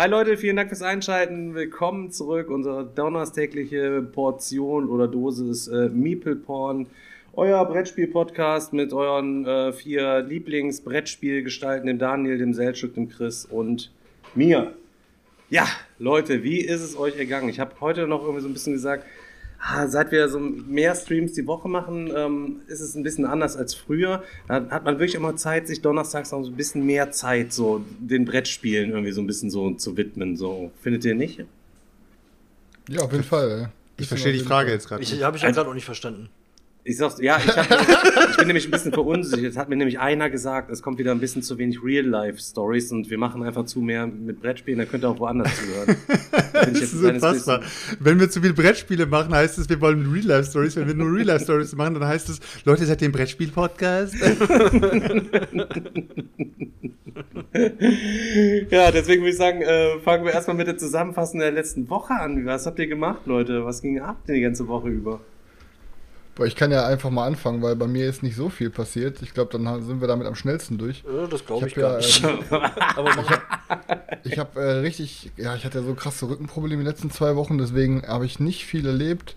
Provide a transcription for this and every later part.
Hi Leute, vielen Dank fürs Einschalten. Willkommen zurück. Unsere donnerstägliche Portion oder Dosis äh, Meeple Porn. Euer Brettspiel-Podcast mit euren äh, vier Lieblings-Brettspielgestalten, dem Daniel, dem Seltschuk, dem Chris und mir. Ja, Leute, wie ist es euch ergangen? Ich habe heute noch irgendwie so ein bisschen gesagt, seit wir so mehr Streams die Woche machen, ähm, ist es ein bisschen anders als früher. Da hat man wirklich immer Zeit, sich donnerstags noch so ein bisschen mehr Zeit, so den Brettspielen irgendwie so ein bisschen so zu widmen. So, findet ihr nicht? Ja, auf jeden Fall. Ich verstehe die Frage jetzt gerade. Ich habe ich ja gerade auch nicht verstanden. Ich sag's, ja, ich, hab, ich bin nämlich ein bisschen verunsichert. Es hat mir nämlich einer gesagt, es kommt wieder ein bisschen zu wenig Real-Life-Stories und wir machen einfach zu mehr mit Brettspielen, da könnt ihr auch woanders zuhören. Da Das ist unfassbar. Wenn wir zu viel Brettspiele machen, heißt es, wir wollen Real-Life-Stories. Wenn wir nur Real-Life-Stories machen, dann heißt es, Leute, seid ihr im Brettspiel-Podcast? Ja, deswegen würde ich sagen, äh, fangen wir erstmal mit der Zusammenfassung der letzten Woche an. Was habt ihr gemacht, Leute? Was ging ab denn die ganze Woche über? Boah, ich kann ja einfach mal anfangen, weil bei mir ist nicht so viel passiert. Ich glaube, dann sind wir damit am schnellsten durch. Ja, das glaube ich, Ich hab gar ja, nicht. Mach, Ich habe äh, richtig, ja, ich hatte ja so krasse Rückenprobleme die letzten zwei Wochen, deswegen habe ich nicht viel erlebt.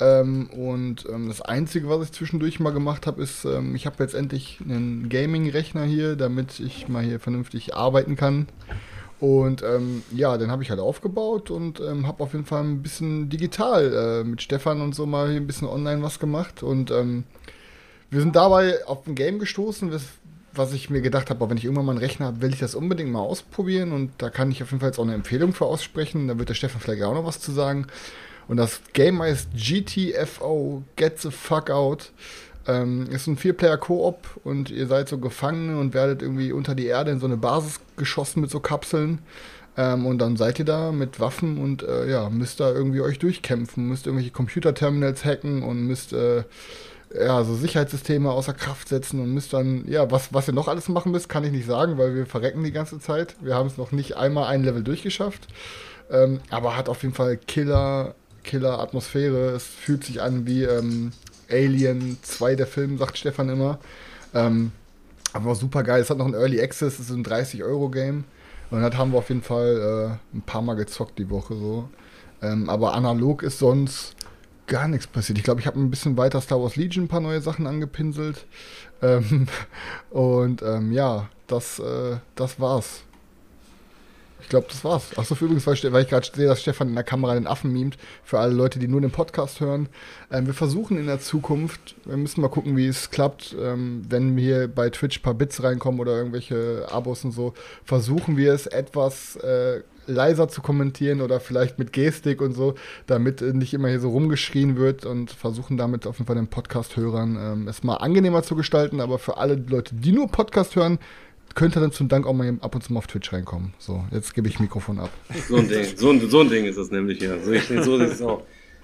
Ähm, und ähm, das Einzige, was ich zwischendurch mal gemacht habe, ist, ähm, ich habe jetzt endlich einen Gaming-Rechner hier, damit ich mal hier vernünftig arbeiten kann. Und ähm, ja, den habe ich halt aufgebaut und ähm, habe auf jeden Fall ein bisschen digital äh, mit Stefan und so mal hier ein bisschen online was gemacht. Und ähm, wir sind dabei auf ein Game gestoßen, was, was ich mir gedacht habe, wenn ich irgendwann mal einen Rechner habe, will ich das unbedingt mal ausprobieren. Und da kann ich auf jeden Fall jetzt auch eine Empfehlung für aussprechen. Da wird der Stefan vielleicht auch noch was zu sagen. Und das Game heißt GTFO, Get the Fuck Out. Ähm, ist ein Vier-Player-Koop und ihr seid so Gefangene und werdet irgendwie unter die Erde in so eine Basis geschossen mit so Kapseln. Ähm, und dann seid ihr da mit Waffen und äh, ja, müsst da irgendwie euch durchkämpfen, müsst irgendwelche Computerterminals hacken und müsst äh, ja, so Sicherheitssysteme außer Kraft setzen und müsst dann, ja, was, was ihr noch alles machen müsst, kann ich nicht sagen, weil wir verrecken die ganze Zeit. Wir haben es noch nicht einmal ein Level durchgeschafft. Ähm, aber hat auf jeden Fall Killer, Killer Atmosphäre. Es fühlt sich an wie ähm, Alien 2, der Film, sagt Stefan immer. Ähm, aber super geil. Es hat noch ein Early Access, es ist ein 30-Euro-Game. Und das haben wir auf jeden Fall äh, ein paar Mal gezockt die Woche so. Ähm, aber analog ist sonst gar nichts passiert. Ich glaube, ich habe ein bisschen weiter Star Wars Legion ein paar neue Sachen angepinselt. Ähm, und ähm, ja, das, äh, das war's. Ich glaube, das war's. Achso, für übrigens, weil, ich gerade sehe, dass Stefan in der Kamera den Affen mimt. Für alle Leute, die nur den Podcast hören. Ähm, wir versuchen in der Zukunft, wir müssen mal gucken, wie es klappt, ähm, wenn hier bei Twitch ein paar Bits reinkommen oder irgendwelche Abos und so, versuchen wir es etwas äh, leiser zu kommentieren oder vielleicht mit Gestik und so, damit äh, nicht immer hier so rumgeschrien wird und versuchen damit auf jeden Fall den Podcast-Hörern ähm, es mal angenehmer zu gestalten. Aber für alle Leute, die nur Podcast hören, könnte dann zum Dank auch mal ab und zu mal auf Twitch reinkommen. So, jetzt gebe ich Mikrofon ab. So ein Ding, so ein, so ein Ding ist das nämlich hier. So, ich, so ist es auch.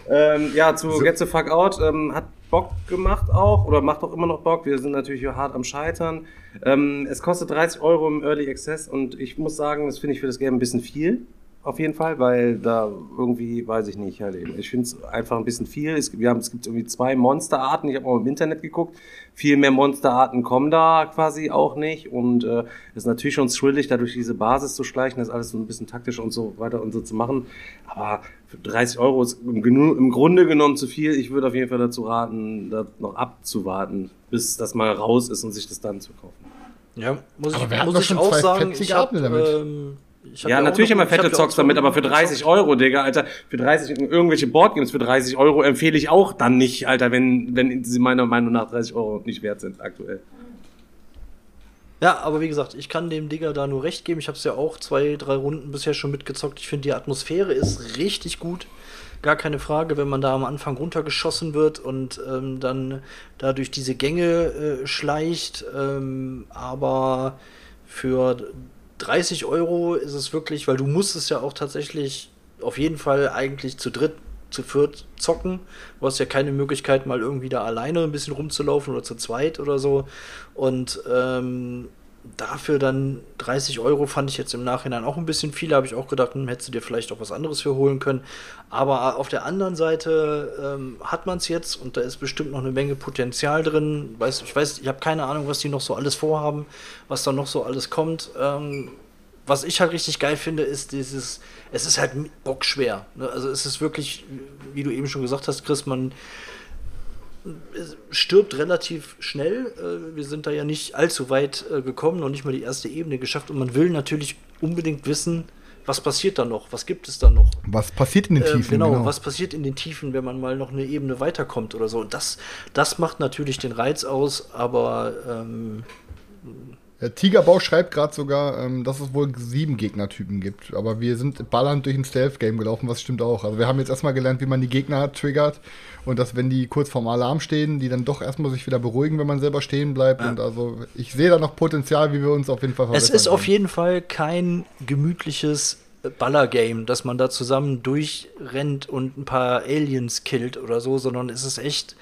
Ähm, ja, zu Get the Fuck Out ähm, hat Bock gemacht auch oder macht auch immer noch Bock. Wir sind natürlich hier hart am Scheitern. Ähm, es kostet 30 Euro im Early Access und ich muss sagen, das finde ich für das Game ein bisschen viel. Auf jeden Fall, weil da irgendwie, weiß ich nicht, halt eben. Ich finde es einfach ein bisschen viel. Es gibt, wir haben, es gibt irgendwie zwei Monsterarten. Ich habe auch im Internet geguckt. Viel mehr Monsterarten kommen da quasi auch nicht. Und äh, es ist natürlich schon thrillig, da durch diese Basis zu schleichen, das alles so ein bisschen taktisch und so weiter und so zu machen. Aber für 30 Euro ist im, im Grunde genommen zu viel. Ich würde auf jeden Fall dazu raten, da noch abzuwarten, bis das mal raus ist und sich das dann zu kaufen. ja, muss Aber ich, muss doch ich schon auch zwei sagen, fetzige ich hab, Abende damit. ähm, ich hab Ja, natürlich hab fette Zocks damit, aber für Runden 30 gezockt. Euro, Digga, Alter, für 30, irgendwelche Boardgames für 30 Euro empfehle ich auch dann nicht, Alter, wenn, wenn sie meiner Meinung nach 30 Euro nicht wert sind aktuell. Ja, aber wie gesagt, ich kann dem Digger da nur recht geben. Ich habe es ja auch zwei, drei Runden bisher schon mitgezockt. Ich finde, die Atmosphäre ist richtig gut. Gar keine Frage, wenn man da am Anfang runtergeschossen wird und ähm, dann da durch diese Gänge äh, schleicht. Ähm, aber für 30 Euro ist es wirklich, weil du musst es ja auch tatsächlich auf jeden Fall eigentlich zu dritt, zu viert zocken. Du hast ja keine Möglichkeit, mal irgendwie da alleine ein bisschen rumzulaufen oder zu zweit oder so. Und ähm, dafür dann 30 Euro fand ich jetzt im Nachhinein auch ein bisschen viel. Habe ich auch gedacht, hm, hättest du dir vielleicht auch was anderes für holen können. Aber auf der anderen Seite ähm, hat man es jetzt und da ist bestimmt noch eine Menge Potenzial drin. Weiß, ich weiß, ich habe keine Ahnung, was die noch so alles vorhaben, was da noch so alles kommt. Ähm, was ich halt richtig geil finde, ist dieses, es ist halt bockschwer. Ne? Also es ist wirklich, wie du eben schon gesagt hast, Chris, man stirbt relativ schnell. Äh, wir sind da ja nicht allzu weit äh, gekommen, noch nicht mal die erste Ebene geschafft. Und man will natürlich unbedingt wissen, was passiert da noch? Was gibt es da noch? Was passiert in den äh, Tiefen? Äh, genau, genau, was passiert in den Tiefen, wenn man mal noch eine Ebene weiterkommt oder so. Und das, das macht natürlich den Reiz aus, aber ähm, der Tigerbau schreibt gerade sogar, ähm, dass es wohl sieben Gegnertypen gibt. Aber wir sind ballernd durch ein Stealth-Game gelaufen, was stimmt auch. Also wir haben jetzt erstmal gelernt, wie man die Gegner triggert. Und dass, wenn die kurz vorm Alarm stehen, die dann doch erstmal sich wieder beruhigen, wenn man selber stehen bleibt. Ja. Und also ich sehe da noch Potenzial, wie wir uns auf jeden Fall verbessern. Es ist können. auf jeden Fall kein gemütliches Ballergame, dass man da zusammen durchrennt und ein paar Aliens killt oder so, sondern es ist echt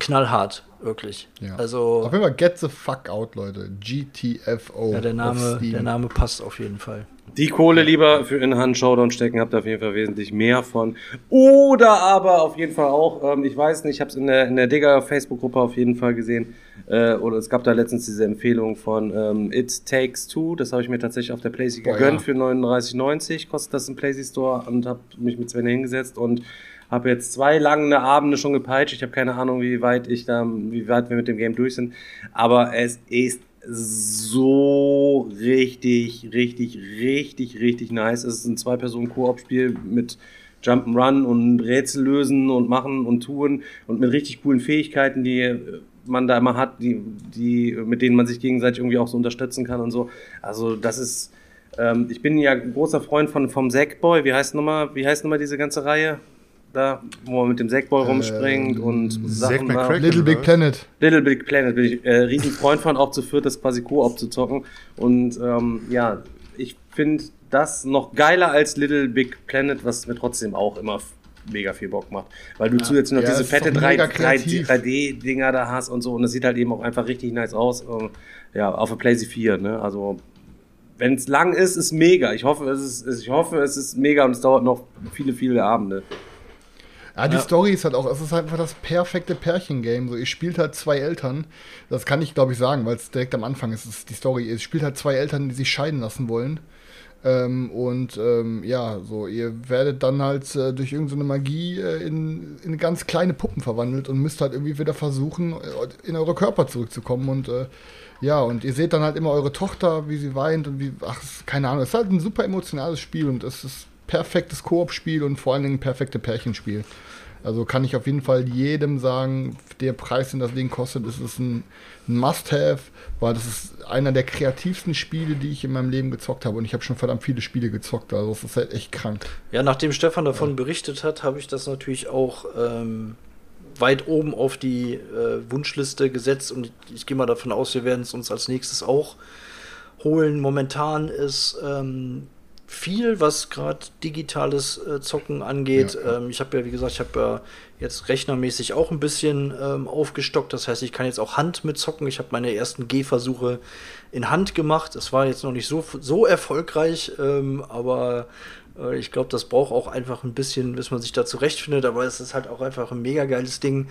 knallhart, wirklich. Ja. Also auf jeden Fall get the fuck out, Leute. GTFO. Ja, der Name, der Name passt auf jeden Fall. Die Kohle lieber für in-Hand Showdown stecken, habt ihr auf jeden Fall wesentlich mehr von. Oder aber auf jeden Fall auch, ähm, ich weiß nicht, ich habe es in der, in der Digger Facebook-Gruppe auf jeden Fall gesehen. Äh, oder es gab da letztens diese Empfehlung von ähm, It Takes Two. Das habe ich mir tatsächlich auf der PlayStation gegönnt ja. für 39,90. Kostet das im PlayStation Store und habe mich mit Sven hingesetzt und habe jetzt zwei lange Abende schon gepeitscht. Ich habe keine Ahnung, wie weit ich da, wie weit wir mit dem Game durch sind. Aber es ist so richtig, richtig, richtig, richtig nice. Es ist ein Zwei-Personen-Koop-Spiel mit Jump'n'Run und Rätsel lösen und machen und tun und mit richtig coolen Fähigkeiten, die man da immer hat, die, die, mit denen man sich gegenseitig irgendwie auch so unterstützen kann und so. Also das ist, ähm, ich bin ja großer Freund von, vom Sackboy. Wie heißt nochmal, wie heißt nochmal diese ganze Reihe? Da, wo man mit dem Sackboy rumspringt äh, und Sachen macht. Little Big Planet. Little Big Planet bin ich äh, riesen Freund von, auch zu viert das quasi Koop zu zocken. Und ähm, ja, ich finde das noch geiler als Little Big Planet, was mir trotzdem auch immer mega viel Bock macht. Weil du ja. zusätzlich noch ja, diese fette 3D-Dinger da hast und so. Und das sieht halt eben auch einfach richtig nice aus. Ähm, ja, auf der PlayStation 4, ne? Also wenn es lang ist, ist mega. Ich hoffe, es ist, ich hoffe, es ist mega und es dauert noch viele, viele Abende. Ja, die ja. Story ist halt auch, es ist halt einfach das perfekte Pärchen-Game. So, ihr spielt halt zwei Eltern, das kann ich glaube ich sagen, weil es direkt am Anfang ist, ist die Story. Ihr spielt halt zwei Eltern, die sich scheiden lassen wollen. Ähm, und ähm, ja, so, ihr werdet dann halt äh, durch irgendeine Magie äh, in, in ganz kleine Puppen verwandelt und müsst halt irgendwie wieder versuchen, äh, in eure Körper zurückzukommen. Und äh, ja, und ihr seht dann halt immer eure Tochter, wie sie weint und wie, ach, keine Ahnung, es ist halt ein super emotionales Spiel und es ist perfektes Koop-Spiel und vor allen Dingen perfekte Pärchenspiel. Also kann ich auf jeden Fall jedem sagen, der Preis, den das Ding kostet, ist es ein, ein Must-Have, weil das ist einer der kreativsten Spiele, die ich in meinem Leben gezockt habe. Und ich habe schon verdammt viele Spiele gezockt, also es ist halt echt krank. Ja, nachdem Stefan davon ja. berichtet hat, habe ich das natürlich auch ähm, weit oben auf die äh, Wunschliste gesetzt und ich gehe mal davon aus, wir werden es uns als nächstes auch holen. Momentan ist ähm, viel, was gerade digitales äh, Zocken angeht. Ja. Ähm, ich habe ja, wie gesagt, ich habe ja jetzt rechnermäßig auch ein bisschen ähm, aufgestockt. Das heißt, ich kann jetzt auch Hand mit zocken. Ich habe meine ersten Gehversuche in Hand gemacht. Es war jetzt noch nicht so, so erfolgreich, ähm, aber äh, ich glaube, das braucht auch einfach ein bisschen, bis man sich da zurechtfindet. Aber es ist halt auch einfach ein mega geiles Ding.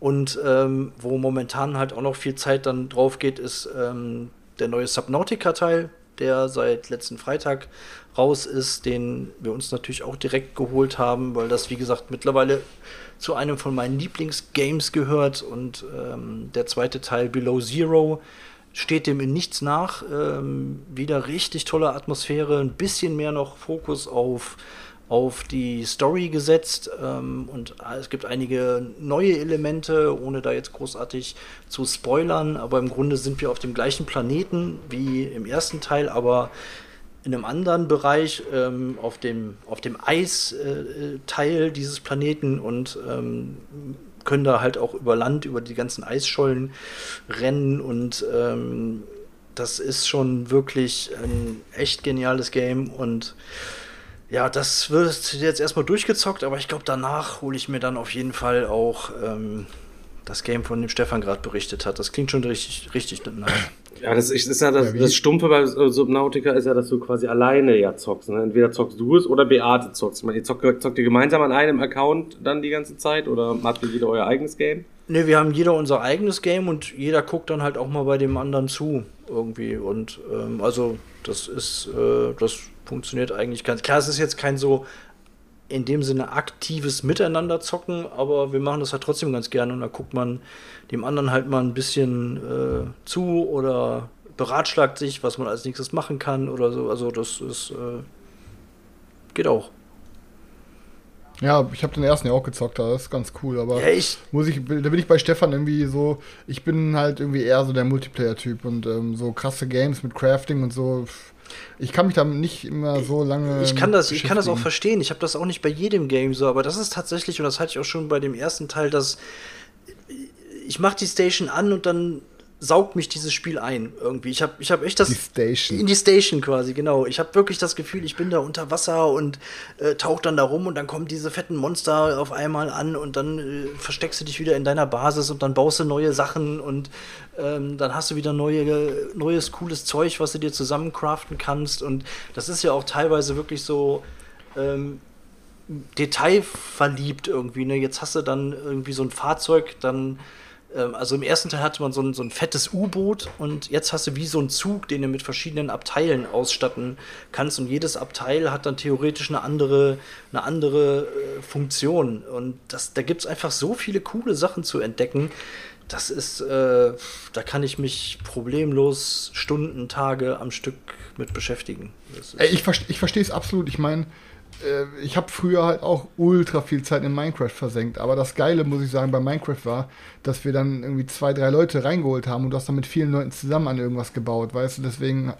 Und ähm, wo momentan halt auch noch viel Zeit dann drauf geht, ist ähm, der neue Subnautica-Teil, der seit letzten Freitag raus ist, den wir uns natürlich auch direkt geholt haben, weil das, wie gesagt, mittlerweile zu einem von meinen Lieblingsgames gehört und ähm, der zweite Teil Below Zero steht dem in nichts nach. Ähm, wieder richtig tolle Atmosphäre, ein bisschen mehr noch Fokus auf, auf die Story gesetzt ähm, und es gibt einige neue Elemente, ohne da jetzt großartig zu spoilern, aber im Grunde sind wir auf dem gleichen Planeten wie im ersten Teil, aber in einem anderen Bereich ähm, auf dem, auf dem Eisteil äh, dieses Planeten und ähm, können da halt auch über Land, über die ganzen Eisschollen rennen und ähm, das ist schon wirklich ein echt geniales Game und Ja, das wird jetzt erstmal durchgezockt, aber ich glaube, danach hole ich mir dann auf jeden Fall auch ähm, das Game, von dem Stefan gerade berichtet hat. Das klingt schon richtig, richtig nice. Ja, das ist, ist ja das, Ja, das Stumpfe bei äh, Subnautica ist ja, dass du quasi alleine ja zockst. Ne? Entweder zockst du es oder Beate zockst. Ich meine, ihr zockt, zockt ihr gemeinsam an einem Account dann die ganze Zeit oder habt ihr jeder euer eigenes Game? Ne, wir haben jeder unser eigenes Game und jeder guckt dann halt auch mal bei dem anderen zu irgendwie. Und ähm, also das ist, äh, das funktioniert eigentlich ganz. Klar, es ist jetzt kein so in dem Sinne aktives Miteinander zocken, aber wir machen das halt trotzdem ganz gerne und da guckt man dem anderen halt mal ein bisschen äh, zu oder beratschlagt sich, was man als nächstes machen kann oder so. Also das ist äh, geht auch. Ja, ich habe den ersten ja auch gezockt, das ist ganz cool, aber Ja, ich muss ich, da bin ich bei Stefan irgendwie so, ich bin halt irgendwie eher so der Multiplayer-Typ und ähm, so krasse Games mit Crafting und so. pff, Ich kann mich da nicht immer so lange. Ich kann das, ich kann das auch verstehen. Ich habe das auch nicht bei jedem Game so, aber das ist tatsächlich, und das hatte ich auch schon bei dem ersten Teil, dass ich mache die Station an und dann saugt mich dieses Spiel ein irgendwie. Ich habe ich hab echt das Die Station. in die Station quasi, genau. Ich habe wirklich das Gefühl, ich bin da unter Wasser und äh, tauche dann da rum und dann kommen diese fetten Monster auf einmal an und dann äh, versteckst du dich wieder in deiner Basis und dann baust du neue Sachen und ähm, dann hast du wieder neue, neues cooles Zeug, was du dir zusammencraften kannst und das ist ja auch teilweise wirklich so ähm, detailverliebt irgendwie. Ne? Jetzt hast du dann irgendwie so ein Fahrzeug, dann also im ersten Teil hatte man so ein, so ein fettes U-Boot und jetzt hast du wie so einen Zug, den du mit verschiedenen Abteilen ausstatten kannst und jedes Abteil hat dann theoretisch eine andere, eine andere äh, Funktion und das, da gibt es einfach so viele coole Sachen zu entdecken. Das ist, äh, da kann ich mich problemlos Stunden, Tage am Stück mit beschäftigen. Ich, ich verstehe es absolut. Ich meine, ich habe früher halt auch ultra viel Zeit in Minecraft versenkt. Aber das Geile, muss ich sagen, bei Minecraft war, dass wir dann irgendwie zwei, drei Leute reingeholt haben und du hast dann mit vielen Leuten zusammen an irgendwas gebaut, weißt du? Deswegen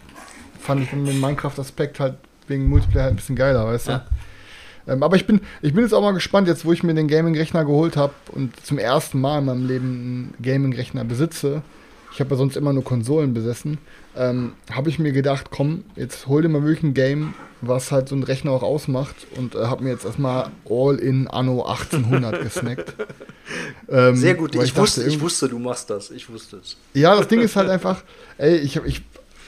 fand ich den Minecraft-Aspekt halt wegen Multiplayer halt ein bisschen geiler, weißt du? Ja. Ähm, aber ich bin, ich bin jetzt auch mal gespannt, jetzt wo ich mir den Gaming-Rechner geholt habe und zum ersten Mal in meinem Leben einen Gaming-Rechner besitze. Ich habe ja sonst immer nur Konsolen besessen. Ähm, habe ich mir gedacht, komm, jetzt hol dir mal wirklich ein Game, was halt so ein Rechner auch ausmacht und äh, habe mir jetzt erstmal All in Anno 1800 gesnackt. Ähm, Sehr gut, weil ich, dachte wusste, ich wusste, du machst das. Ich wusste es. ja, das Ding ist halt einfach, ey, ich, ich,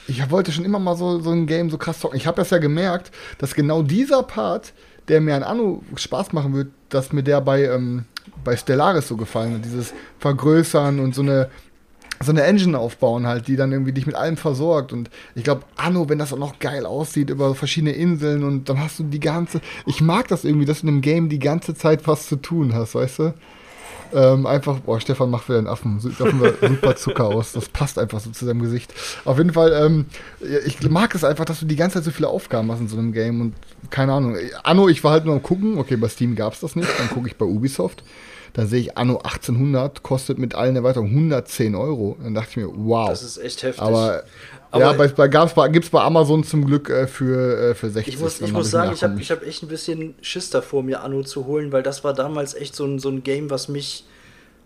ich wollte schon immer mal so, so ein Game so krass zocken. Ich habe das ja gemerkt, dass genau dieser Part, der mir an Anno Spaß machen wird, dass mir der bei, ähm, bei Stellaris so gefallen hat. Dieses Vergrößern und so eine, so eine Engine aufbauen halt, die dann irgendwie dich mit allem versorgt. Und ich glaube, Anno, wenn das auch noch geil aussieht, über verschiedene Inseln und dann hast du die ganze. Ich mag das irgendwie, dass du in einem Game die ganze Zeit was zu tun hast, weißt du? Ähm, einfach, boah, Stefan macht wieder einen Affen. Sieht auf super Zucker aus. Das passt einfach so zu seinem Gesicht. Auf jeden Fall, ähm, ich mag es einfach, dass du die ganze Zeit so viele Aufgaben hast in so einem Game und keine Ahnung. Anno, ich war halt nur am gucken, okay, bei Steam gab es das nicht, dann gucke ich bei Ubisoft. Da sehe ich Anno 1800, kostet mit allen Erweiterungen 110 Euro. Dann dachte ich mir, wow. Das ist echt heftig. aber, Aber- ja, bei, bei, gab's bei, gibt's bei Amazon zum Glück äh, für, äh, für 60. ich muss, Dann ich muss sagen, mir ich habe ich hab echt ein bisschen Schiss davor, mir Anno zu holen, weil das war damals echt so ein, so ein Game, was mich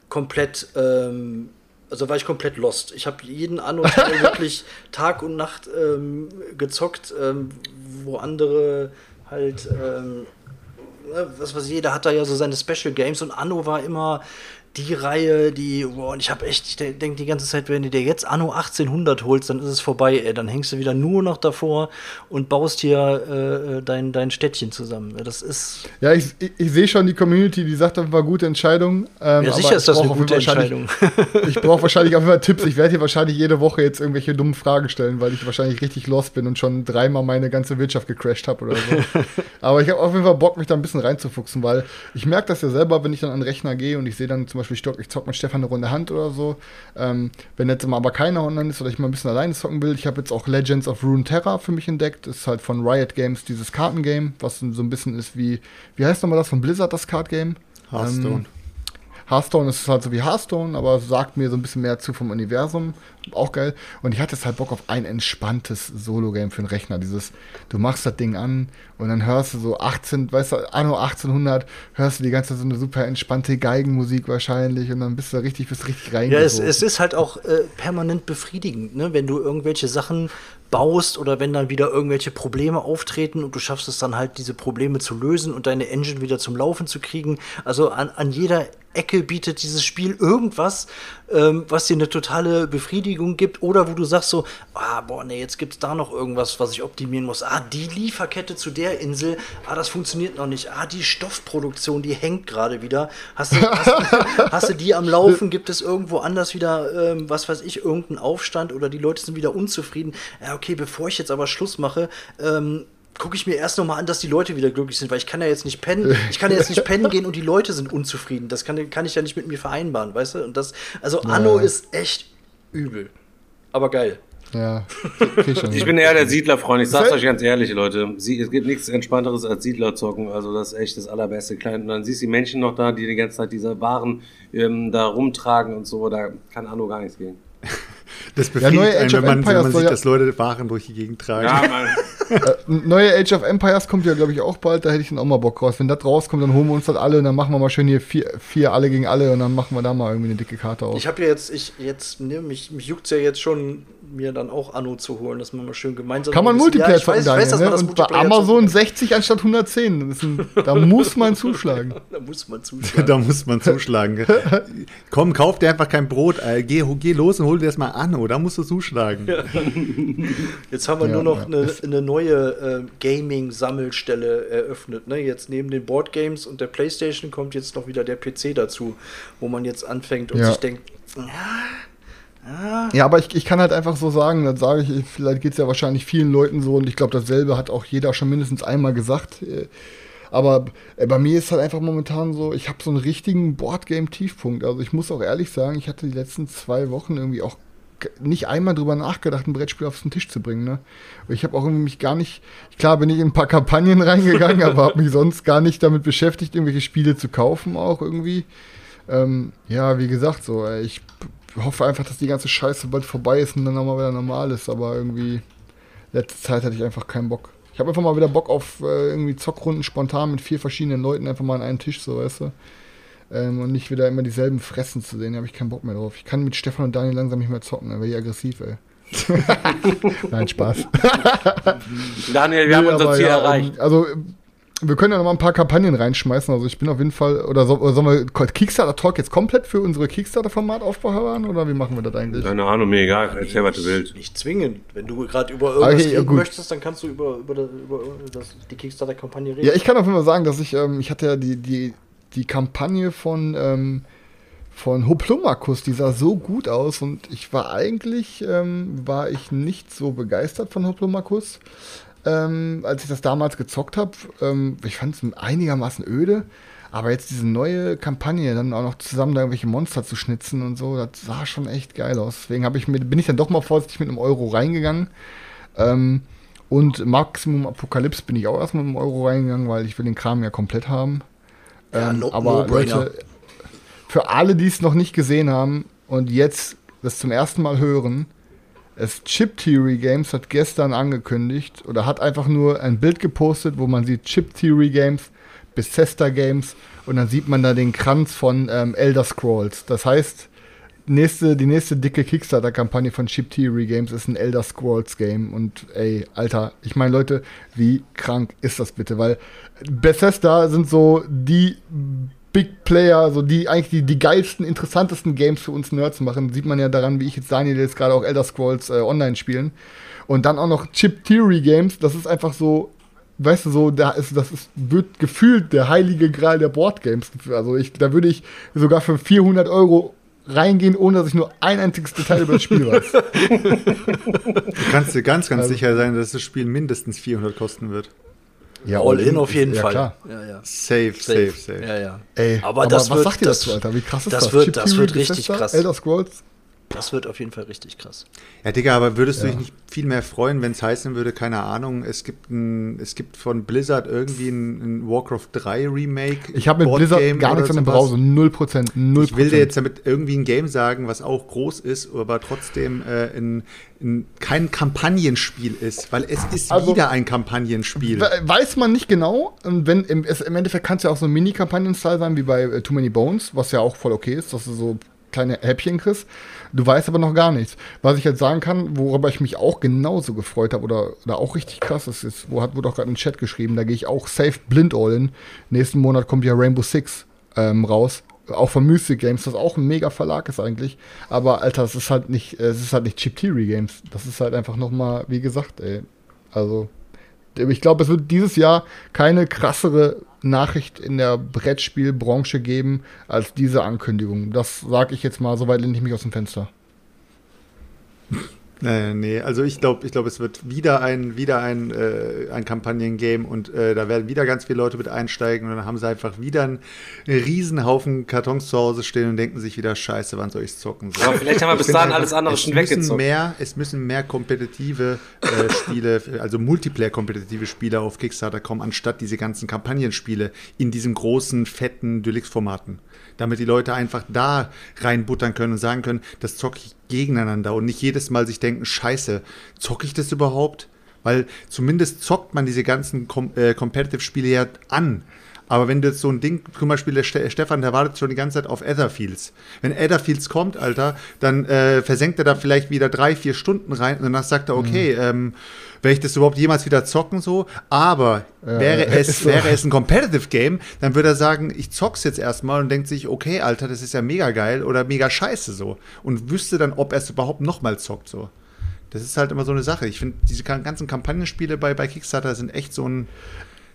komplett, ähm, also war ich komplett lost. Ich habe jeden Anno-Teil wirklich Tag und Nacht ähm, gezockt, ähm, wo andere halt, ähm, was weiß ich, jeder hat da ja so seine Special Games und Anno war immer die Reihe, die, boah, und ich habe echt, ich denke die ganze Zeit, wenn du dir jetzt Anno 1800 holst, dann ist es vorbei, ey. Dann hängst du wieder nur noch davor und baust hier äh, dein, dein Städtchen zusammen. Das ist, Ja, ich, ich, ich sehe schon die Community, die sagt, das war gute Entscheidung. Ähm, ja sicher ist das eine gute Entscheidung. Ich brauche wahrscheinlich auf jeden Fall Tipps. Ich werde hier wahrscheinlich jede Woche jetzt irgendwelche dummen Fragen stellen, weil ich wahrscheinlich richtig lost bin und schon dreimal meine ganze Wirtschaft gecrashed habe oder so. Aber ich habe auf jeden Fall Bock, mich da ein bisschen reinzufuchsen, weil ich merke das ja selber, wenn ich dann an den Rechner gehe und ich sehe dann zum Beispiel, ich, zock- ich zock mit Stefan eine Runde Hand oder so. Ähm, wenn jetzt mal aber keiner online ist oder ich mal ein bisschen alleine zocken will, ich habe jetzt auch Legends of Runeterra für mich entdeckt. Das ist halt von Riot Games dieses Kartengame, was so ein bisschen ist wie, wie heißt nochmal das von Blizzard, das Cardgame? Hearthstone. Ähm, Hearthstone ist halt so wie Hearthstone, aber sagt mir so ein bisschen mehr zu vom Universum. Auch geil. Und ich hatte jetzt halt Bock auf ein entspanntes Solo-Game für den Rechner. Dieses, du machst das Ding an und dann hörst du so 18, weißt du, Anno 1800, hörst du die ganze Zeit so eine super entspannte Geigenmusik wahrscheinlich und dann bist du richtig, bist richtig Ja, es, es ist halt auch äh, permanent befriedigend, ne? wenn du irgendwelche Sachen baust oder wenn dann wieder irgendwelche Probleme auftreten und du schaffst es dann halt, diese Probleme zu lösen und deine Engine wieder zum Laufen zu kriegen. Also an, an jeder Ecke bietet dieses Spiel irgendwas, ähm, was dir eine totale Befriedigung gibt oder wo du sagst so, ah, boah, nee, jetzt gibt's da noch irgendwas, was ich optimieren muss. Ah, die Lieferkette zu der Insel, ah, das funktioniert noch nicht. Ah, die Stoffproduktion, die hängt gerade wieder. Hast du, hast, hast du die am Laufen? Gibt es irgendwo anders wieder, ähm, was weiß ich, irgendeinen Aufstand oder die Leute sind wieder unzufrieden? Ja, okay, bevor ich jetzt aber Schluss mache, ähm, gucke ich mir erst noch mal an, dass die Leute wieder glücklich sind, weil ich kann ja jetzt nicht pennen, ich kann ja jetzt nicht pennen gehen und die Leute sind unzufrieden. Das kann, kann ich ja nicht mit mir vereinbaren, weißt du? Und das, also Anno Ja. ist echt übel. Aber geil. ja. Ich bin eher der Siedlerfreund. Ich sag's euch ganz ehrlich, Leute. Sie, es gibt nichts Entspannteres als Siedler zocken. Also das ist echt das allerbeste Klein. Und dann siehst du die Menschen noch da, die die ganze Zeit diese Waren ähm, da rumtragen und so. Da kann Anno gar nichts gehen. Das Ja, neue befriedigt einen, Age wenn of man, wenn man sieht, ja- dass Leute Waren durch die Gegend tragen. Ja, Mann. Neue Age of Empires kommt ja, glaube ich, auch bald. Da hätte ich dann auch mal Bock raus. Wenn das rauskommt, dann holen wir uns das alle und dann machen wir mal schön hier vier, vier alle gegen alle und dann machen wir da mal irgendwie eine dicke Karte auf. Ich habe ja jetzt, ich jetzt, ne, mich, mich juckt's ja jetzt schon, mir dann auch Anno zu holen, dass man mal schön gemeinsam. Kann man bisschen- Multiplayer ja, ich zocken, weiß, ich weiß, Daniel, dass man ne? das Und bei Amazon zocken 60 anstatt 110. Das ist ein, da muss man zuschlagen. Da muss man zuschlagen. Da muss man zuschlagen. Komm, kauf dir einfach kein Brot. Äh, geh, geh los und hol dir das mal an, oder musst du zuschlagen. Jetzt haben wir Ja, nur noch ja. eine, eine neue äh, Gaming-Sammelstelle eröffnet. Ne? Jetzt neben den Boardgames und der Playstation kommt jetzt noch wieder der PC dazu, wo man jetzt anfängt und Ja. sich denkt, Ja, aber ich, ich kann halt einfach so sagen, das sage ich, vielleicht geht es ja wahrscheinlich vielen Leuten so und ich glaube, dasselbe hat auch jeder schon mindestens einmal gesagt. Äh, Aber äh, bei mir ist halt einfach momentan so, ich habe so einen richtigen Boardgame-Tiefpunkt. Also ich muss auch ehrlich sagen, ich hatte die letzten zwei Wochen irgendwie auch nicht einmal drüber nachgedacht, ein Brettspiel auf den Tisch zu bringen. Ne? Ich habe auch irgendwie mich gar nicht, klar bin ich in ein paar Kampagnen reingegangen, aber habe mich sonst gar nicht damit beschäftigt, irgendwelche Spiele zu kaufen auch irgendwie. Ähm, ja, wie gesagt, so, ey, ich hoffe einfach, dass die ganze Scheiße bald vorbei ist und dann auch mal wieder normal ist, aber irgendwie letzte Zeit hatte ich einfach keinen Bock. Ich habe einfach mal wieder Bock auf äh, irgendwie Zockrunden spontan mit vier verschiedenen Leuten einfach mal an einen Tisch, so weißt du. Ähm, und nicht wieder immer dieselben Fressen zu sehen, da habe ich keinen Bock mehr drauf. Ich kann mit Stefan und Daniel langsam nicht mehr zocken, dann werde ich aggressiv, ey. Nein, Spaß. Daniel, wir haben Nee, unser aber Ziel ja, erreicht. Also, wir können ja noch mal ein paar Kampagnen reinschmeißen. Also, ich bin auf jeden Fall, oder, so, oder sollen wir Kickstarter-Talk jetzt komplett für unsere Kickstarter-Format aufbewahren? Oder wie machen wir das eigentlich? Keine Ahnung, mir egal. Erzähl, was du willst. nicht zwingend. Wenn du gerade über irgendwas Okay, ja, reden möchtest, dann kannst du über, über, das- über das, die Kickstarter-Kampagne reden. Ja, ich kann auf jeden Fall sagen, dass ich, ähm, ich hatte ja die, die, die Kampagne von, ähm, von Hoplomakus, die sah so gut aus und ich war eigentlich, ähm, war ich nicht so begeistert von Hoplomakus, ähm, als ich das damals gezockt habe. Ähm, ich fand es einigermaßen öde, aber jetzt diese neue Kampagne, dann auch noch zusammen da irgendwelche Monster zu schnitzen und so, das sah schon echt geil aus. Deswegen ich mit, bin ich dann doch mal vorsichtig mit einem Euro reingegangen. Ähm, und Maximum Apokalypse bin ich auch erstmal mit einem Euro reingegangen, weil ich will den Kram ja komplett haben. Ja, Ähm, no- aber No-Brainer. Leute, für alle, die es noch nicht gesehen haben und jetzt das zum ersten Mal hören, es Chip Theory Games hat gestern angekündigt oder hat einfach nur ein Bild gepostet, wo man sieht Chip Theory Games, Bethesda Games und dann sieht man da den Kranz von ähm, Elder Scrolls. Das heißt, nächste, die nächste dicke Kickstarter-Kampagne von Chip Theory Games ist ein Elder Scrolls Game. Und ey, Alter, ich meine, Leute, wie krank ist das bitte? Weil Bethesda sind so die Big Player, so die eigentlich die, die geilsten, interessantesten Games für uns Nerds machen. Sieht man ja daran, wie ich jetzt Daniel jetzt gerade auch Elder Scrolls äh, online spielen. Und dann auch noch Chip Theory Games, das ist einfach so, weißt du, so, da ist, das ist, wird gefühlt der heilige Gral der Boardgames. Also ich, da würde ich sogar für 400 Euro reingehen, ohne dass ich nur ein einziges Detail über das Spiel weiß. Du kannst dir ganz, ganz Also- sicher sein, dass das Spiel mindestens 400 kosten wird. Ja, All in auf ist- jeden ja, Fall. Klar. Ja, ja. Safe, safe, safe. Ja, ja. Ey, aber, das was wird, sagt ihr das, dazu, Alter? Wie krass ist das das? Wird, das wird richtig Bethesda, krass. Elder Scrolls? Das wird auf jeden Fall richtig krass. Ja, Digga, aber würdest du dich nicht viel mehr freuen, wenn es heißen würde, keine Ahnung, es gibt ein, es gibt von Blizzard irgendwie ein, ein Warcraft 3 Remake. Ich habe mit Blizzard gar nichts an dem. Browser. 0%. 0%. Ich will dir jetzt damit irgendwie ein Game sagen, was auch groß ist, aber trotzdem äh, ein, ein, kein Kampagnenspiel ist, weil es ist Also- wieder ein Kampagnenspiel. We- Weiß man nicht genau. Und wenn, im, es, Im Endeffekt kann es ja auch so ein Mini-Kampagnen-Style sein, wie bei äh, Too Many Bones, was ja auch voll okay ist, dass du so kleine Häppchen kriegst. Du weißt aber noch gar nichts. Was ich jetzt sagen kann, worüber ich mich auch genauso gefreut habe oder, oder auch richtig krass ist, ist wo hat, wurde auch gerade im Chat geschrieben, da gehe ich auch safe blind all in. Nächsten Monat kommt ja Rainbow Six ähm, raus. Auch von Mystic Games, das auch ein mega Verlag ist eigentlich. Aber Alter, es ist halt nicht, es ist halt nicht Chip Theory Games. Das ist halt einfach nochmal, wie gesagt, ey. Also, ich glaube, es wird dieses Jahr keine krassere Nachricht in der Brettspielbranche geben als diese Ankündigung. Das sage ich jetzt mal, soweit lehne ich mich aus dem Fenster. Äh, nee, also ich glaube, ich glaube, es wird wieder ein, wieder ein, äh, ein Kampagnengame und äh, da werden wieder ganz viele Leute mit einsteigen und dann haben sie einfach wieder einen Riesenhaufen Kartons zu Hause stehen und denken sich wieder, scheiße, wann soll ich zocken? So. Aber vielleicht haben wir bis dahin alles andere es schon müssen weggezockt. Mehr, es müssen mehr kompetitive äh, Spiele, also Multiplayer-kompetitive Spiele auf Kickstarter kommen, anstatt diese ganzen Kampagnenspiele in diesen großen, fetten Deluxe-Formaten. Damit die Leute einfach da reinbuttern können und sagen können, das zocke ich gegeneinander und nicht jedes Mal sich denken, scheiße, zocke ich das überhaupt? Weil zumindest zockt man diese ganzen Com äh, Competitive-Spiele ja an. Aber wenn du jetzt so ein Ding, zum Beispiel der Ste Stefan, der wartet schon die ganze Zeit auf Etherfields. Wenn Etherfields kommt, Alter, dann äh, versenkt er da vielleicht wieder drei, vier Stunden rein und danach sagt er, okay, ähm, werde ich das überhaupt jemals wieder zocken so? Aber wäre, äh, es, so. wäre es ein Competitive Game, dann würde er sagen, ich zock's jetzt erstmal und denkt sich, okay, Alter, das ist ja mega geil oder mega scheiße so. Und wüsste dann, ob er es überhaupt nochmal zockt so. Das ist halt immer so eine Sache. Ich finde, diese ganzen Kampagnenspiele bei, bei Kickstarter sind echt so ein,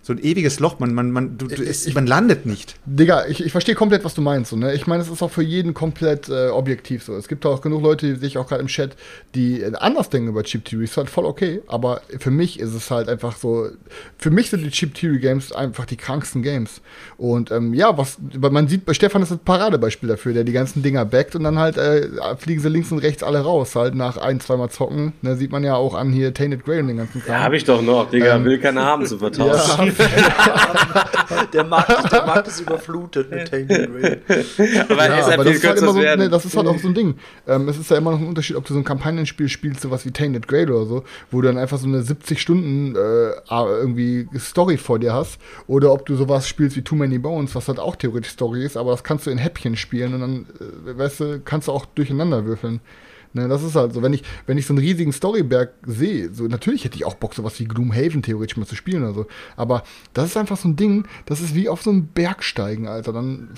so ein ewiges Loch. Man, man, man, du, du, es, man landet nicht. Digga, ich, ich verstehe komplett, was du meinst. So, ne? Ich meine, es ist auch für jeden komplett äh, objektiv so. Es gibt auch genug Leute, die sich auch gerade im Chat, die äh, anders denken über Cheap Theory. Ist halt voll okay, aber für mich ist es halt einfach so. Für mich sind die Cheap Theory Games einfach die kranksten Games. Und ähm, ja, was man sieht, bei Stefan ist ein Paradebeispiel dafür, der die ganzen Dinger backt und dann halt äh, fliegen sie links und rechts alle raus. Halt nach ein, zweimal zocken. Ne? Sieht man ja auch an hier Tainted Grey und den ganzen Kram. Ja, hab ich doch noch, Digga. Ähm, will keiner haben zu vertauschen. Der Markt, der Markt ist überflutet mit Tainted Grey. Aber Ja, es aber hat das ist, halt immer so, das ist halt auch so ein Ding. Ähm, es ist ja immer noch ein Unterschied, ob du so ein Kampagnenspiel spielst, sowas wie Tainted Grail oder so, wo du dann einfach so eine 70 Stunden äh, irgendwie Story vor dir hast, oder ob du sowas spielst wie Too Many Bones, was halt auch theoretisch Story ist, aber das kannst du in Häppchen spielen und dann, äh, weißt du, kannst du auch durcheinander würfeln. Ne, das ist halt so, wenn ich, wenn ich so einen riesigen Storyberg sehe, so natürlich hätte ich auch Bock, sowas wie Gloomhaven theoretisch mal zu spielen oder so. Aber das ist einfach so ein Ding, das ist wie auf so einen Berg steigen, Alter. Dann,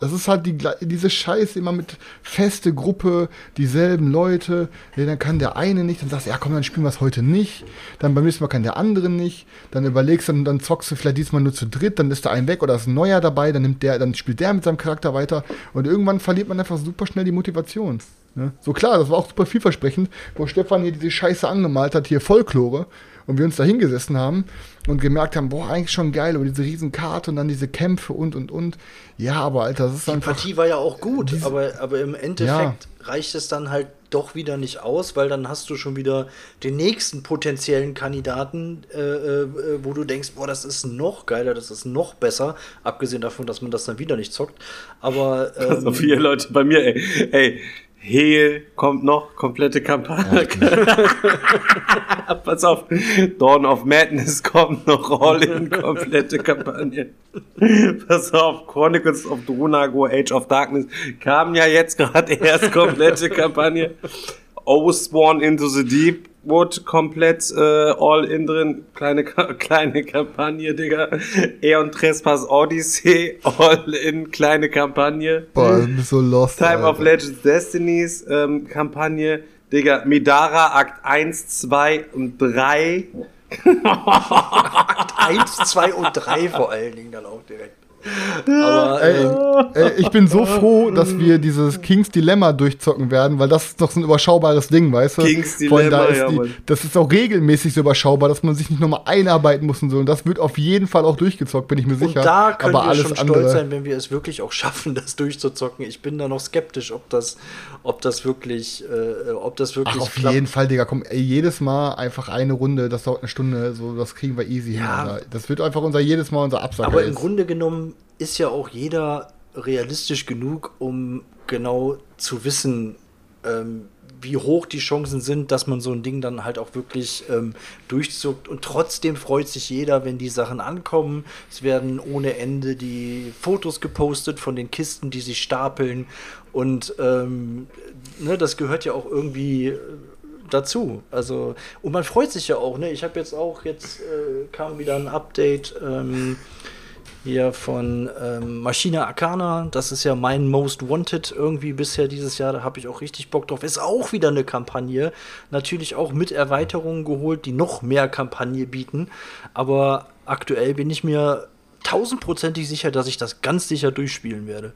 das ist halt die, diese Scheiße immer mit feste Gruppe, dieselben Leute. Ja, dann kann der eine nicht, dann sagst du, ja komm, dann spielen wir es heute nicht. Dann beim nächsten Mal kann der andere nicht. Dann überlegst du, dann, dann zockst du vielleicht diesmal nur zu dritt, dann ist da ein weg oder ist ein neuer dabei, dann nimmt der, dann spielt der mit seinem Charakter weiter. Und irgendwann verliert man einfach super schnell die Motivation. Ne? So klar, das war auch super vielversprechend, wo Stefan hier diese Scheiße angemalt hat, hier Folklore, und wir uns da hingesessen haben und gemerkt haben, boah, eigentlich schon geil, aber diese riesen Karte und dann diese Kämpfe und und und. Ja, aber Alter, das ist Die einfach. Partie war ja auch gut, Diese- aber, aber im Endeffekt Ja. reicht es dann halt doch wieder nicht aus, weil dann hast du schon wieder den nächsten potenziellen Kandidaten, äh, äh, wo du denkst, boah, das ist noch geiler, das ist noch besser, abgesehen davon, dass man das dann wieder nicht zockt. Aber ähm, So viele Leute bei mir, ey. Ey, Hehl kommt noch, komplette Kampagne. Pass auf, Dawn of Madness kommt noch, All-In, komplette Kampagne. Pass auf, Chronicles of Drunago, Age of Darkness kam ja jetzt gerade erst komplette Kampagne. Oathsworn into the Deep wurde komplett äh, All-In drin. Kleine, kleine Kampagne, Digga. Aeon Trespass Odyssey, All-In, kleine Kampagne. Boah, bist so lost. Time Alter. of Legends Destinies ähm, Kampagne. Digga, Midara Akt 1, 2 und 3. 1, 2 und 3 vor allen Dingen dann auch direkt. Aber Ey, ähm, ey, ich bin so froh, dass wir dieses Kings Dilemma durchzocken werden, weil das ist doch so ein überschaubares Ding, weißt du? Kings Dilemma, da ist ja, die. Das ist auch regelmäßig so überschaubar, dass man sich nicht nochmal einarbeiten muss und so. Und das wird auf jeden Fall auch durchgezockt, bin ich mir und sicher. da können Aber wir alles schon andere. stolz sein, wenn wir es wirklich auch schaffen, das durchzuzocken. Ich bin da noch skeptisch, ob das, ob das wirklich, äh, ob das wirklich Ach, auf klappt. jeden Fall, Digga. Komm, ey, jedes Mal einfach eine Runde, das dauert eine Stunde, so, das kriegen wir easy Ja. hin. Alter. Das wird einfach unser jedes Mal unser Absacker. Aber im. Grunde genommen ist ja auch jeder realistisch genug, um genau zu wissen, ähm, wie hoch die Chancen sind, dass man so ein Ding dann halt auch wirklich ähm, durchzuckt. Und trotzdem freut sich jeder, wenn die Sachen ankommen. Es werden ohne Ende die Fotos gepostet von den Kisten, die sich stapeln. Und ähm, ne, das gehört ja auch irgendwie äh, dazu. Also, und man freut sich ja auch, ne? Ich habe jetzt auch, jetzt äh, kam wieder ein Update ähm, hier von ähm, Maschine Arcana. Das ist ja mein Most Wanted irgendwie bisher dieses Jahr. Da habe ich auch richtig Bock drauf. Ist auch wieder eine Kampagne. Natürlich auch mit Erweiterungen geholt, die noch mehr Kampagne bieten. Aber aktuell bin ich mir tausendprozentig sicher, dass ich das ganz sicher durchspielen werde.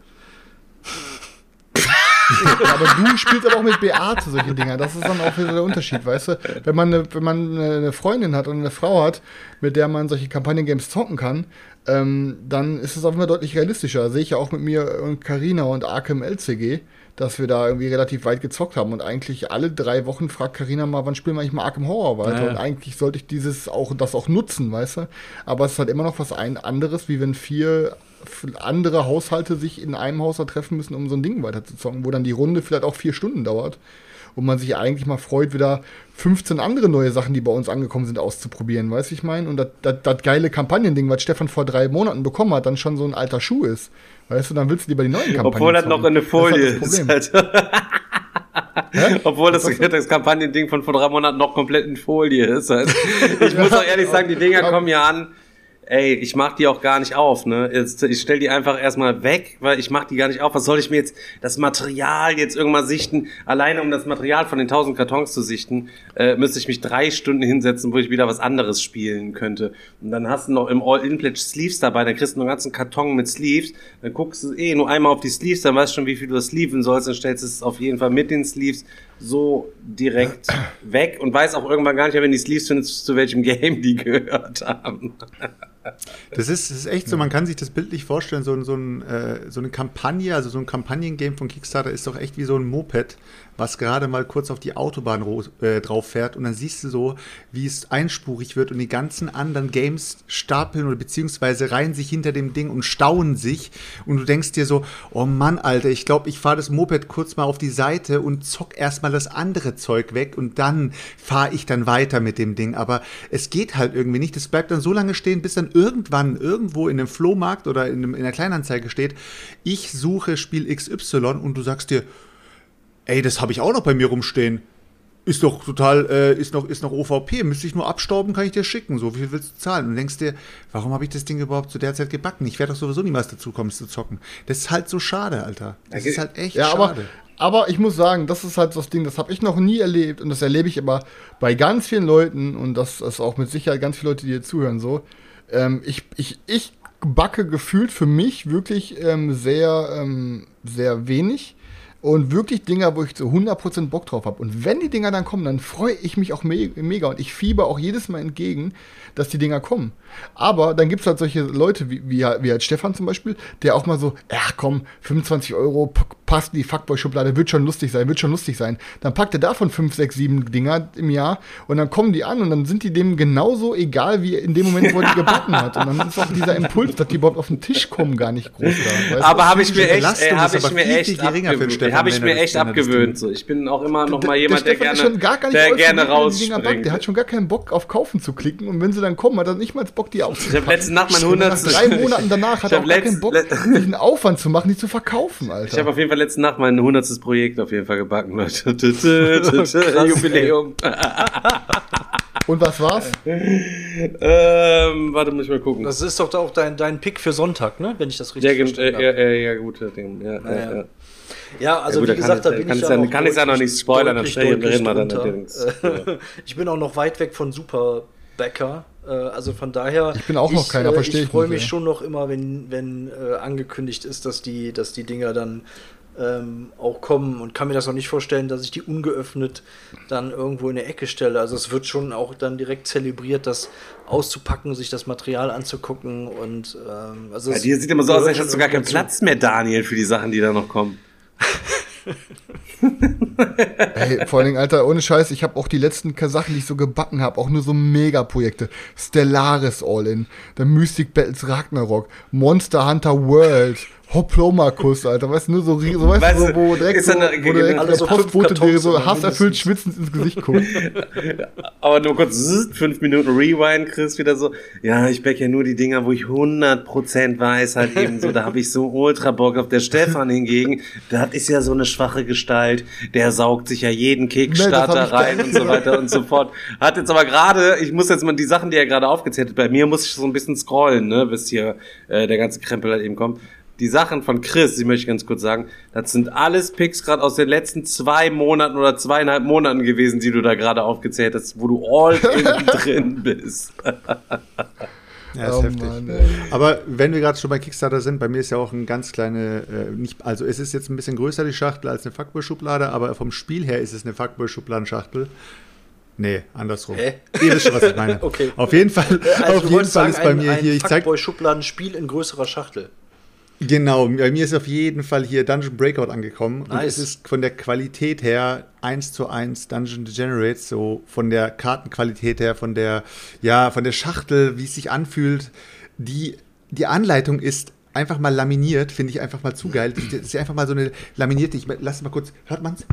Aber du spielst aber auch mit Beate solche Dinger. Das ist dann auch wieder der Unterschied, weißt du? Wenn man, eine, wenn man eine Freundin hat und eine Frau hat, mit der man solche Kampagnen-Games zocken kann, ähm, dann ist es auf Fall deutlich realistischer. Sehe ich ja auch mit mir und Carina und Arkham LCG, dass wir da irgendwie relativ weit gezockt haben. Und eigentlich alle drei Wochen fragt Carina mal, wann spielen wir eigentlich mal Arkham Horror weiter? Ja. Und eigentlich sollte ich dieses auch, das auch nutzen, weißt du? Aber es ist halt immer noch was ein anderes, wie wenn vier andere Haushalte sich in einem Haushalt treffen müssen, um so ein Ding weiterzuzocken, wo dann die Runde vielleicht auch vier Stunden dauert. Und man sich eigentlich mal freut, wieder 15 andere neue Sachen, die bei uns angekommen sind, auszuprobieren. Weißt du, ich meine? Und das geile Kampagnending, was Stefan vor drei Monaten bekommen hat, dann schon so ein alter Schuh ist. Weißt du, dann willst du lieber die neuen Kampagnen Obwohl das noch zocken. eine Folie Das ist. Halt das Halt. Obwohl das, das Kampagnending von vor drei Monaten noch komplett in Folie ist. Also, ich muss auch ehrlich sagen, die Dinger kommen ja an. Ey, ich mach die auch gar nicht auf, ne? Jetzt, ich stell die einfach erstmal weg, weil ich mach die gar nicht auf. Was soll ich mir jetzt das Material jetzt irgendwann sichten? Alleine um das Material von den 1000 Kartons zu sichten, äh, müsste ich mich drei Stunden hinsetzen, wo ich wieder was anderes spielen könnte. Und dann hast du noch im All-In-Pledge Sleeves dabei, dann kriegst du einen ganzen Karton mit Sleeves, dann guckst du eh nur einmal auf die Sleeves, dann weißt du schon, wie viel du sleeven sollst, dann stellst du es auf jeden Fall mit den Sleeves so direkt weg und weiß auch irgendwann gar nicht mehr, wenn die Sleeves findest, zu welchem Game die gehört haben. Das ist, das ist echt so, man kann sich das bildlich vorstellen, so, so, ein, äh, so eine Kampagne, also so ein Kampagnengame von Kickstarter ist doch echt wie so ein Moped, was gerade mal kurz auf die Autobahn äh, drauf fährt und dann siehst du so, wie es einspurig wird und die ganzen anderen Games stapeln oder beziehungsweise reihen sich hinter dem Ding und stauen sich und du denkst dir so, oh Mann, Alter, ich glaube, ich fahre das Moped kurz mal auf die Seite und zock erstmal das andere Zeug weg und dann fahre ich dann weiter mit dem Ding, aber es geht halt irgendwie nicht, es bleibt dann so lange stehen, bis dann irgendwann irgendwo in einem Flohmarkt oder in, einem, in einer Kleinanzeige steht, ich suche Spiel XY und du sagst dir, ey, das habe ich auch noch bei mir rumstehen. Ist doch total, äh, ist noch, ist noch OVP, müsste ich nur abstauben, kann ich dir schicken. So wie viel willst du zahlen? Und du denkst dir, warum habe ich das Ding überhaupt zu der Zeit gebacken? Ich werde doch sowieso niemals dazu kommen, es zu zocken. Das ist halt so schade, Alter. Das Okay. ist halt echt Ja, aber, schade. aber ich muss sagen, das ist halt das Ding, das habe ich noch nie erlebt und das erlebe ich aber bei ganz vielen Leuten und das ist auch mit Sicherheit ganz viele Leute, die hier zuhören, so. Ähm, ich, ich, ich backe gefühlt für mich wirklich ähm, sehr, ähm, sehr wenig und wirklich Dinger, wo ich so 100% Bock drauf habe. Und wenn die Dinger dann kommen, dann freue ich mich auch me mega und ich fieber auch jedes Mal entgegen, dass die Dinger kommen. Aber dann gibt es halt solche Leute wie, wie, wie halt Stefan zum Beispiel, der auch mal so, ach komm, 25 Euro passt in die Fuckboy-Schublade, wird schon lustig sein, wird schon lustig sein. Dann packt er davon 5, 6, 7 Dinger im Jahr und dann kommen die an und dann sind die dem genauso egal wie in dem Moment, wo er die gebacken hat. Und dann ist auch dieser Impuls, dass die überhaupt auf den Tisch kommen, gar nicht groß da. weißt? Aber habe ich mir echt, Belastung ey, hab ich mir echt Habe ich mir echt abgewöhnt. So, ich bin auch immer noch Der- mal jemand, der, Stefan ist gerne, schon gar, gar nicht der gerne er rausspringt. Der hat schon gar keinen Bock auf Kaufen zu klicken und wenn sie dann kommen, hat er nicht mal Bock, die Ich auszupacken. habe letzte Nacht mein Und nach 100. drei Monaten danach hat Ich er auch gar letzt- keinen Bock, diesen Aufwand zu machen, die zu verkaufen, Alter. Ich habe auf jeden Fall letzte Nacht mein 100. Projekt auf jeden Fall gebacken, Leute. Jubiläum. und was war's? ähm, warte, muss ich mal gucken. Das ist doch auch dein, dein Pick für Sonntag, ne? Wenn ich das richtig Ja, äh, habe. ja, ja, ja, gut, Ding. Ja, ja, ja. ja. Ja, also gut, wie gesagt, ich- da bin kann ich ich ja ja- noch kann ich ja noch nicht spoilern, dann deutlich, deutlich reden wir dann. Äh, Ich bin auch noch weit weg von Super Bäcker. Äh, also von daher. Ich bin auch noch keiner, äh, verstehe Ich ich freue mich ey. schon noch immer, wenn, wenn äh, angekündigt ist, dass die, dass die Dinger dann ähm, auch kommen und kann mir das auch nicht vorstellen, dass ich die ungeöffnet dann irgendwo in der Ecke stelle. Also es wird schon auch dann direkt zelebriert, das auszupacken, sich das Material anzugucken und ähm, also Bei es dir sieht immer so aus, als hättest du gar keinen Platz mehr, Daniel, für die Sachen, die da noch kommen. Ey, vor allen Dingen, Alter, ohne Scheiß, ich habe auch die letzten Sachen, die ich so gebacken habe, auch nur so Megaprojekte. Stellaris All-In, der Mystic Battles Ragnarok, Monster Hunter World, Hoplomachus, Alter, weißt du, nur so, so weißt Weißt du, wo direkt ist so, eine- wo direkt alle der so Postbote dir so hasserfüllt schwitzend ins Gesicht guckt. Aber nur kurz, zzz, fünf Minuten Rewind, Chris, wieder so, ja, ich back ja nur die Dinger, wo ich 100% weiß, halt eben so, da habe ich so ultra Bock auf der Stefan hingegen, das ist ja so eine schwache Gestalt, der saugt sich ja jeden Nee, Kickstarter ich rein und so weiter und so fort. Hat jetzt aber gerade, ich muss jetzt mal die Sachen, die er gerade aufgezählt hat, bei mir muss ich so ein bisschen scrollen, ne, bis hier äh, der ganze Krempel halt eben kommt. Die Sachen von Chris, die möchte ich ganz kurz sagen, das sind alles Picks gerade aus den letzten zwei Monaten oder zweieinhalb Monaten gewesen, die du da gerade aufgezählt hast, wo du all in drin bist. Ja, ist Oh heftig. Mann. Aber wenn wir gerade schon bei Kickstarter sind, bei mir ist ja auch ein ganz kleine, äh, nicht, also es ist jetzt ein bisschen größer die Schachtel als eine Fuckboy-Schublade, aber vom Spiel her ist es eine Fuckboy-Schubladenschachtel. Nee, andersrum. Hä? Ihr wisst schon, was ich meine. Okay. Auf jeden Fall, Also auf jeden Fall sagen, ist bei ein, mir ein hier, ich zeig, Fuckboy-Schubladenspiel in größerer Schachtel. Genau, bei mir ist auf jeden Fall hier Dungeon Breakout angekommen. Und Nice. es ist von der Qualität her eins zu eins Dungeon Degenerates, so von der Kartenqualität her, von der, ja, von der Schachtel, wie es sich anfühlt. Die, die Anleitung ist einfach mal laminiert, finde ich einfach mal zu geil. Das ist einfach mal so eine laminierte, ich lass mal kurz, hört man's?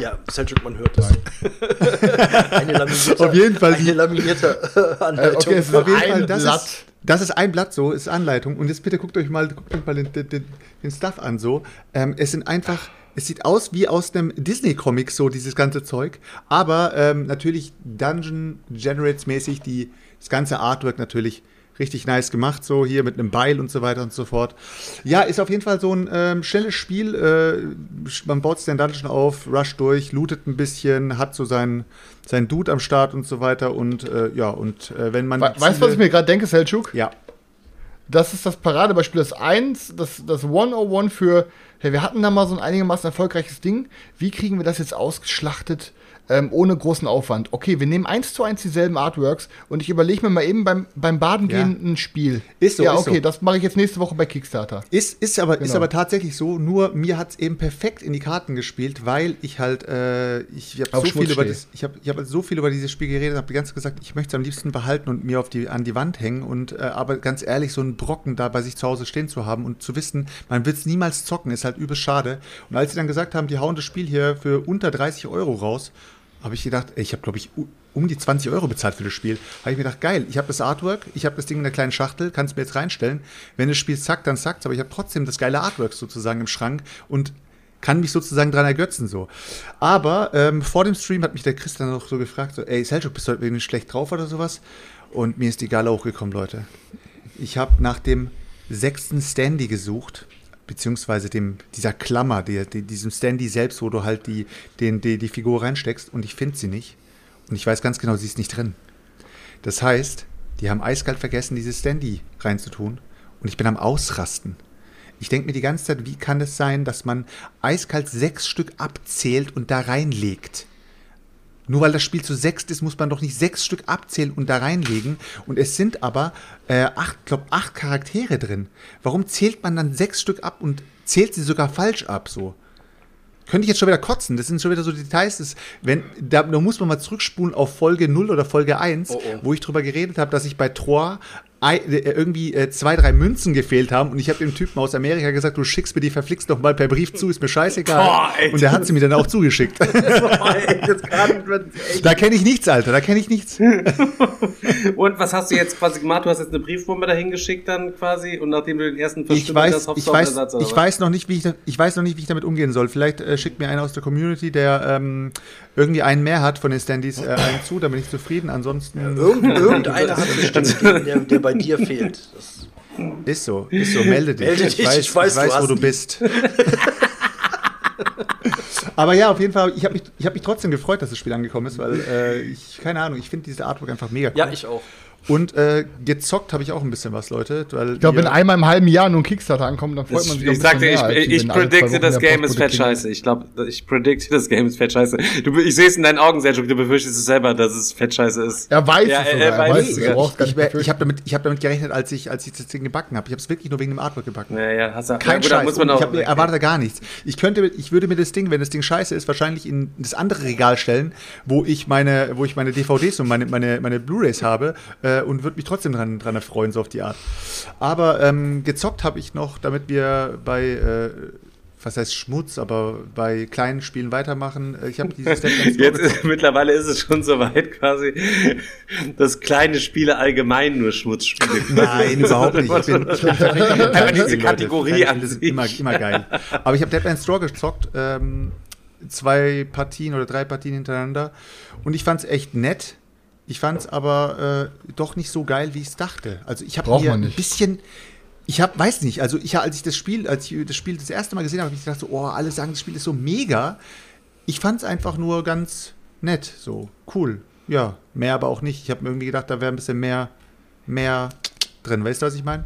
Ja, Seljuk, man hört es. eine laminierte, Auf jeden Fall eine laminierte äh, Anleitung. okay, es ist Auf jeden Fall, das Blatt. ist, das ist ein Blatt so, ist Anleitung. Und jetzt bitte guckt euch mal, guckt euch mal den, den, den, Stuff an so. Ähm, es sind einfach, es sieht aus wie aus einem Disney-Comic so, dieses ganze Zeug. Aber ähm, natürlich Dungeon Generates mäßig, die, das ganze Artwork natürlich richtig nice gemacht, so hier mit einem Beil und so weiter und so fort. Ja, ist auf jeden Fall so ein ähm, schnelles Spiel. Äh, man baut sich den Dungeon auf, rush durch, lootet ein bisschen, hat so seinen, seinen Dude am Start und so weiter. Und äh, ja, und äh, wenn man. We weißt du, was ich mir gerade denke, Selchuk? Ja. Das ist das Paradebeispiel, das 1, das, das 101 für, hey, wir hatten da mal so ein einigermaßen erfolgreiches Ding. Wie kriegen wir das jetzt ausgeschlachtet ähm, ohne großen Aufwand? Okay, wir nehmen eins zu eins dieselben Artworks und ich überlege mir mal eben beim, beim Baden Ja. gehen ein Spiel. Ist so, Ja, ist okay, so. das mache ich jetzt nächste Woche bei Kickstarter. Ist, ist, aber, ist Genau. aber tatsächlich so, nur mir hat es eben perfekt in die Karten gespielt, weil ich halt, äh, ich habe so viel über das, ich habe ich hab so viel über dieses Spiel geredet, habe die ganze Zeit gesagt, ich möchte es am liebsten behalten und mir auf die, an die Wand hängen und äh, aber ganz ehrlich, so einen Brocken da bei sich zu Hause stehen zu haben und zu wissen, man wird es niemals zocken, ist halt übel schade. Und als sie dann gesagt haben, die hauen das Spiel hier für unter 30 Euro raus, habe ich gedacht, ich habe, glaube ich, um die 20 Euro bezahlt für das Spiel. Habe ich mir gedacht, geil, ich habe das Artwork, ich habe das Ding in einer kleinen Schachtel, kann es mir jetzt reinstellen. Wenn das Spiel zackt, dann zackt aber ich habe trotzdem das geile Artwork sozusagen im Schrank und kann mich sozusagen dran ergötzen so. Aber ähm, vor dem Stream hat mich der Christian noch so gefragt, so, ey, Selchuk, bist du heute irgendwie schlecht drauf oder sowas? Und mir ist die Galle hochgekommen, Leute. Ich habe nach dem sechsten Standy gesucht, beziehungsweise dem, dieser Klammer, die, die, diesem Standy selbst, wo du halt die, den, die, die Figur reinsteckst und ich finde sie nicht. Und ich weiß ganz genau, sie ist nicht drin. Das heißt, die haben eiskalt vergessen, dieses Standy reinzutun und ich bin am Ausrasten. Ich denke mir die ganze Zeit, wie kann es sein, dass man eiskalt sechs Stück abzählt und da reinlegt? Nur weil das Spiel zu sechst ist, muss man doch nicht sechs Stück abzählen und da reinlegen. Und es sind aber äh, acht, glaub, acht Charaktere drin. Warum zählt man dann sechs Stück ab und zählt sie sogar falsch ab so? Könnte ich jetzt schon wieder kotzen. Das sind schon wieder so Details. Das, wenn, da, da muss man mal zurückspulen auf Folge 0 oder Folge 1, Oh, oh. wo ich drüber geredet habe, dass ich bei Troyes irgendwie äh, zwei, drei Münzen gefehlt haben. Und ich habe dem Typen aus Amerika gesagt, du schickst mir die verflixt noch mal per Brief zu, ist mir scheißegal. Boah, ey. und der hat sie mir dann auch zugeschickt. da kenne ich nichts, Alter. Da kenne ich nichts. Und was hast du jetzt quasi gemacht? Du hast jetzt eine Briefbombe dahin geschickt dann quasi und nachdem du den ersten weiß, hast, hoffst ich weiß, Ersatz, ich was? weiß noch nicht, wie ich, da- ich weiß noch nicht, wie ich damit umgehen soll. Vielleicht äh, schickt mir einer aus der Community, der ähm, irgendwie einen mehr hat von den Standys, äh, einen zu, da bin ich zufrieden. Ansonsten Irgend, irgendeiner hat bestimmt der, der bei dir fehlt. Das, ist so, ist so, melde dich. Melde dich, ich weiß, ich weiß, ich weiß wo du bist. Aber ja, auf jeden Fall, ich habe mich, ich hab mich trotzdem gefreut, dass das Spiel angekommen ist, weil äh, ich, keine Ahnung, ich finde diese Artwork einfach mega cool. ja, ich auch. Und äh, gezockt habe ich auch ein bisschen was, Leute. Weil Ich glaube, wenn einmal im halben Jahr nur ein Kickstarter ankommt, dann freut Das, man sich ich ein sagte, ich, ich, ich predikte, das Game ist fett scheiße. Ich glaube, ich predikte, das Game ist fett scheiße. Du, ich sehe es in deinen Augen, Sergio, du befürchtest es selber, dass es fett scheiße ist. Er weiß Ja, es er- sogar, er er weiß weiß es er braucht gar ich, nicht ich befürchten. habe damit, ich hab damit gerechnet, als ich, als ich das Ding gebacken habe. Ich habe es wirklich nur wegen dem Artwork gebacken. Ja, ja, hast du, Kein ja, gut, da Scheiß. muss man ich auch, hab, erwarte da gar nichts. Ich könnte, ich würde mir das Ding, wenn das Ding scheiße ist, wahrscheinlich in das andere Regal stellen, wo ich meine, wo ich meine DVDs und meine, meine, meine Blu-rays habe äh, und würde mich trotzdem dran, dran erfreuen, so auf die Art. Aber ähm, gezockt habe ich noch, damit wir bei äh, was heißt Schmutz, aber bei kleinen Spielen weitermachen. Äh, Ich habe dieses Jetzt ist, mittlerweile ist es schon so weit quasi, dass kleine Spiele allgemein nur Schmutzspiele Nein, überhaupt nicht. Ich bin, ich bin diese Kategorie an das ist sich. immer, immer geil. Aber ich habe Deadlands Draw gezockt, ähm, zwei Partien oder drei Partien hintereinander und ich fand es echt nett. Ich fand es aber äh, doch nicht so geil, wie ich es dachte. Also ich habe mir ein bisschen ich habe, weiß nicht, also ich, als ich das Spiel, als ich das Spiel das erste Mal gesehen habe, habe ich gedacht so, oh, alle sagen, das Spiel ist so mega. Ich fand es einfach nur ganz nett, so cool. Ja, mehr aber auch nicht. Ich habe mir irgendwie gedacht, da wäre ein bisschen mehr, mehr drin. Weißt du, was ich meine?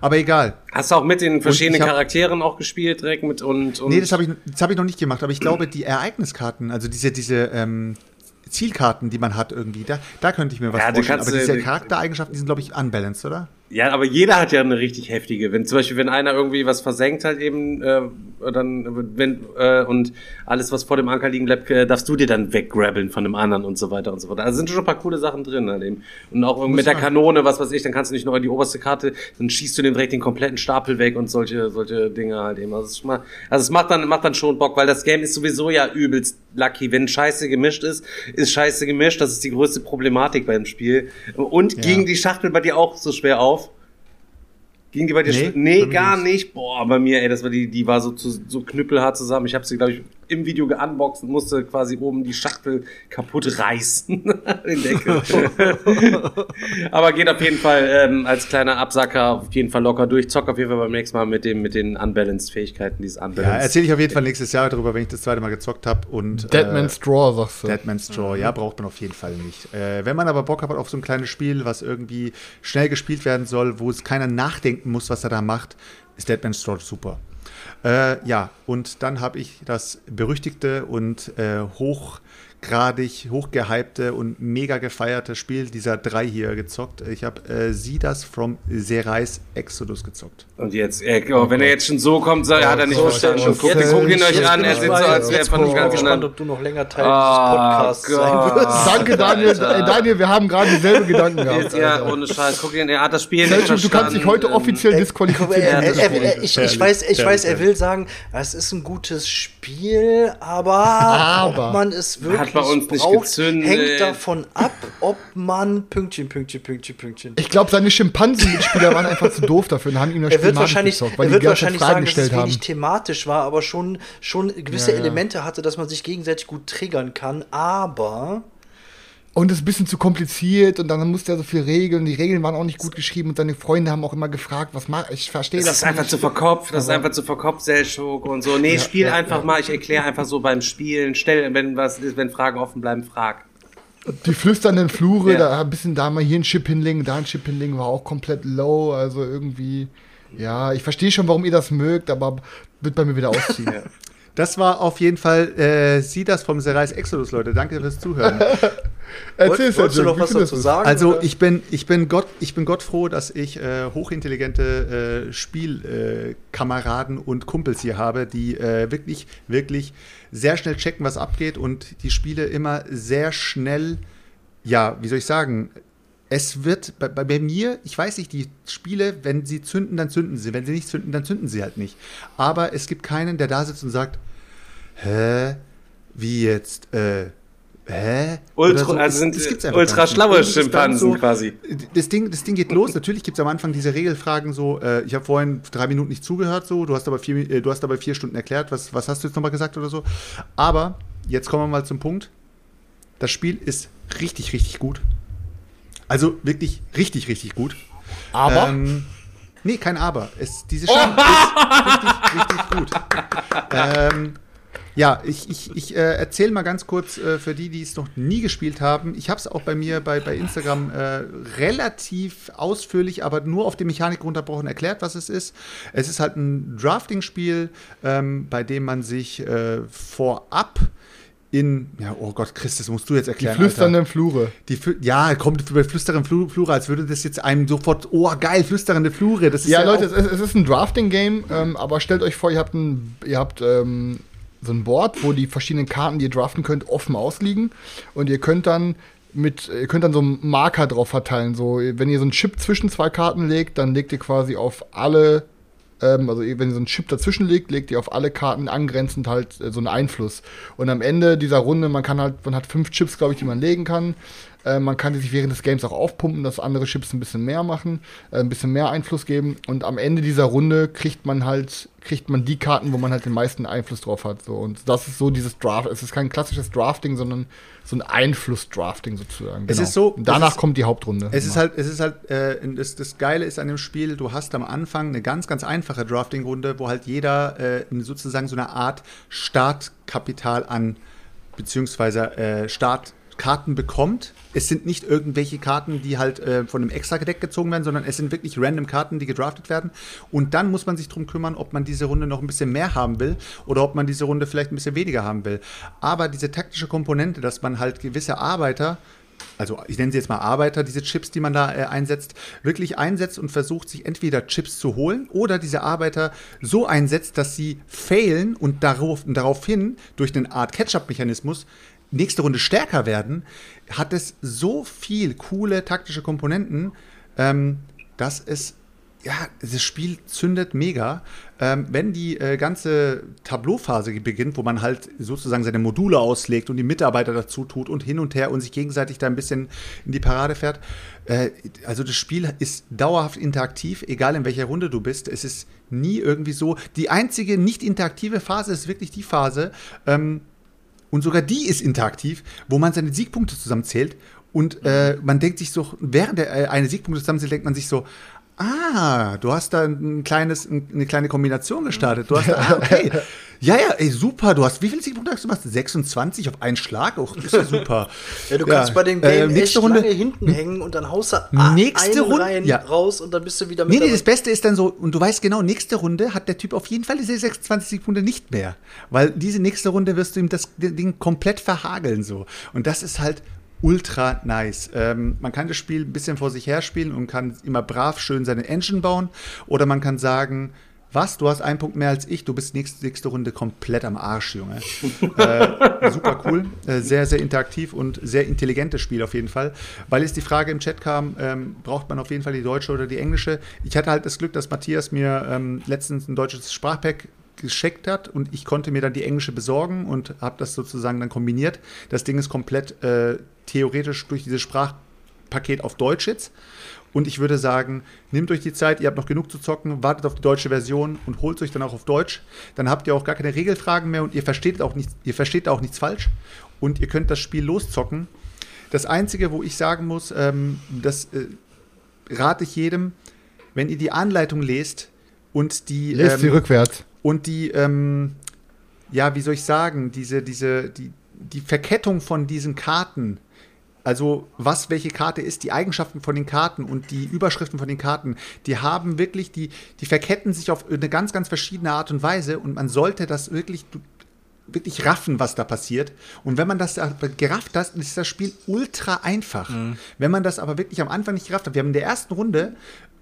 Aber egal. Hast du auch mit den verschiedenen hab- Charakteren auch gespielt direkt mit und, und Nee, das habe ich, das hab ich noch nicht gemacht, aber ich glaube, die Ereigniskarten, also diese, diese ähm, Zielkarten, die man hat irgendwie, da, da könnte ich mir was Ja, vorstellen. Aber diese Charaktereigenschaften, die sind, glaube ich, unbalanced, oder? Ja, aber jeder hat ja eine richtig heftige. Wenn zum Beispiel, wenn einer irgendwie was versenkt halt eben, äh, dann wenn äh, und alles, was vor dem Anker liegen bleibt, äh, darfst du dir dann weggrabbeln von dem anderen und so weiter und so fort. Also sind schon ein paar coole Sachen drin halt eben. Und auch mit der Kanone, was weiß ich, dann kannst du nicht nur in die oberste Karte, dann schießt du den direkt den kompletten Stapel weg und solche solche Dinge halt eben. Also mal, also es macht dann macht dann schon Bock, weil das Game ist sowieso ja übelst lucky. Wenn Scheiße gemischt ist, ist Scheiße gemischt. Das ist die größte Problematik beim Spiel. Und Ja. ging die Schachtel bei dir auch so schwer auf? Ging die bei dir Nee? Nee, gar nicht. nicht. Boah, bei mir, ey, das war die, die war so, zu, so knüppelhart zusammen. Ich habe sie, glaube ich, im Video geunboxt und musste quasi oben die Schachtel kaputt reißen. Den Deckel. Aber geht auf jeden Fall ähm, als kleiner Absacker auf jeden Fall locker durch. Zock auf jeden Fall beim nächsten Mal mit dem mit den unbalanced Fähigkeiten, dieses Ja, unbalanced. erzähle ich auf jeden Fall nächstes Jahr darüber, wenn ich das zweite Mal gezockt habe. Und Deadman's äh, Draw, sagst du. Deadman's Draw, ja, braucht man auf jeden Fall nicht. Äh, wenn man aber Bock hat auf so ein kleines Spiel, was irgendwie schnell gespielt werden soll, wo es keiner nachdenken muss, was er da macht, ist Deadman's Draw super. Äh, ja, und dann habe ich das berüchtigte und äh, hochgradig, hochgehypte und mega gefeierte Spiel dieser drei hier gezockt. Ich habe äh, Sie das from Serais Exodus gezockt. Und jetzt, äh, oh, wenn er jetzt schon so kommt, so, hat er nicht So, verstanden. jetzt- Guckt, jetzt- guckt ihn euch an, er sieht so, als wäre er von ich ganz gespannt, ob du noch länger Teil Ah, dieses Podcasts sein wirst. Danke, Daniel. Alter. Äh, Daniel, wir haben gerade dieselbe Gedanken gehabt. Jetzt, ja, ohne Scheiß, guck ihn, er hat das Spiel nicht verstanden. du kannst dich heute offiziell Guck mal, disqualifizieren. er, er, ist er, ich, ich weiß, ich weiß, er will sagen, es ist ein gutes Spiel, aber, Aber. ob man es wirklich Hat bei uns nicht gezündet. hängt davon ab, ob man Pünktchen, Pünktchen, Pünktchen, Pünktchen. Ich glaube, seine Schimpansen-Mitspieler waren einfach zu doof dafür und haben ihm das Er Spiel wird wahrscheinlich, gezockt, weil er wird die wahrscheinlich Fragen sagen, dass es wenig haben. thematisch war, aber schon, schon gewisse Ja, ja. Elemente hatte, dass man sich gegenseitig gut triggern kann. Aber Und es ist ein bisschen zu kompliziert und dann musste er so viel regeln. Die Regeln waren auch nicht gut geschrieben und seine Freunde haben auch immer gefragt, was mach ich verstehe Das das ist einfach nicht. zu verkopft, das ist einfach zu verkopft, Selchuk und so. Nee, spiel ja, einfach ja. mal, ich erkläre einfach so beim Spielen. Stell, wenn was ist, wenn Fragen offen bleiben, frag. Die flüsternden Flure, Ja. da ein bisschen da mal hier ein Chip hinlegen, da ein Chip hinlegen, war auch komplett low. Also irgendwie, ja, ich verstehe schon, warum ihr das mögt, aber wird bei mir wieder ausziehen. Das war auf jeden Fall äh, Sie das vom Serais Exodus, Leute. Danke fürs Zuhören. Erzähl, wolltest du noch was dazu sagen? Also oder? ich bin, ich bin Gott, ich bin Gott froh, dass ich äh, hochintelligente äh, Spielkameraden äh, und Kumpels hier habe, die äh, wirklich, wirklich sehr schnell checken, was abgeht und die Spiele immer sehr schnell, ja, wie soll ich sagen, es wird bei, bei, bei mir, ich weiß nicht, die Spiele, wenn sie zünden, dann zünden sie. Wenn sie nicht zünden, dann zünden sie halt nicht. Aber es gibt keinen, der da sitzt und sagt, hä, wie jetzt, äh, hä? Ultra, so. also sind Das ultra schlaue Schimpansen quasi. Das Ding, das Ding geht los. Natürlich gibt es am Anfang diese Regelfragen so, äh, ich habe vorhin drei Minuten nicht zugehört, so, du hast aber vier, äh, du hast aber vier Stunden erklärt, was, was hast du jetzt nochmal gesagt oder so. Aber jetzt kommen wir mal zum Punkt. Das Spiel ist richtig, richtig gut. Also wirklich richtig, richtig gut. Aber Ähm, nee, kein Aber. Es, diese Spiel ist richtig, richtig gut. Ähm, Ja, ich, ich, ich äh, erzähle mal ganz kurz äh, für die, die es noch nie gespielt haben. Ich habe es auch bei mir bei, bei Instagram äh, relativ ausführlich, aber nur auf die Mechanik runterbrochen erklärt, was es ist. Es ist halt ein Drafting-Spiel, ähm, bei dem man sich äh, vorab in, ja, oh Gott, Chris, das musst du jetzt Die erklären. flüsternden Flure. Die ja, kommt über flüsterende Flu Flure, als würde das jetzt einem sofort, oh geil, flüsterende Flure. Das ist Ja, Leute, auch- es, ist- es ist ein Drafting-Game, ähm, aber stellt euch vor, ihr habt ein, ihr habt ähm, so ein Board, wo die verschiedenen Karten, die ihr draften könnt, offen ausliegen und ihr könnt dann mit, ihr könnt dann so einen Marker drauf verteilen. So, wenn ihr so einen Chip zwischen zwei Karten legt, dann legt ihr quasi auf alle, ähm, also wenn ihr so einen Chip dazwischen legt, legt ihr auf alle Karten angrenzend halt äh, so einen Einfluss. Und am Ende dieser Runde, man kann halt, man hat fünf Chips, glaube ich, die man legen kann. Äh, man kann die sich während des Games auch aufpumpen, dass andere Chips ein bisschen mehr machen, äh, ein bisschen mehr Einfluss geben. Und am Ende dieser Runde kriegt man halt, kriegt man die Karten, wo man halt den meisten Einfluss drauf hat. So. Und das ist so dieses Draft. Es ist kein klassisches Drafting, sondern so ein Einfluss-Drafting sozusagen. Es ist so- Und danach ist- kommt die Hauptrunde. Es ist halt, es ist halt, äh, das, das Geile ist an dem Spiel, du hast am Anfang eine ganz, ganz einfache Drafting-Runde, wo halt jeder äh, sozusagen so eine Art Startkapital an, beziehungsweise äh, Startkarten bekommt. Es sind nicht irgendwelche Karten, die halt äh, von einem extra Deck gezogen werden, sondern es sind wirklich random Karten, die gedraftet werden. Und dann muss man sich drum kümmern, ob man diese Runde noch ein bisschen mehr haben will oder ob man diese Runde vielleicht ein bisschen weniger haben will. Aber diese taktische Komponente, dass man halt gewisse Arbeiter also ich nenne sie jetzt mal Arbeiter, diese Chips, die man da äh, einsetzt, wirklich einsetzt und versucht, sich entweder Chips zu holen oder diese Arbeiter so einsetzt, dass sie failen und darauf, und daraufhin durch eine Art Catch-up-Mechanismus nächste Runde stärker werden, hat es so viel coole taktische Komponenten, ähm, dass es ja, das Spiel zündet mega. Ähm, wenn die äh, ganze Tableauphase beginnt, wo man halt sozusagen seine Module auslegt und die Mitarbeiter dazu tut und hin und her und sich gegenseitig da ein bisschen in die Parade fährt. Äh, also das Spiel ist dauerhaft interaktiv, egal in welcher Runde du bist. Es ist nie irgendwie so. Die einzige nicht interaktive Phase ist wirklich die Phase, ähm, und sogar die ist interaktiv, wo man seine Siegpunkte zusammenzählt. Und äh, man denkt sich so, während der äh, eine Siegpunkte zusammenzählt, denkt man sich so, ah, du hast da ein kleines, ein, eine kleine Kombination gestartet. Du hast, ah, okay. Ja, ja, ey, super. Du hast, wie viele Siegpunkte hast du gemacht? 26 auf einen Schlag? Oh, ist ja super. Ja, du kannst bei dem äh, Game echt nächste Runde, lange hinten hängen und dann haust du Nächste einen Runde- rein, ja. raus und dann bist du wieder Nee, nee, dabei. das Beste ist dann so, und du weißt genau, nächste Runde hat der Typ auf jeden Fall diese 26 Siegpunkte nicht mehr. Weil diese nächste Runde wirst du ihm das Ding komplett verhageln so. Und das ist halt ultra nice. Ähm, man kann das Spiel ein bisschen vor sich her spielen und kann immer brav schön seine Engine bauen. Oder man kann sagen, was, du hast einen Punkt mehr als ich, du bist nächste, nächste Runde komplett am Arsch, Junge. äh, super cool, äh, sehr, sehr interaktiv und sehr intelligentes Spiel auf jeden Fall. Weil jetzt die Frage im Chat kam, ähm, braucht man auf jeden Fall die deutsche oder die englische? Ich hatte halt das Glück, dass Matthias mir ähm, letztens ein deutsches Sprachpack geschickt hat und ich konnte mir dann die englische besorgen und habe das sozusagen dann kombiniert. Das Ding ist komplett äh, theoretisch durch dieses Sprachpaket auf Deutsch jetzt. Und ich würde sagen, nehmt euch die Zeit, ihr habt noch genug zu zocken, wartet auf die deutsche Version und holt euch dann auch auf Deutsch. Dann habt ihr auch gar keine Regelfragen mehr und ihr versteht auch nichts, ihr versteht auch nichts falsch und ihr könnt das Spiel loszocken. Das Einzige, wo ich sagen muss, ähm, das äh, rate ich jedem, wenn ihr die Anleitung lest und die Lest sie ähm, rückwärts. und die, ähm, ja, wie soll ich sagen, diese, diese, die, die Verkettung von diesen Karten, also was welche Karte ist, die Eigenschaften von den Karten und die Überschriften von den Karten, die haben wirklich, die, die verketten sich auf eine ganz, ganz verschiedene Art und Weise und man sollte das wirklich wirklich raffen, was da passiert. Und wenn man das gerafft hat, ist das Spiel ultra einfach. Wenn man das aber wirklich am Anfang nicht gerafft hat, wir haben in der ersten Runde,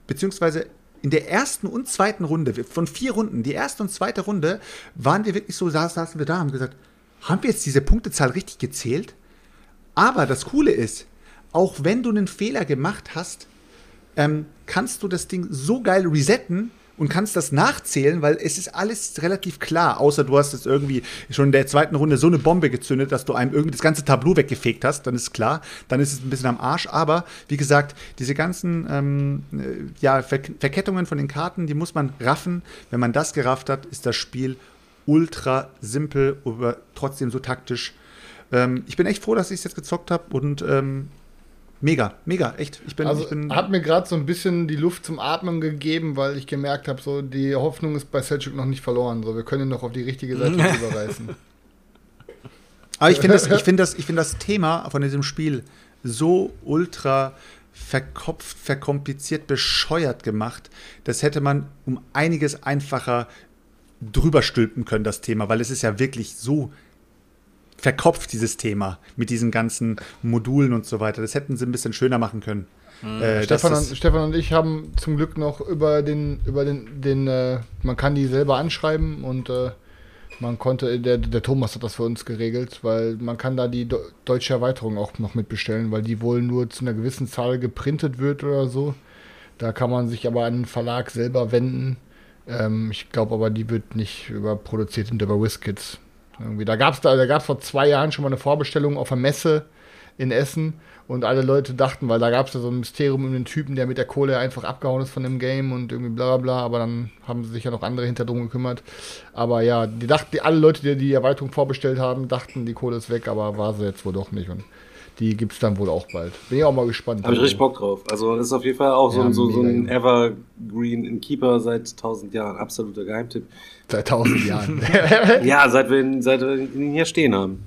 beziehungsweise in der ersten und zweiten Runde, von vier Runden, die erste und zweite Runde, waren wir wirklich so, saß- saßen wir da und haben gesagt, haben wir jetzt diese Punktezahl richtig gezählt? Aber das Coole ist, auch wenn du einen Fehler gemacht hast, ähm, kannst du das Ding so geil resetten und kannst das nachzählen, weil es ist alles relativ klar, außer du hast jetzt irgendwie schon in der zweiten Runde so eine Bombe gezündet, dass du einem irgendwie das ganze Tableau weggefegt hast, dann ist klar, dann ist es ein bisschen am Arsch, aber wie gesagt, diese ganzen ähm, äh, ja, Ver Verkettungen von den Karten, die muss man raffen. Wenn man das gerafft hat, ist das Spiel ultra simpel, aber trotzdem so taktisch. Ähm, ich bin echt froh, dass ich es jetzt gezockt habe und ähm, mega, mega, echt. Ich bin, Also ich bin hat mir gerade so ein bisschen die Luft zum Atmen gegeben, weil ich gemerkt habe, so die Hoffnung ist bei Selchuk noch nicht verloren. So, wir können ihn noch auf die richtige Seite überreißen. Aber ich finde das, ich finde das, ich finde das Thema von diesem Spiel so ultra verkopft, verkompliziert, bescheuert gemacht. Das hätte man um einiges einfacher drüber stülpen können, das Thema, weil es ist ja wirklich so verkopft, dieses Thema, mit diesen ganzen Modulen und so weiter. Das hätten sie ein bisschen schöner machen können. Äh, Stefan, und, Stefan und ich haben zum Glück noch über den, über den, den äh, man kann die selber anschreiben und äh, man konnte, der, der Thomas hat das für uns geregelt, weil man kann da die do, deutsche Erweiterung auch noch mitbestellen, weil die wohl nur zu einer gewissen Zahl geprintet wird oder so. Da kann man sich aber an den Verlag selber wenden. Ähm, ich glaube aber, die wird nicht überproduziert und über WizKids. Irgendwie. Da gab es da, da gab's vor zwei Jahren schon mal eine Vorbestellung auf einer Messe in Essen und alle Leute dachten, weil da gab es ja so ein Mysterium um den Typen, der mit der Kohle einfach abgehauen ist von dem Game und irgendwie bla bla bla, aber dann haben sich ja noch andere hinter drum gekümmert. Aber ja, die dachten, die, alle Leute, die die Erweiterung vorbestellt haben, dachten, die Kohle ist weg, aber war sie jetzt wohl doch nicht und die gibt es dann wohl auch bald. Bin ich auch mal gespannt. Habe ich richtig Bock drauf. Also das ist auf jeden Fall auch so, Ja, ein- so, so ein. Evergreen in Keeper seit tausend Jahren. Absoluter Geheimtipp. Seit tausend Jahren. Ja, seit wir, ihn- seit wir ihn hier stehen haben.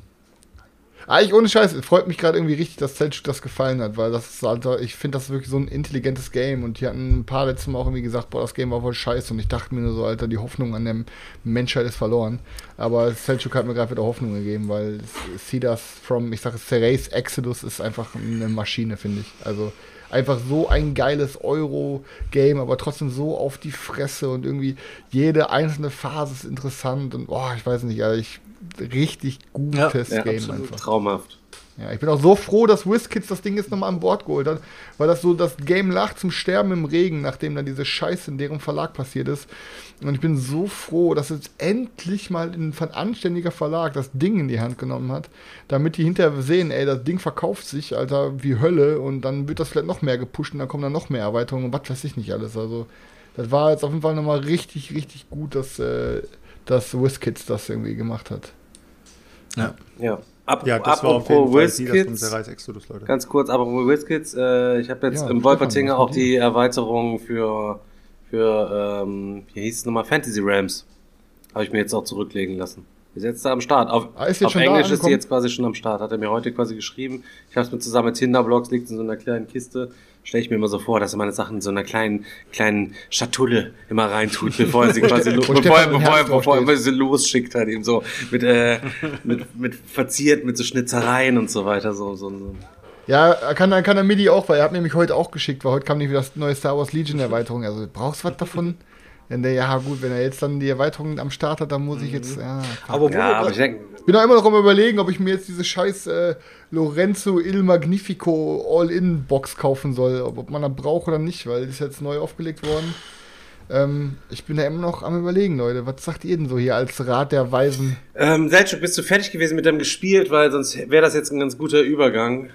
Eigentlich ohne Scheiß, es freut mich gerade irgendwie richtig, dass Selchuk das gefallen hat, weil das ist, Alter, ich finde das wirklich so ein intelligentes Game und die hatten ein paar letztes Mal auch irgendwie gesagt, boah, das Game war voll scheiße und ich dachte mir nur so, Alter, die Hoffnung an der Menschheit ist verloren. Aber Selchuk hat mir gerade wieder Hoffnung gegeben, weil See das from, ich sage Ceres Exodus ist einfach eine Maschine, finde ich. Also einfach so ein geiles Euro-Game, aber trotzdem so auf die Fresse und irgendwie jede einzelne Phase ist interessant und boah, ich weiß nicht, Alter, ich richtig gutes Ja, Game absolut einfach. traumhaft. Ja, ich bin auch so froh, dass WizKids das Ding jetzt nochmal an Bord geholt hat, weil das so das Game lag zum Sterben im Regen, nachdem dann diese Scheiße in deren Verlag passiert ist. Und ich bin so froh, dass jetzt endlich mal ein anständiger Verlag das Ding in die Hand genommen hat, damit die hinterher sehen, ey, das Ding verkauft sich, Alter, wie Hölle und dann wird das vielleicht noch mehr gepusht und dann kommen dann noch mehr Erweiterungen und was weiß ich nicht alles. Also, das war jetzt auf jeden Fall nochmal richtig, richtig gut, dass, äh, dass WizKids das irgendwie gemacht hat. Ja. Ab, Ja, das war auf jeden Fall die, das Ceres Exodus, Leute. ganz kurz, apropos WizKids, äh, ich habe jetzt Ja, im Wolpertinger auch die Erweiterung für, für ähm, wie hieß es nochmal, Fantasy Rams. Habe ich mir jetzt auch zurücklegen lassen. Ist jetzt da am Start. Auf, Ah, ist auf Englisch ist sie jetzt quasi schon am Start. Hat er mir heute quasi geschrieben. Ich habe es mir zusammen mit Tinderblogs, liegt in so einer kleinen Kiste. Stelle ich mir immer so vor, dass er meine Sachen in so einer kleinen, kleinen Schatulle immer reintut, bevor er sie quasi lo bevor, er, bevor, er, bevor er sie losschickt hat, ihm so mit, äh, mit, mit verziert, mit so Schnitzereien und so weiter. So, so, so. Ja, kann, kann er Midi auch, weil er hat mir nämlich heute auch geschickt, weil heute kam nämlich das neue Star Wars Legion Erweiterung. Also brauchst du was davon? Wenn der, ja gut, wenn er jetzt dann die Erweiterung am Start hat, dann muss ich jetzt, ja. fuck. Aber Ja, aber ich denke, Ich bin auch immer noch am überlegen, ob ich mir jetzt diese scheiß äh, Lorenzo Il Magnifico All-In-Box kaufen soll. Ob, man das braucht oder nicht, weil die ist jetzt neu aufgelegt worden. Ähm, ich bin da immer noch am überlegen, Leute. Was sagt ihr denn so hier als Rat der Weisen? ähm, Selchuk, bist du fertig gewesen mit dem gespielt? Weil sonst wäre das jetzt ein ganz guter Übergang.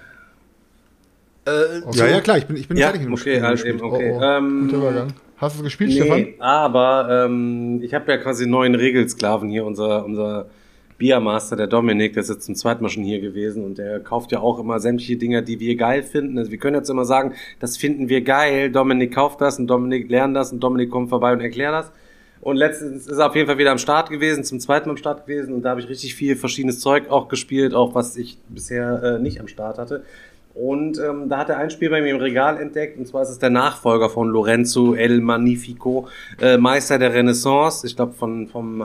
Äh, Okay. Ja, ja, klar, ich bin, ich bin Ja, fertig mit dem okay, Spiel. halt eben, okay. Oh, oh, Ähm, guter Übergang. Hast du es gespielt, Stefan? Nee, aber ähm, ich habe ja quasi einen neuen Regelsklaven hier, unser, unser Biermaster, der Dominik, der ist jetzt zum zweiten Mal schon hier gewesen und der kauft ja auch immer sämtliche Dinger, die wir geil finden. Also wir können jetzt immer sagen, das finden wir geil, Dominik kauft das und Dominik lernt das und Dominik kommt vorbei und erklärt das. Und letztens ist er auf jeden Fall wieder am Start gewesen, zum zweiten Mal am Start gewesen und da habe ich richtig viel verschiedenes Zeug auch gespielt, auch was ich bisher äh, nicht am Start hatte. Und ähm, da hat er ein Spiel bei mir im Regal entdeckt, und zwar ist es der Nachfolger von Lorenzo El Magnifico, äh, Meister der Renaissance. Ich glaube, von vom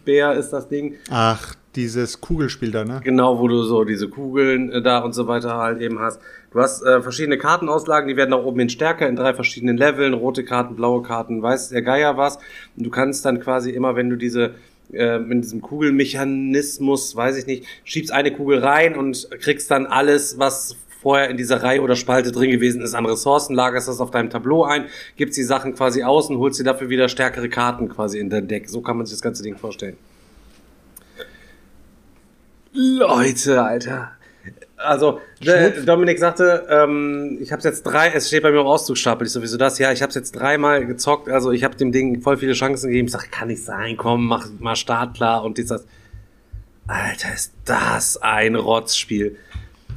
Heidelbeer ist das Ding. Ach, dieses Kugelspiel da, ne? Genau, wo du so diese Kugeln äh, da und so weiter halt eben hast. Du hast äh, verschiedene Kartenauslagen, die werden nach oben hin stärker in drei verschiedenen Leveln, rote Karten, blaue Karten, weiß der Geier was. Und du kannst dann quasi immer, wenn du diese äh, in diesem Kugelmechanismus, weiß ich nicht, schiebst eine Kugel rein und kriegst dann alles, was vorher in dieser Reihe oder Spalte drin gewesen ist, an Ressourcen, lagerst das auf deinem Tableau ein, gibst die Sachen quasi aus und holst dir dafür wieder stärkere Karten quasi in dein Deck. So kann man sich das ganze Ding vorstellen. Leute, Alter. Also, der, Dominik sagte, ähm, ich habe jetzt drei, es steht bei mir im Auszugsstapel, ich sowieso das, ja, ich habe jetzt dreimal gezockt, also ich habe dem Ding voll viele Chancen gegeben, ich sag, kann nicht sein, komm, mach mal Start klar und dies, das. Alter, ist das ein Rotzspiel.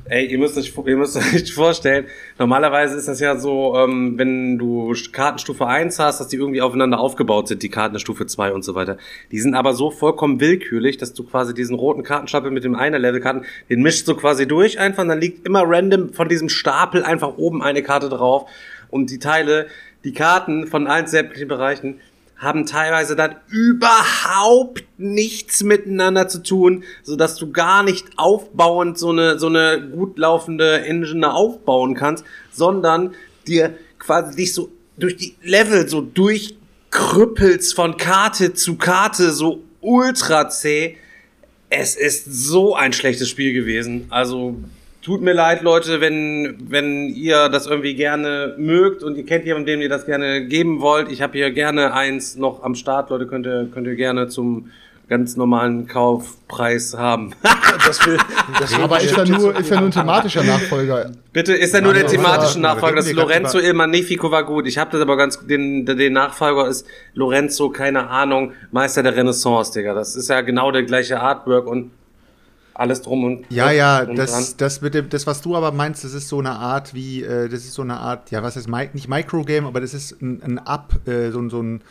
Ey, ihr müsst, euch, ihr müsst euch vorstellen, normalerweise ist das ja so, ähm, wenn du Kartenstufe 1 hast, dass die irgendwie aufeinander aufgebaut sind, die Karten der Stufe 2 und so weiter. Die sind aber so vollkommen willkürlich, dass du quasi diesen roten Kartenstapel mit dem einer Levelkarten, den mischst du quasi durch einfach, und dann liegt immer random von diesem Stapel einfach oben eine Karte drauf und die Teile, die Karten von allen sämtlichen Bereichen, haben teilweise dann überhaupt nichts miteinander zu tun, so dass du gar nicht aufbauend so eine so eine gut laufende Engine aufbauen kannst, sondern dir quasi dich so durch die Level so durchkrüppelst von Karte zu Karte so ultra zäh. Es ist so ein schlechtes Spiel gewesen. Also Tut mir leid, Leute, wenn, wenn ihr das irgendwie gerne mögt und ihr kennt jemanden, dem ihr das gerne geben wollt. Ich habe hier gerne eins noch am Start, Leute, könnt ihr, könnt ihr gerne zum ganz normalen Kaufpreis haben. Das will, das will Aber ist er nur, ist er nur ein thematischer Nachfolger? Bitte, ist er nur der thematische Nachfolger? Das Lorenzo Il Magnifico war gut. Ich habe das aber ganz, den, den Nachfolger ist Lorenzo, keine Ahnung, Meister der Renaissance, Digga. Das ist ja genau der gleiche Artwork und alles drum und Ja, ja, und das, das mit dem, das, was du aber meinst, das ist so eine Art wie, äh, das ist so eine Art, ja, was Mi- nicht Microgame, aber das ist ein, ein Up, äh, so, ein- so ein,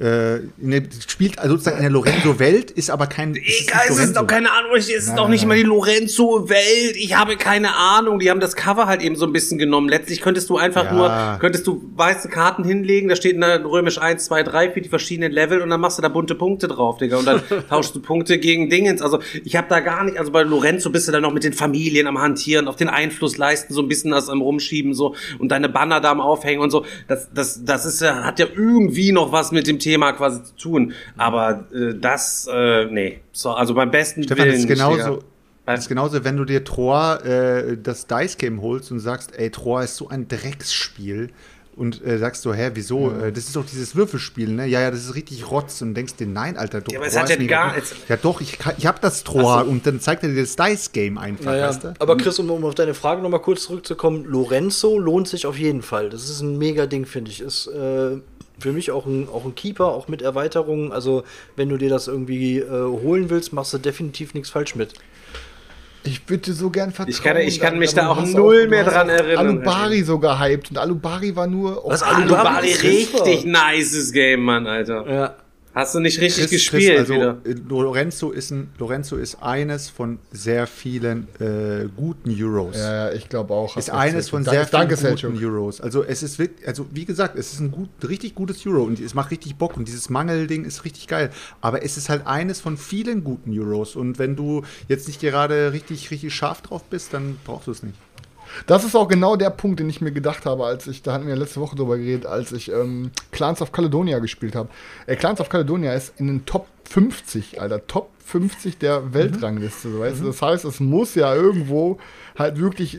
äh, ne, spielt also sozusagen in der Lorenzo-Welt, ist aber kein. Egal, es ist doch keine Ahnung, es ist Nein, doch nein, nicht mal nein. die Lorenzo-Welt. Ich habe keine Ahnung. Die haben das Cover halt eben so ein bisschen genommen. Letztlich könntest du einfach Ja. nur, könntest du weiße Karten hinlegen, da steht in der römisch 1, 2, 3 für die verschiedenen Level und dann machst du da bunte Punkte drauf, Digga. Und dann tauschst du Punkte gegen Dingens. Also ich habe da gar nicht, also bei Lorenzo bist du dann noch mit den Familien am Hantieren, auf den Einfluss leisten, so ein bisschen das am Rumschieben so und deine Banner da am Aufhängen und so. Das, das, das ist ja, hat ja irgendwie noch was mit dem Thema quasi zu tun. Aber äh, das, äh, nee. So, also beim besten Stefan, das ist Willen, genauso. Das ist genauso, wenn du dir Troa äh, das Dice Game holst und sagst, ey, Troa ist so ein Drecksspiel und äh, sagst so, hä, wieso? Äh, das ist doch dieses Würfelspiel, ne? Ja, ja, das ist richtig Rotz und denkst dir, nein, Alter, doch, Ja, aber es hat ist ja gar- es- Ja, doch, ich, ich hab das Troa und dann zeigt er dir das Dice Game einfach, Naja, weißt du? aber Chris, um, um auf deine Frage nochmal kurz zurückzukommen, Lorenzo lohnt sich auf jeden Fall. Das ist ein mega Ding, finde ich. Ist äh, für mich auch ein, auch ein Keeper, auch mit Erweiterungen. Also, wenn du dir das irgendwie äh, holen willst, machst du definitiv nichts falsch mit. Ich würde so gern vertrauen. Ich kann- ich kann mich da auch null du mehr dran auch erinnern, Alubari so gehypt und Alubari war nur. Was, Alubari, Alubari ist richtig nices Game, Mann, Alter. Ja. Hast du nicht richtig Chris- gespielt Chris, also, wieder? äh, Lorenzo ist, ein, Lorenzo ist eines von sehr vielen äh, guten Euros. Ja, ja, ich glaube auch. ist eines von sehr Danke, vielen Selchuk. guten Euros. Also es ist wirklich, also wie gesagt, es ist ein gut, richtig gutes Euro und es macht richtig Bock und dieses Mangelding ist richtig geil. Aber es ist halt eines von vielen guten Euros und wenn du jetzt nicht gerade richtig, richtig scharf drauf bist, dann brauchst du es nicht. Das ist auch genau der Punkt, den ich mir gedacht habe, als ich, da hatten wir letzte Woche drüber geredet, als ich ähm, Clans of Caledonia gespielt habe. Äh, Clans of Caledonia ist in den Top 50, Alter, Top 50 der Weltrangliste, so, weißt du? Das heißt, es muss ja irgendwo halt wirklich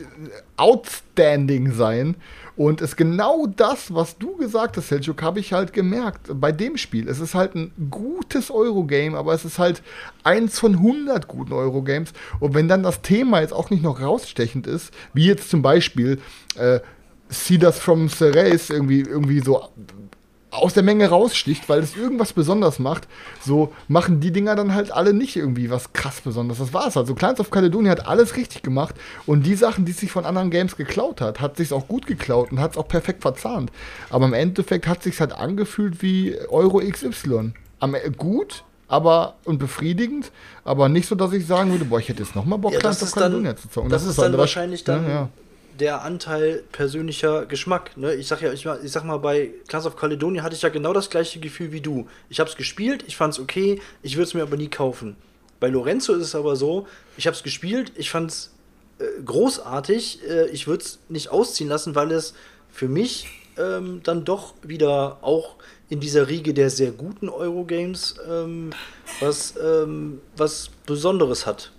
outstanding sein. Und es ist genau das, was du gesagt hast, Selchuk, habe ich halt gemerkt bei dem Spiel. Es ist halt ein gutes Eurogame, aber es ist halt eins von 100 guten Eurogames. Und wenn dann das Thema jetzt auch nicht noch rausstechend ist, wie jetzt zum Beispiel äh, See das from Ceres irgendwie, irgendwie so aus der Menge raussticht, weil es irgendwas besonders macht, so machen die Dinger dann halt alle nicht irgendwie was krass besonders. Das war's. Also Clans of Caledonia hat alles richtig gemacht und die Sachen, die sich von anderen Games geklaut hat, hat sich auch gut geklaut und hat es auch perfekt verzahnt. Aber im Endeffekt hat sich halt angefühlt wie Euro XY. Am, äh, gut, aber und befriedigend, aber nicht so, dass ich sagen würde, boah, ich hätte jetzt noch mal Bock, Ja, Clans das of dann, Caledonia zu zocken. das ist dann halt- wahrscheinlich dann Ja, ja. Der Anteil persönlicher Geschmack. Ne? Ich sag ja, ich, ich sag mal, bei Clans of Caledonia hatte ich ja genau das gleiche Gefühl wie du. Ich habe es gespielt, ich fand es okay, ich würde es mir aber nie kaufen. Bei Lorenzo ist es aber so, ich habe es gespielt, ich fand es äh, großartig, äh, ich würde es nicht ausziehen lassen, weil es für mich ähm, dann doch wieder auch in dieser Riege der sehr guten Eurogames ähm, was, ähm, was Besonderes hat.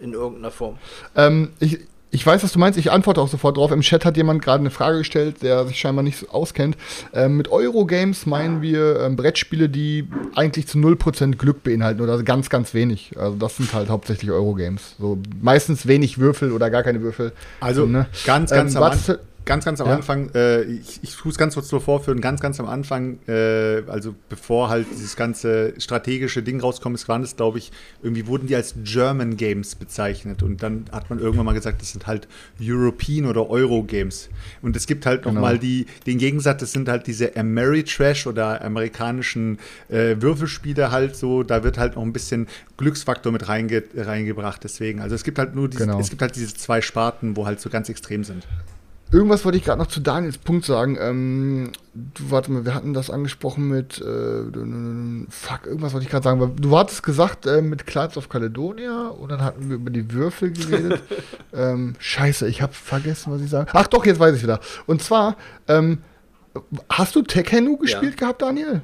In irgendeiner Form. Ähm, ich, ich weiß, was du meinst. Ich antworte auch sofort drauf. Im Chat hat jemand gerade eine Frage gestellt, der sich scheinbar nicht so auskennt. Ähm, mit Eurogames meinen wir ähm, Brettspiele, die eigentlich zu 0% Glück beinhalten oder ganz, ganz wenig. Also das sind halt hauptsächlich Eurogames. So meistens wenig Würfel oder gar keine Würfel. Also So, ne? ganz, ganz ähm, am ganz, ganz am Ja. Anfang, äh, ich, ich tue es ganz kurz so vorführen, ganz, ganz am Anfang, äh, also bevor halt dieses ganze strategische Ding rauskommt, ist, waren es, glaube ich, irgendwie wurden die als German Games bezeichnet und dann hat man irgendwann mal gesagt, das sind halt European oder Euro Games. Und es gibt halt Genau. nochmal die, den Gegensatz, das sind halt diese Ameritrash oder amerikanischen äh, Würfelspiele halt so, da wird halt noch ein bisschen Glücksfaktor mit reinge reingebracht, deswegen. Also es gibt halt nur diese, Genau. es gibt halt diese zwei Sparten, wo halt so ganz extrem sind. Irgendwas wollte ich gerade noch zu Daniels Punkt sagen. Ähm, du, warte mal, wir hatten das angesprochen mit, äh, fuck, irgendwas wollte ich gerade sagen. Du hattest gesagt äh, mit Clouds of Caledonia und dann hatten wir über die Würfel geredet. ähm, scheiße, ich habe vergessen, was ich sagen. Ach doch, jetzt weiß ich wieder. Und zwar, ähm, hast du Tekkenu gespielt gehabt, Daniel?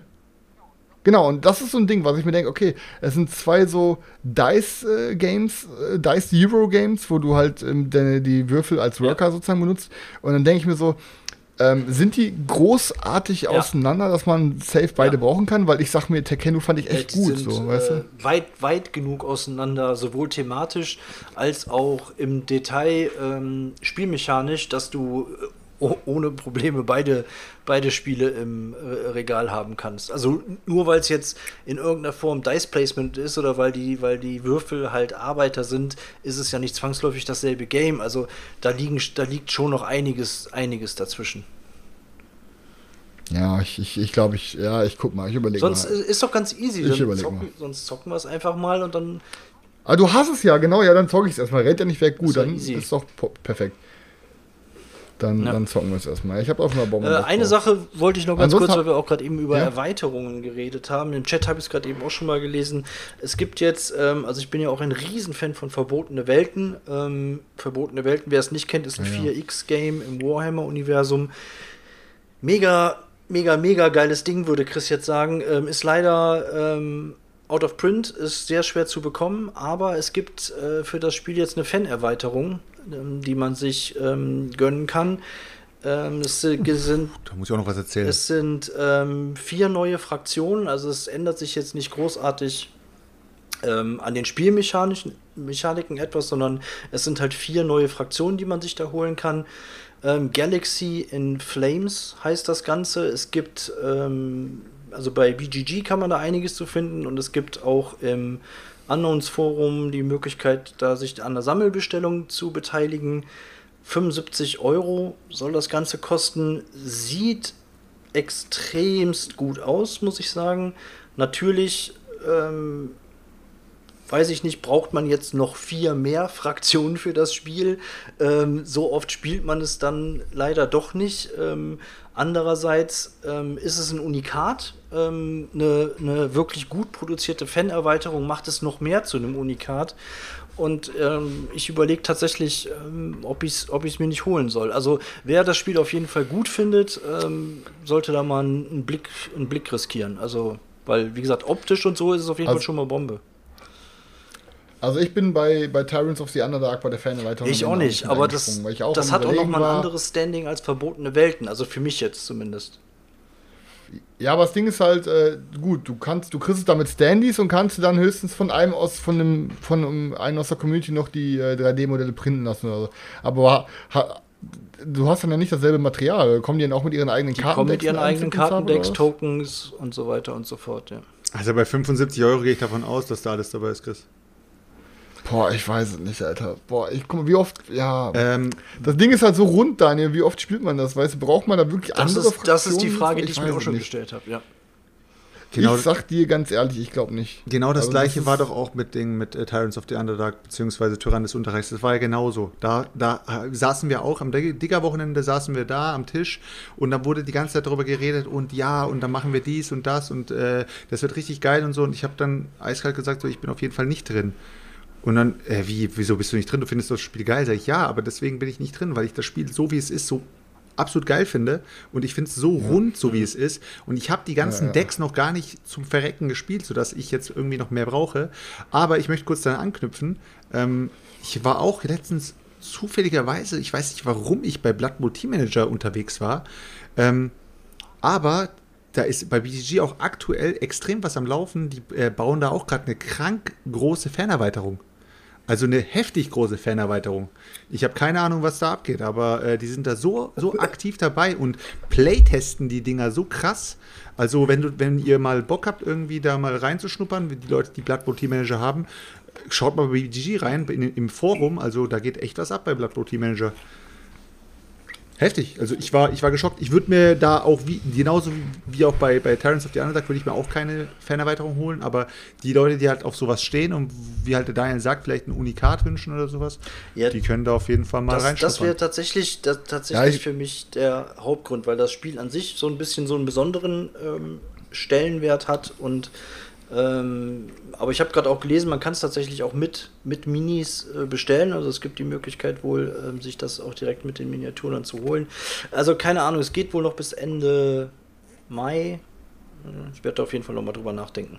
Genau, und das ist so ein Ding, was ich mir denke, okay, es sind zwei so Dice-Games, äh, Dice-Hero-Games, wo du halt ähm, deine, die Würfel als Worker sozusagen benutzt. Und dann denke ich mir so, ähm, sind die großartig auseinander, dass man safe beide Ja. brauchen kann? Weil ich sag mir, Tekkenu fand ich echt Die gut, sind, so, weißt äh, du? weit, weit genug auseinander, sowohl thematisch als auch im Detail ähm, spielmechanisch, dass du äh, ohne Probleme beide, beide Spiele im äh, Regal haben kannst. Also nur weil es jetzt in irgendeiner Form Dice Placement ist oder weil die, weil die Würfel halt Arbeiter sind, ist es ja nicht zwangsläufig dasselbe Game. Also da liegen, da liegt schon noch einiges, einiges dazwischen. Ja, ich, ich, ich glaube, ich, ja, ich guck mal, ich überlege Sonst mal. äh, ist doch ganz easy. Ich Dann überleg zocken, mal. sonst zocken wir es einfach mal und dann Ah, du hast es ja, genau, ja, dann zocke ich es erstmal. Rennt ja nicht weg, gut, dann easy. ist doch perfekt. Dann, Ja. dann zocken wir es erstmal. Ich habe auch mal Bomben. Äh, eine Sache wollte ich noch ganz Ansonsten kurz, weil wir auch gerade eben über Ja. Erweiterungen geredet haben. Im Chat habe ich es gerade eben auch schon mal gelesen. Es gibt jetzt, ähm, also ich bin ja auch ein Riesenfan von Verbotene Welten. Ähm, Verbotene Welten, wer es nicht kennt, ist ein 4X-Game im Warhammer-Universum. Mega, mega, mega geiles Ding, würde Chris jetzt sagen. Ähm, ist leider ähm, out of print, ist sehr schwer zu bekommen, aber es gibt äh, für das Spiel jetzt eine Fan-Erweiterung, ähm, die man sich ähm, gönnen kann. Ähm, es sind, Da muss ich auch noch was erzählen. es sind ähm, vier neue Fraktionen, also es ändert sich jetzt nicht großartig ähm, an den Spielmechaniken Mechaniken etwas, sondern es sind halt vier neue Fraktionen, die man sich da holen kann. Ähm, Galaxy in Flames heißt das Ganze. Es gibt, ähm, also bei BGG kann man da einiges zu finden und es gibt auch im Unknowns Forum die Möglichkeit, da sich an der Sammelbestellung zu beteiligen. 75 Euro soll das Ganze kosten. Sieht extremst gut aus, muss ich sagen. Natürlich, ähm, weiß ich nicht, braucht man jetzt noch vier mehr Fraktionen für das Spiel. Ähm, so oft spielt man es dann leider doch nicht. Ähm, andererseits ähm, ist es ein Unikat. Ähm, eine, eine wirklich gut produzierte Fan-Erweiterung macht es noch mehr zu einem Unikat. Und ähm, ich überlege tatsächlich, ähm, ob ich es ob ich's mir nicht holen soll. Also wer das Spiel auf jeden Fall gut findet, ähm, sollte da mal einen, einen Blick, einen Blick riskieren. Also, weil, wie gesagt, optisch und so ist es auf jeden Also- Fall schon mal Bombe. Also ich bin bei, bei Tyrants of the Underdark bei der Fan-Erweiterung. Ich auch nicht, aber das, eingesprungen, weil ich auch das hat auch noch Überlegen mal ein anderes Standing als verbotene Welten. Also für mich jetzt zumindest. Ja, aber das Ding ist halt, äh, gut, du kannst, du kriegst es damit Standys und kannst du dann höchstens von einem aus, von einem, von einem, einem aus der Community noch die äh, 3D-Modelle printen lassen oder so. Aber ha, du hast dann ja nicht dasselbe Material. Kommen die dann auch mit ihren eigenen Die Kartendecks? kommen mit ihren eigenen Kartendecks? Tokens und so weiter und so fort, ja. Also bei 75 Euro gehe ich davon aus, dass da alles dabei ist, Chris. Boah, ich weiß es nicht, Alter. Boah, ich guck mal, wie oft, ja. Ähm, das Ding ist halt so rund, Daniel. Wie oft spielt man das? Weißt du, braucht man da wirklich Das andere ist, das ist die? Frage, die ich, mir auch schon nicht. gestellt habe, ja. Genau. Ich sag dir ganz ehrlich, ich glaube nicht. Genau das Also gleiche ist- war doch auch mit Ding mit äh, Tyrants of the Underdark beziehungsweise Tyrann des Unterreichs. Das war ja genauso. Da, da äh, saßen wir auch am Dig- Digger-Wochenende saßen wir da am Tisch und da wurde die ganze Zeit darüber geredet und ja und dann machen wir dies und das und äh, das wird richtig geil und so und ich habe dann eiskalt gesagt so ich bin auf jeden Fall nicht drin. Und dann, äh, wie, wieso bist du nicht drin? Du findest das Spiel geil? Sag ich, ja, aber deswegen bin ich nicht drin, weil ich das Spiel so wie es ist, so absolut geil finde und ich finde es so rund, so wie es ist. Und ich habe die ganzen Ja, ja. Decks noch gar nicht zum Verrecken gespielt, sodass ich jetzt irgendwie noch mehr brauche. Aber ich möchte kurz daran anknüpfen. Ähm, ich war auch letztens zufälligerweise, ich weiß nicht, warum ich bei Blood Bowl Team Manager unterwegs war, ähm, aber da ist bei BTG auch aktuell extrem was am Laufen. Die äh, bauen da auch gerade eine krank große Fernerweiterung. Also eine heftig große Fanerweiterung. Ich habe keine Ahnung, was da abgeht, aber äh, die sind da so, so aktiv dabei und playtesten die Dinger so krass. Also wenn du, wenn ihr mal Bock habt, irgendwie da mal reinzuschnuppern, wie die Leute, die Blood Bowl Team Manager haben, schaut mal bei BGG rein in, im Forum. Also da geht echt was ab bei Blood Bowl Team Manager. Heftig. Also ich war, ich war geschockt. Ich würde mir da auch, wie, genauso wie auch bei, bei Terrence of the Underdog, würde ich mir auch keine Fanerweiterung holen. Aber die Leute, die halt auf sowas stehen und wie halt der Daniel sagt, vielleicht ein Unikat wünschen oder sowas, Ja, die können da auf jeden Fall mal Das, das reinschnuppern. wäre tatsächlich, das, tatsächlich Ja, für mich der Hauptgrund, weil das Spiel an sich so ein bisschen so einen besonderen ähm, Stellenwert hat und ähm, aber ich habe gerade auch gelesen, man kann es tatsächlich auch mit, mit Minis äh, bestellen. Also es gibt die Möglichkeit wohl, ähm, sich das auch direkt mit den Miniaturen dann zu holen. Also keine Ahnung, es geht wohl noch bis Ende Mai. Äh, Ich werde auf jeden Fall nochmal drüber nachdenken.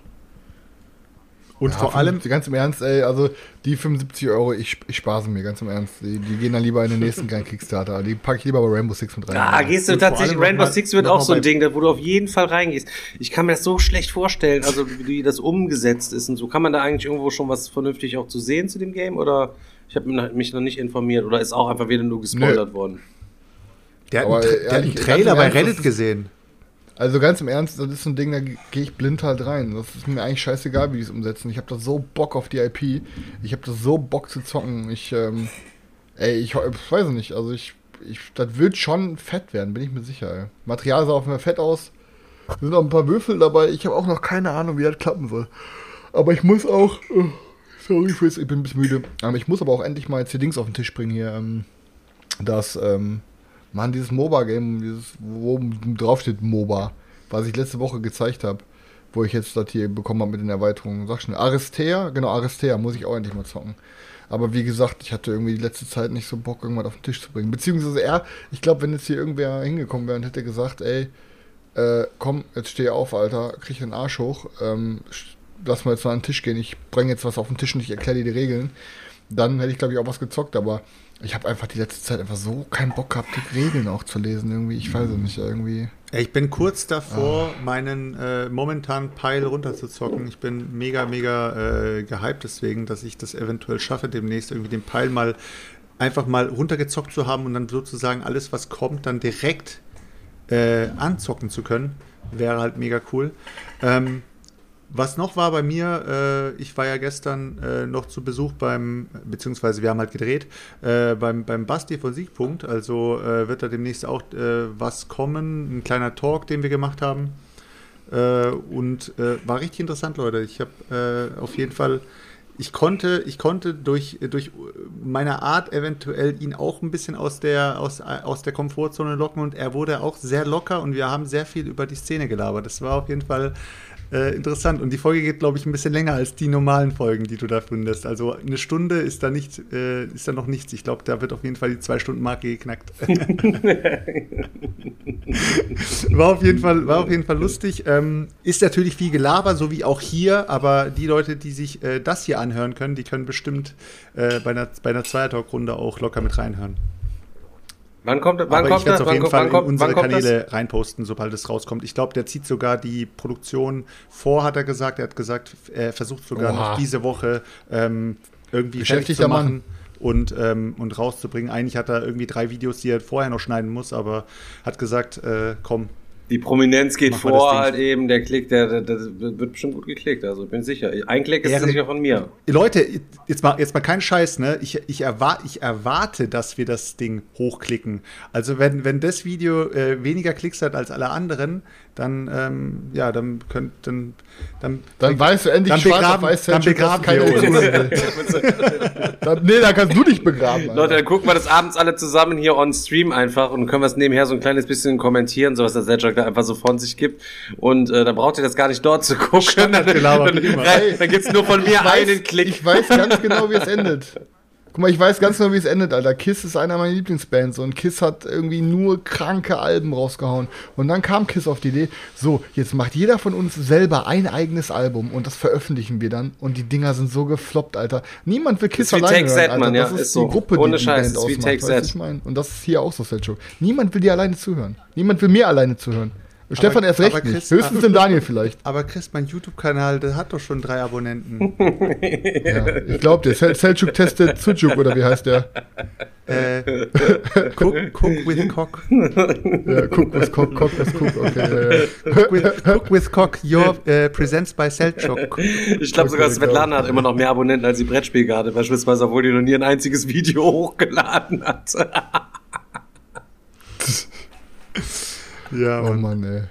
Und Ja, vor allem, 75, ganz im Ernst, ey, also die 75 Euro, ich, ich spare sie mir, ganz im Ernst. Die, die gehen dann lieber in den nächsten kleinen Kickstarter. Die packe ich lieber bei Rainbow Six mit rein. Ah, gehst du tatsächlich, Rainbow mal- Six wird auch so ein Ding, da wo du auf jeden Fall reingehst. Ich kann mir das so schlecht vorstellen, also wie das umgesetzt ist und so. Kann man da eigentlich irgendwo schon was vernünftig auch zu sehen zu dem Game oder ich habe mich noch nicht informiert oder ist auch einfach wieder nur gespoilert worden? der hat Aber einen, der hat einen Trailer im bei Reddit ist- gesehen. Also ganz im Ernst, das ist so ein Ding, da gehe ich blind halt rein. Das ist mir eigentlich scheißegal, wie die es umsetzen. Ich habe da so Bock auf die IP. Ich habe da so Bock zu zocken. Ich, ähm, ey, ich, ich weiß nicht. Also ich, ich, das wird schon fett werden, bin ich mir sicher. Ey. Material sah auf mir fett aus. Sind auch ein paar Würfel dabei. Ich habe auch noch keine Ahnung, wie das klappen soll. Aber ich muss auch, äh, sorry, Chris, ich bin ein bisschen müde. Aber ich muss aber auch endlich mal jetzt die Dings auf den Tisch bringen hier. Ähm, das, ähm, Mann, dieses MOBA-Game, dieses, wo draufsteht MOBA, was ich letzte Woche gezeigt habe, wo ich jetzt das hier bekommen habe mit den Erweiterungen. Sag schnell, Aristea, genau, Aristea, muss ich auch endlich mal zocken. Aber wie gesagt, ich hatte irgendwie die letzte Zeit nicht so Bock, irgendwas auf den Tisch zu bringen. Beziehungsweise er, ich glaube, wenn jetzt hier irgendwer hingekommen wäre und hätte gesagt, ey, äh, komm, jetzt steh auf, Alter, krieg den Arsch hoch, ähm, lass mal jetzt mal an den Tisch gehen, ich bringe jetzt was auf den Tisch und ich erkläre dir die Regeln, dann hätte ich, glaube ich, auch was gezockt, aber ich habe einfach die letzte Zeit einfach so keinen Bock gehabt, die Regeln auch zu lesen, irgendwie, ich weiß es nicht, irgendwie. Ich bin kurz davor, meinen äh, momentanen Pile runterzuzocken. Ich bin mega, mega äh, gehypt deswegen, dass ich das eventuell schaffe, demnächst irgendwie den Pile mal einfach mal runtergezockt zu haben und dann sozusagen alles, was kommt, dann direkt äh, anzocken zu können. Wäre halt mega cool. Ähm, was noch war bei mir, äh, ich war ja gestern äh, noch zu Besuch beim, beziehungsweise wir haben halt gedreht, äh, beim, beim Basti von Siegpunkt. Also äh, wird da demnächst auch äh, was kommen, ein kleiner Talk, den wir gemacht haben. Äh, und war richtig interessant, Leute. Ich habe auf jeden Fall, ich konnte, ich konnte durch, durch meine Art eventuell ihn auch ein bisschen aus der, aus, aus der Komfortzone locken und er wurde auch sehr locker und wir haben sehr viel über die Szene gelabert. Das war auf jeden Fall äh, interessant. Und die Folge geht, glaube ich, ein bisschen länger als die normalen Folgen, die du da findest. Also eine Stunde ist da nicht, äh, ist da noch nichts. Ich glaube, da wird auf jeden Fall die Zwei-Stunden-Marke geknackt. war, auf jeden Fall, war auf jeden Fall lustig. Ähm, ist natürlich viel Gelaber, so wie auch hier, aber die Leute, die sich äh, das hier anhören können, die können bestimmt äh, bei einer, bei einer Zweier-Talk-Runde auch locker mit reinhören. Wann kommt, wann Aber kommt ich werde es auf Wann, jeden kommt- Fall wann, in kommt, unsere wann kommt das? Kanäle reinposten, sobald es rauskommt. Ich glaube, der zieht sogar die Produktion vor, hat er gesagt. Er hat gesagt, er versucht sogar Oha. noch diese Woche ähm, irgendwie fertig Beschäftigter zu machen Mann. und, ähm, und rauszubringen. Eigentlich hat er irgendwie drei Videos, die er vorher noch schneiden muss, aber hat gesagt, äh, komm, Die Prominenz geht Mach vor, halt eben, der Klick, der, der, der wird bestimmt gut geklickt, also ich bin sicher. Ein Klick ist Ehren- sicher von mir. Leute, jetzt mal, jetzt mal kein Scheiß, ne? Ich, ich, erwar ich erwarte, dass wir das Ding hochklicken. Also wenn, wenn das Video äh, weniger Klicks hat als alle anderen, dann, ähm, ja, dann könnt, dann, dann, Dann weißt du endlich dann schwarz begraben, auf weiß, dann begraben will. Dann- Nee, da kannst du dich begraben. Alter. Leute, dann gucken wir das abends alle zusammen hier on Stream einfach und können wir es nebenher so ein kleines bisschen kommentieren, so was der Zedjak da einfach so von sich gibt. Und äh, dann braucht ihr das gar nicht dort zu gucken. Dann, dann, dann, immer. dann gibt's nur von mir weiß- einen Klick. Ich weiß ganz genau, wie es endet. Guck mal, ich weiß ganz genau, wie es endet, Alter. Kiss ist einer meiner Lieblingsbands und Kiss hat irgendwie nur kranke Alben rausgehauen. Und dann kam Kiss auf die Idee, so, jetzt macht jeder von uns selber ein eigenes Album und das veröffentlichen wir dann. Und die Dinger sind so gefloppt, Alter. Niemand will Kiss Ist alleine hören, Alter. Mann, ja, das ist, ist so. die Gruppe, Ohne die die Scheiß, Band ist wie ausmacht. Take weißt was ich mein? Und das ist hier auch so, Selchuk. Niemand will dir alleine zuhören. Niemand will mir alleine zuhören. Stefan erst recht aber nicht. Chris- Höchstens dem Daniel vielleicht. Aber Chris, mein YouTube-Kanal, der hat doch schon drei Abonnenten. Ja, ich glaube, der Sel Selchuk testet Sujuk oder wie heißt der? äh, cook, cook with Cock. Ja, guck, was Cock, Cock, was Cook, okay. Ja, ja. Cook with, cook with Cock, your äh, presents by Selchuk. Ich glaube sogar Svetlana hat immer noch mehr Abonnenten als die Brettspielgarde, beispielsweise, obwohl die noch nie ein einziges Video hochgeladen hat. Ja, Oh Mann. Mann, ey.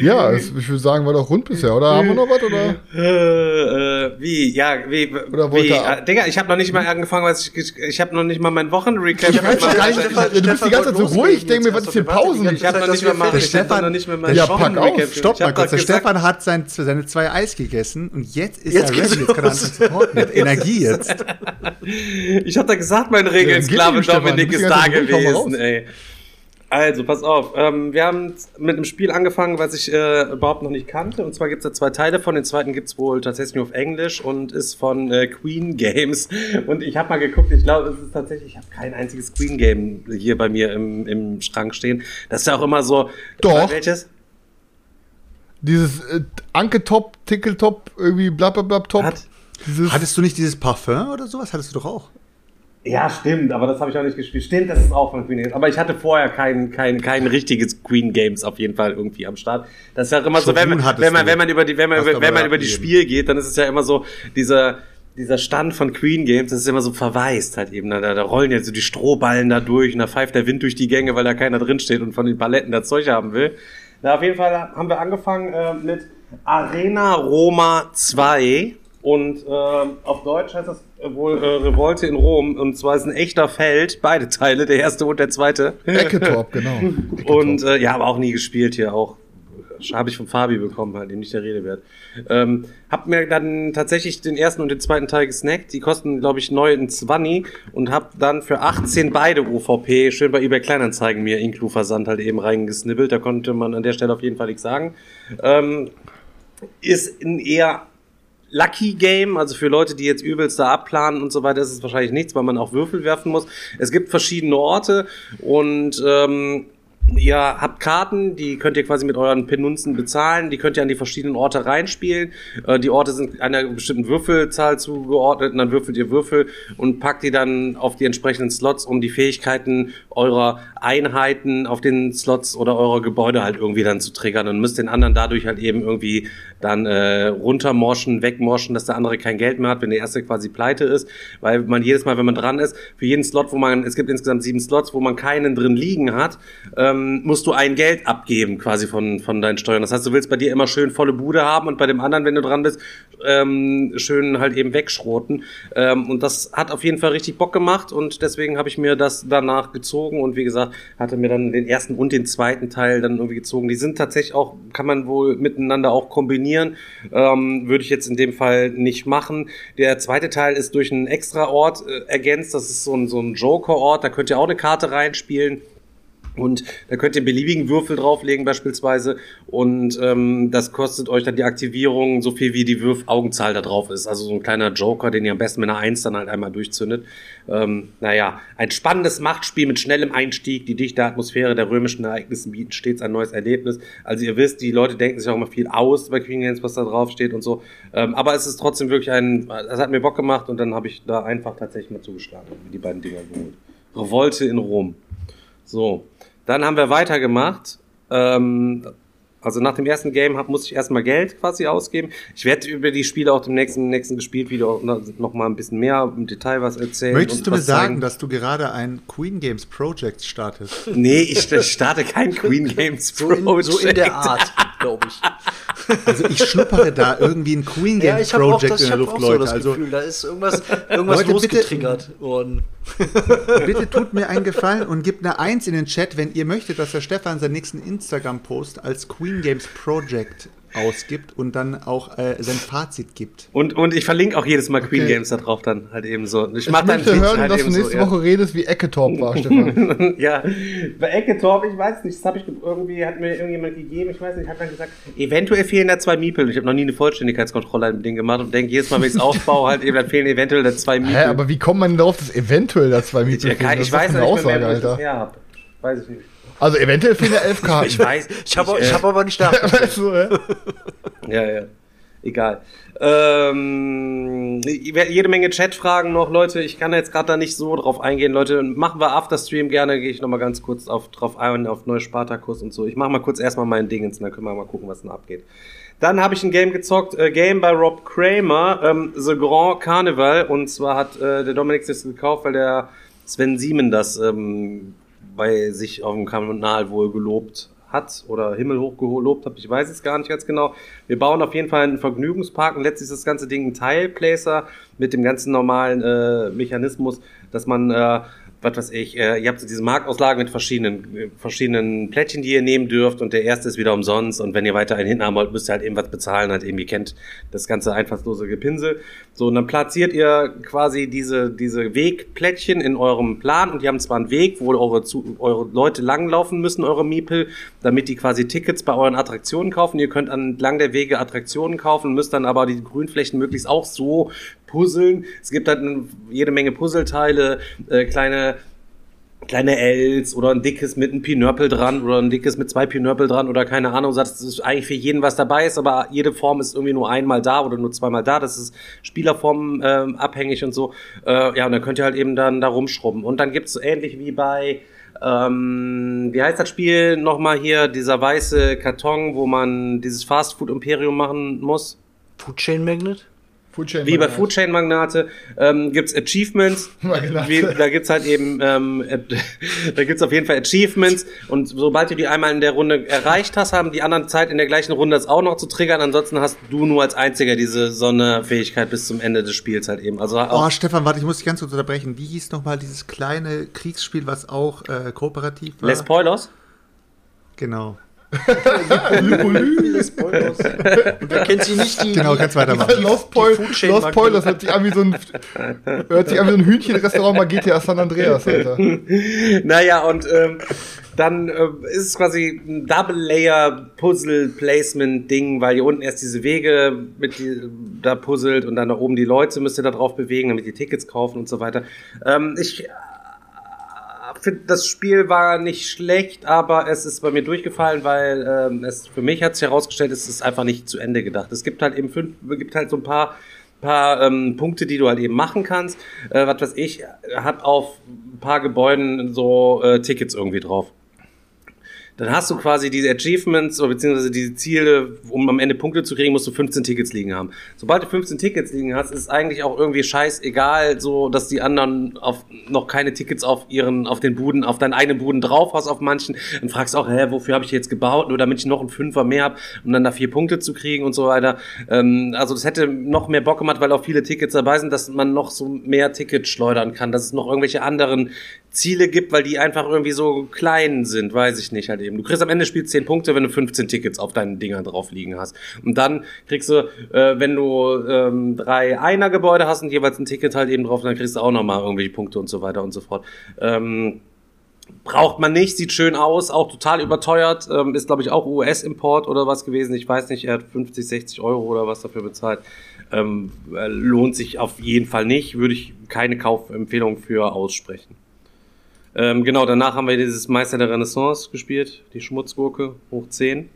Ja, es, ich würde sagen, war doch rund bisher, oder? Haben wir noch was, oder? Äh, äh, wie? Ja, wie? Oder wollte wie? er- Äh, Digga, ich habe noch nicht mal angefangen, was ich, ich, ich habe noch nicht mal meinen Wochenrecap. Ich weiß gemacht. gar nicht, Stefan- du bist die ganze Zeit so Stefan ruhig, ich denke mir, was ist hier Pausen? Ich habe noch nicht mal ich hab sind. noch nicht mal meinen Ja, pack Wochenrecap. auf, Stopp mal kurz. Der Stefan hat sein, seine zwei Eis gegessen und jetzt ist Jetzt er ready. Jetzt kann er supporten. Er hat Energie jetzt. Ich habe da gesagt, mein Regelsklave Stefan, Dominik ist da gewesen, ey. Also, pass auf. Ähm, wir haben mit einem Spiel angefangen, was ich äh, überhaupt noch nicht kannte. Und zwar gibt es da zwei Teile von. Den zweiten gibt es wohl tatsächlich nur auf Englisch und ist von äh, Queen Games. Und ich habe mal geguckt, ich glaube, es ist tatsächlich, ich habe kein einziges Queen Game hier bei mir im, im Schrank stehen. Das ist ja auch immer so. Doch. Welches? Dieses äh, Anke-Top, Tickel-Top, irgendwie blablabla-Top. Hat? Hattest du nicht dieses Parfum oder sowas? Hattest du doch auch. Ja, stimmt, aber das habe ich auch nicht gespielt. Stimmt, das ist auch von Queen Games. Aber ich hatte vorher kein, kein, kein richtiges Queen Games auf jeden Fall irgendwie am Start. Das ist ja immer so, wenn man, wenn man, wenn man über die, wenn man, wenn man über die. Spiel geht, dann ist es ja immer so, dieser, dieser Stand von Queen Games, das ist immer so verwaist halt eben. Da, da rollen jetzt so die Strohballen da durch und da pfeift der Wind durch die Gänge, weil da keiner drin steht und von den Paletten das Zeug haben will. Na, auf jeden Fall haben wir angefangen äh, mit Arena Roma 2 und äh, auf Deutsch heißt das wohl äh, Revolte in Rom und zwar ist ein echter Feld, beide Teile, der erste und der zweite. Ecke-Top, genau. Und äh, ja, aber auch nie gespielt hier, auch habe ich von Fabi bekommen, halt, dem nicht der Rede wert. Ähm, hab mir dann tatsächlich den ersten und den zweiten Teil gesnackt. Die kosten, glaube ich, neu in 20 und hab dann für 18 beide UVP schön bei eBay Kleinanzeigen mir Inklu-Versand halt eben reingesnibbelt. Da konnte man an der Stelle auf jeden Fall nichts sagen. Ähm, ist ein eher Lucky Game, also für Leute, die jetzt übelst da abplanen und so weiter, ist es wahrscheinlich nichts, weil man auch Würfel werfen muss. Es gibt verschiedene Orte und ähm, ihr habt Karten, die könnt ihr quasi mit euren Penunzen bezahlen, die könnt ihr an die verschiedenen Orte reinspielen. Äh, die Orte sind einer bestimmten Würfelzahl zugeordnet und dann würfelt ihr Würfel und packt die dann auf die entsprechenden Slots, um die Fähigkeiten eurer Einheiten auf den Slots oder eurer Gebäude halt irgendwie dann zu triggern und müsst den anderen dadurch halt eben irgendwie dann äh, runtermorschen, wegmorschen, dass der andere kein Geld mehr hat, wenn der erste quasi pleite ist, weil man jedes Mal, wenn man dran ist, für jeden Slot, wo man, es gibt insgesamt sieben Slots, wo man keinen drin liegen hat, ähm, musst du ein Geld abgeben quasi von, von deinen Steuern. Das heißt, du willst bei dir immer schön volle Bude haben und bei dem anderen, wenn du dran bist, ähm, schön halt eben wegschroten. Ähm, und das hat auf jeden Fall richtig Bock gemacht und deswegen habe ich mir das danach gezogen und wie gesagt, hatte mir dann den ersten und den zweiten Teil dann irgendwie gezogen. Die sind tatsächlich auch, kann man wohl miteinander auch kombinieren. Ähm, würde ich jetzt in dem Fall nicht machen. Der zweite Teil ist durch einen extra Ort äh, ergänzt. Das ist so ein, so ein Joker-Ort. Da könnt ihr auch eine Karte reinspielen. Und da könnt ihr beliebigen Würfel drauflegen beispielsweise und ähm, das kostet euch dann die Aktivierung so viel wie die Würf-Augenzahl da drauf ist. Also so ein kleiner Joker, den ihr am besten mit einer Eins dann halt einmal durchzündet. Ähm, naja, ein spannendes Machtspiel mit schnellem Einstieg. Die dichte Atmosphäre der römischen Ereignisse bieten stets ein neues Erlebnis. Also ihr wisst, die Leute denken sich auch immer viel aus bei Queen Games, was da drauf steht und so. Ähm, aber es ist trotzdem wirklich ein, es hat mir Bock gemacht und dann habe ich da einfach tatsächlich mal zugeschlagen die beiden Dinger geholt. Revolte in Rom. So, dann haben wir weitergemacht. Ähm, also nach dem ersten Game hab, muss ich erstmal Geld quasi ausgeben. Ich werde über die Spiele auch im nächsten, nächsten Gespielt-Video auch noch noch mal ein bisschen mehr im Detail was erzählen. Möchtest du mir sagen, zeigen. dass du gerade ein Queen Games Project startest? Nee, ich starte kein Queen Games So in, Project. so in der Art, glaube ich. Also ich schnuppere da irgendwie ein Queen Ja, habe auch, Project das, in der Luft, auch so Leute. das Also Gefühl, da ist irgendwas, irgendwas Leute, bitte- losgetriggert worden. bitte tut mir einen Gefallen und gebt eine Eins in den Chat, wenn ihr möchtet, dass der Stefan seinen nächsten Instagram-Post als Queen Games Project ausgibt und dann auch äh, sein Fazit gibt. Und, und ich verlinke auch jedes Mal Queen Okay. Games da drauf dann halt eben so. Ich Ich mach dann möchte hören, halt dass du eben so, nächste ja. Woche redest, wie Ecke-Top war, Stefan. ja, bei Ecketorp, ich weiß nicht, das habe ich irgendwie, hat mir irgendjemand gegeben, ich weiß nicht, hat dann gesagt, eventuell fehlen da zwei Miepel. Ich habe noch nie eine Vollständigkeitskontrolle an dem Ding gemacht und denke jedes Mal, wenn ich es aufbaue, halt eben, dann fehlen eventuell da zwei Miepel. Hä, aber wie kommt man darauf, dass eventuell da zwei ich, Miete ich, ich weiß eine nicht mehr, Aussage, mehr, wo ich das Alter. her hab. Weiß ich nicht. Also eventuell fehlen ja elf Karten. Ich weiß. Ich habe äh, hab aber nicht nachgedacht. Du, ja? Ja, ja. Egal. Ähm, jede Menge Chatfragen noch, Leute. Ich kann jetzt gerade da nicht so drauf eingehen, Leute. Machen wir Afterstream gerne, gehe ich nochmal ganz kurz auf, drauf ein, auf neue Spartakus und so. Ich mache mal kurz erstmal mein Ding und dann können wir mal gucken, was denn abgeht. Dann habe ich ein Game gezockt, äh, Game bei Rob Kramer, ähm, The Grand Carnival. Und zwar hat äh, der Dominik das gekauft, weil der Sven Siemen das ähm, bei sich auf dem Kanal wohl gelobt hat oder himmelhoch gelobt hat, ich weiß es gar nicht ganz genau. Wir bauen auf jeden Fall einen Vergnügungspark und letztlich ist das ganze Ding ein Teilplacer mit dem ganzen normalen äh, Mechanismus, dass man äh, was weiß ich, äh, ihr habt so diese Marktauslage mit verschiedenen, äh, verschiedenen Plättchen, die ihr nehmen dürft und der erste ist wieder umsonst und wenn ihr weiter einen hinten haben wollt, müsst ihr halt eben was bezahlen, halt eben, ihr kennt das ganze einfallslose Gepinsel. So, und dann platziert ihr quasi diese, diese Wegplättchen in eurem Plan und die haben zwar einen Weg, wo eure, zu, eure Leute langlaufen müssen, eure Miepel, damit die quasi Tickets bei euren Attraktionen kaufen. Ihr könnt entlang der Wege Attraktionen kaufen, müsst dann aber die Grünflächen möglichst auch so puzzeln. Es gibt halt jede Menge Puzzleteile, äh, kleine kleine Ls oder ein dickes mit einem Pinörpel dran oder ein dickes mit zwei Pinörpel dran oder keine Ahnung, das ist eigentlich für jeden was dabei ist, aber jede Form ist irgendwie nur einmal da oder nur zweimal da, das ist Spielerform ähm, abhängig und so. Äh, ja, und dann könnt ihr halt eben dann da rumschrubben. Und dann gibt's so ähnlich wie bei ähm, wie heißt das Spiel nochmal hier, dieser weiße Karton, wo man dieses Fast Food Imperium machen muss? Food Chain Magnet? Foodchain Wie bei Foodchain Magnate ähm, gibt's Achievements. Magnate. Wie, da gibt's halt eben, ähm, äh, da gibt's auf jeden Fall Achievements und sobald du die einmal in der Runde erreicht hast, haben die anderen Zeit in der gleichen Runde das auch noch zu triggern. Ansonsten hast du nur als einziger diese Sonderfähigkeit bis zum Ende des Spiels halt eben. Also Oh, Stefan, warte, ich muss dich ganz kurz unterbrechen. Wie hieß nochmal dieses kleine Kriegsspiel, was auch äh, kooperativ war? Les Spoilers. Genau. Spoilers. Und wer kennt sie nicht, die, Genau, kannst weitermachen. Lost, Pol die Lost Magnet. Spoilers hört sich an wie so ein, hört sich an wie so ein Hühnchenrestaurant bei GTA San Andreas, Alter. Naja, und ähm, dann äh, ist es quasi ein Double-Layer-Puzzle-Placement-Ding, weil ihr unten erst diese Wege mit die, da puzzelt und dann da oben die Leute müsst ihr da drauf bewegen, damit die Tickets kaufen und so weiter. Ähm, ich finde, das Spiel war nicht schlecht, aber es ist bei mir durchgefallen, weil ähm, es für mich hat sich herausgestellt, es ist einfach nicht zu Ende gedacht. Es gibt halt eben fünf, gibt halt so ein paar paar ähm, Punkte, die du halt eben machen kannst. Äh, was weiß ich, hat auf ein paar Gebäuden so äh, Tickets irgendwie drauf. Dann hast du quasi diese Achievements oder beziehungsweise diese Ziele, um am Ende Punkte zu kriegen, musst du 15 Tickets liegen haben. Sobald du 15 Tickets liegen hast, ist eigentlich auch irgendwie scheißegal, so dass die anderen auf noch keine Tickets auf ihren, auf den Buden, auf deinen eigenen Buden drauf hast, auf manchen. Dann fragst du auch, hä, wofür habe ich jetzt gebaut? Nur damit ich noch einen Fünfer mehr habe, um dann da vier Punkte zu kriegen und so weiter. Ähm, also das hätte noch mehr Bock gemacht, weil auch viele Tickets dabei sind, dass man noch so mehr Tickets schleudern kann, dass es noch irgendwelche anderen Ziele gibt, weil die einfach irgendwie so klein sind, weiß ich nicht halt eben. Du kriegst am Ende des Spiels 10 Punkte, wenn du 15 Tickets auf deinen Dingern drauf liegen hast. Und dann kriegst du, äh, wenn du ähm, drei Einer-Gebäude hast und jeweils ein Ticket halt eben drauf, dann kriegst du auch nochmal irgendwelche Punkte und so weiter und so fort. Ähm, Braucht man nicht, sieht schön aus, auch total überteuert, ähm, ist glaube ich auch US-Import oder was gewesen, ich weiß nicht, er hat 50, 60 Euro oder was dafür bezahlt. Ähm, äh, lohnt sich auf jeden Fall nicht, würde ich keine Kaufempfehlung für aussprechen. Ähm, genau, danach haben wir dieses Meister der Renaissance gespielt, die Schmutzgurke, hoch 10.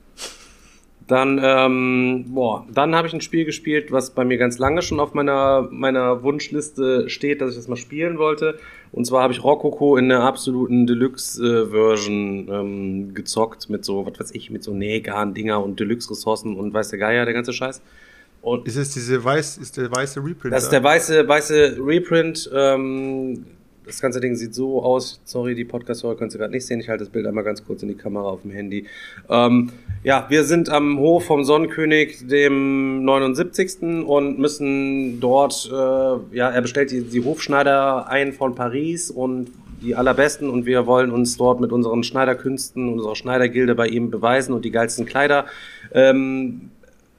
Dann, ähm, boah, dann habe ich ein Spiel gespielt, was bei mir ganz lange schon auf meiner, meiner Wunschliste steht, dass ich das mal spielen wollte. Und zwar habe ich Rococo in der absoluten Deluxe-Version ähm, gezockt mit so, was weiß ich, mit so Nähgarn-Dinger und Deluxe-Ressourcen und weiß der Geier, der ganze Scheiß. Und Ist es diese weiß, ist der weiße Reprint? das ist der weiße, weiße Reprint. Ähm, das ganze Ding sieht so aus. Sorry, die Podcast-Hörer könnt ihr gerade nicht sehen. Ich halte das Bild einmal ganz kurz in die Kamera auf dem Handy. Ähm, ja, wir sind am Hof vom Sonnenkönig, dem 79. und müssen dort, äh, ja, er bestellt die, die Hofschneider ein von Paris und die allerbesten und wir wollen uns dort mit unseren Schneiderkünsten, unserer Schneidergilde bei ihm beweisen und die geilsten Kleider ähm,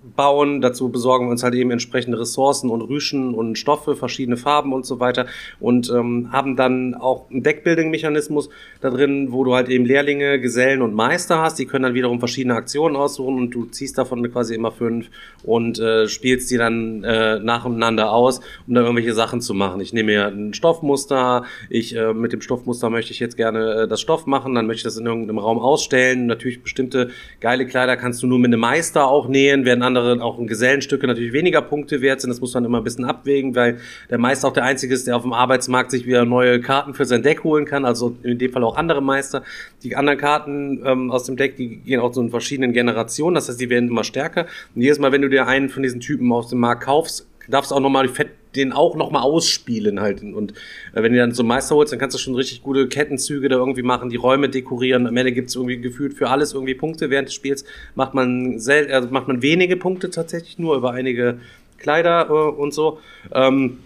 bauen. Dazu besorgen wir uns halt eben entsprechende Ressourcen und Rüschen und Stoffe, verschiedene Farben und so weiter und ähm, haben dann auch einen Deckbuilding-Mechanismus da drin, wo du halt eben Lehrlinge, Gesellen und Meister hast. Die können dann wiederum verschiedene Aktionen aussuchen und du ziehst davon quasi immer fünf und äh, spielst die dann äh, nacheinander aus, um dann irgendwelche Sachen zu machen. Ich nehme mir ein Stoffmuster, ich äh, mit dem Stoffmuster möchte ich jetzt gerne äh, das Stoff machen, dann möchte ich das in irgendeinem Raum ausstellen. Natürlich bestimmte geile Kleider kannst du nur mit einem Meister auch nähen, werden andere auch in Gesellenstücke natürlich weniger Punkte wert sind. Das muss man immer ein bisschen abwägen, weil der Meister auch der Einzige ist, der auf dem Arbeitsmarkt sich wieder neue Karten für sein Deck holen kann. Also in dem Fall auch andere Meister. Die anderen Karten ähm, aus dem Deck, die gehen auch so in verschiedenen Generationen. Das heißt, die werden immer stärker. Und jedes Mal, wenn du dir einen von diesen Typen aus dem Markt kaufst, darfst du auch nochmal fett den auch nochmal ausspielen halt. Und äh, wenn du dann so einen Meister holst, dann kannst du schon richtig gute Kettenzüge da irgendwie machen, die Räume dekorieren. Am Ende gibt's irgendwie gefühlt für alles irgendwie Punkte. Während des Spiels macht man sel also macht man wenige Punkte tatsächlich nur über einige Kleider äh, und so. Ähm,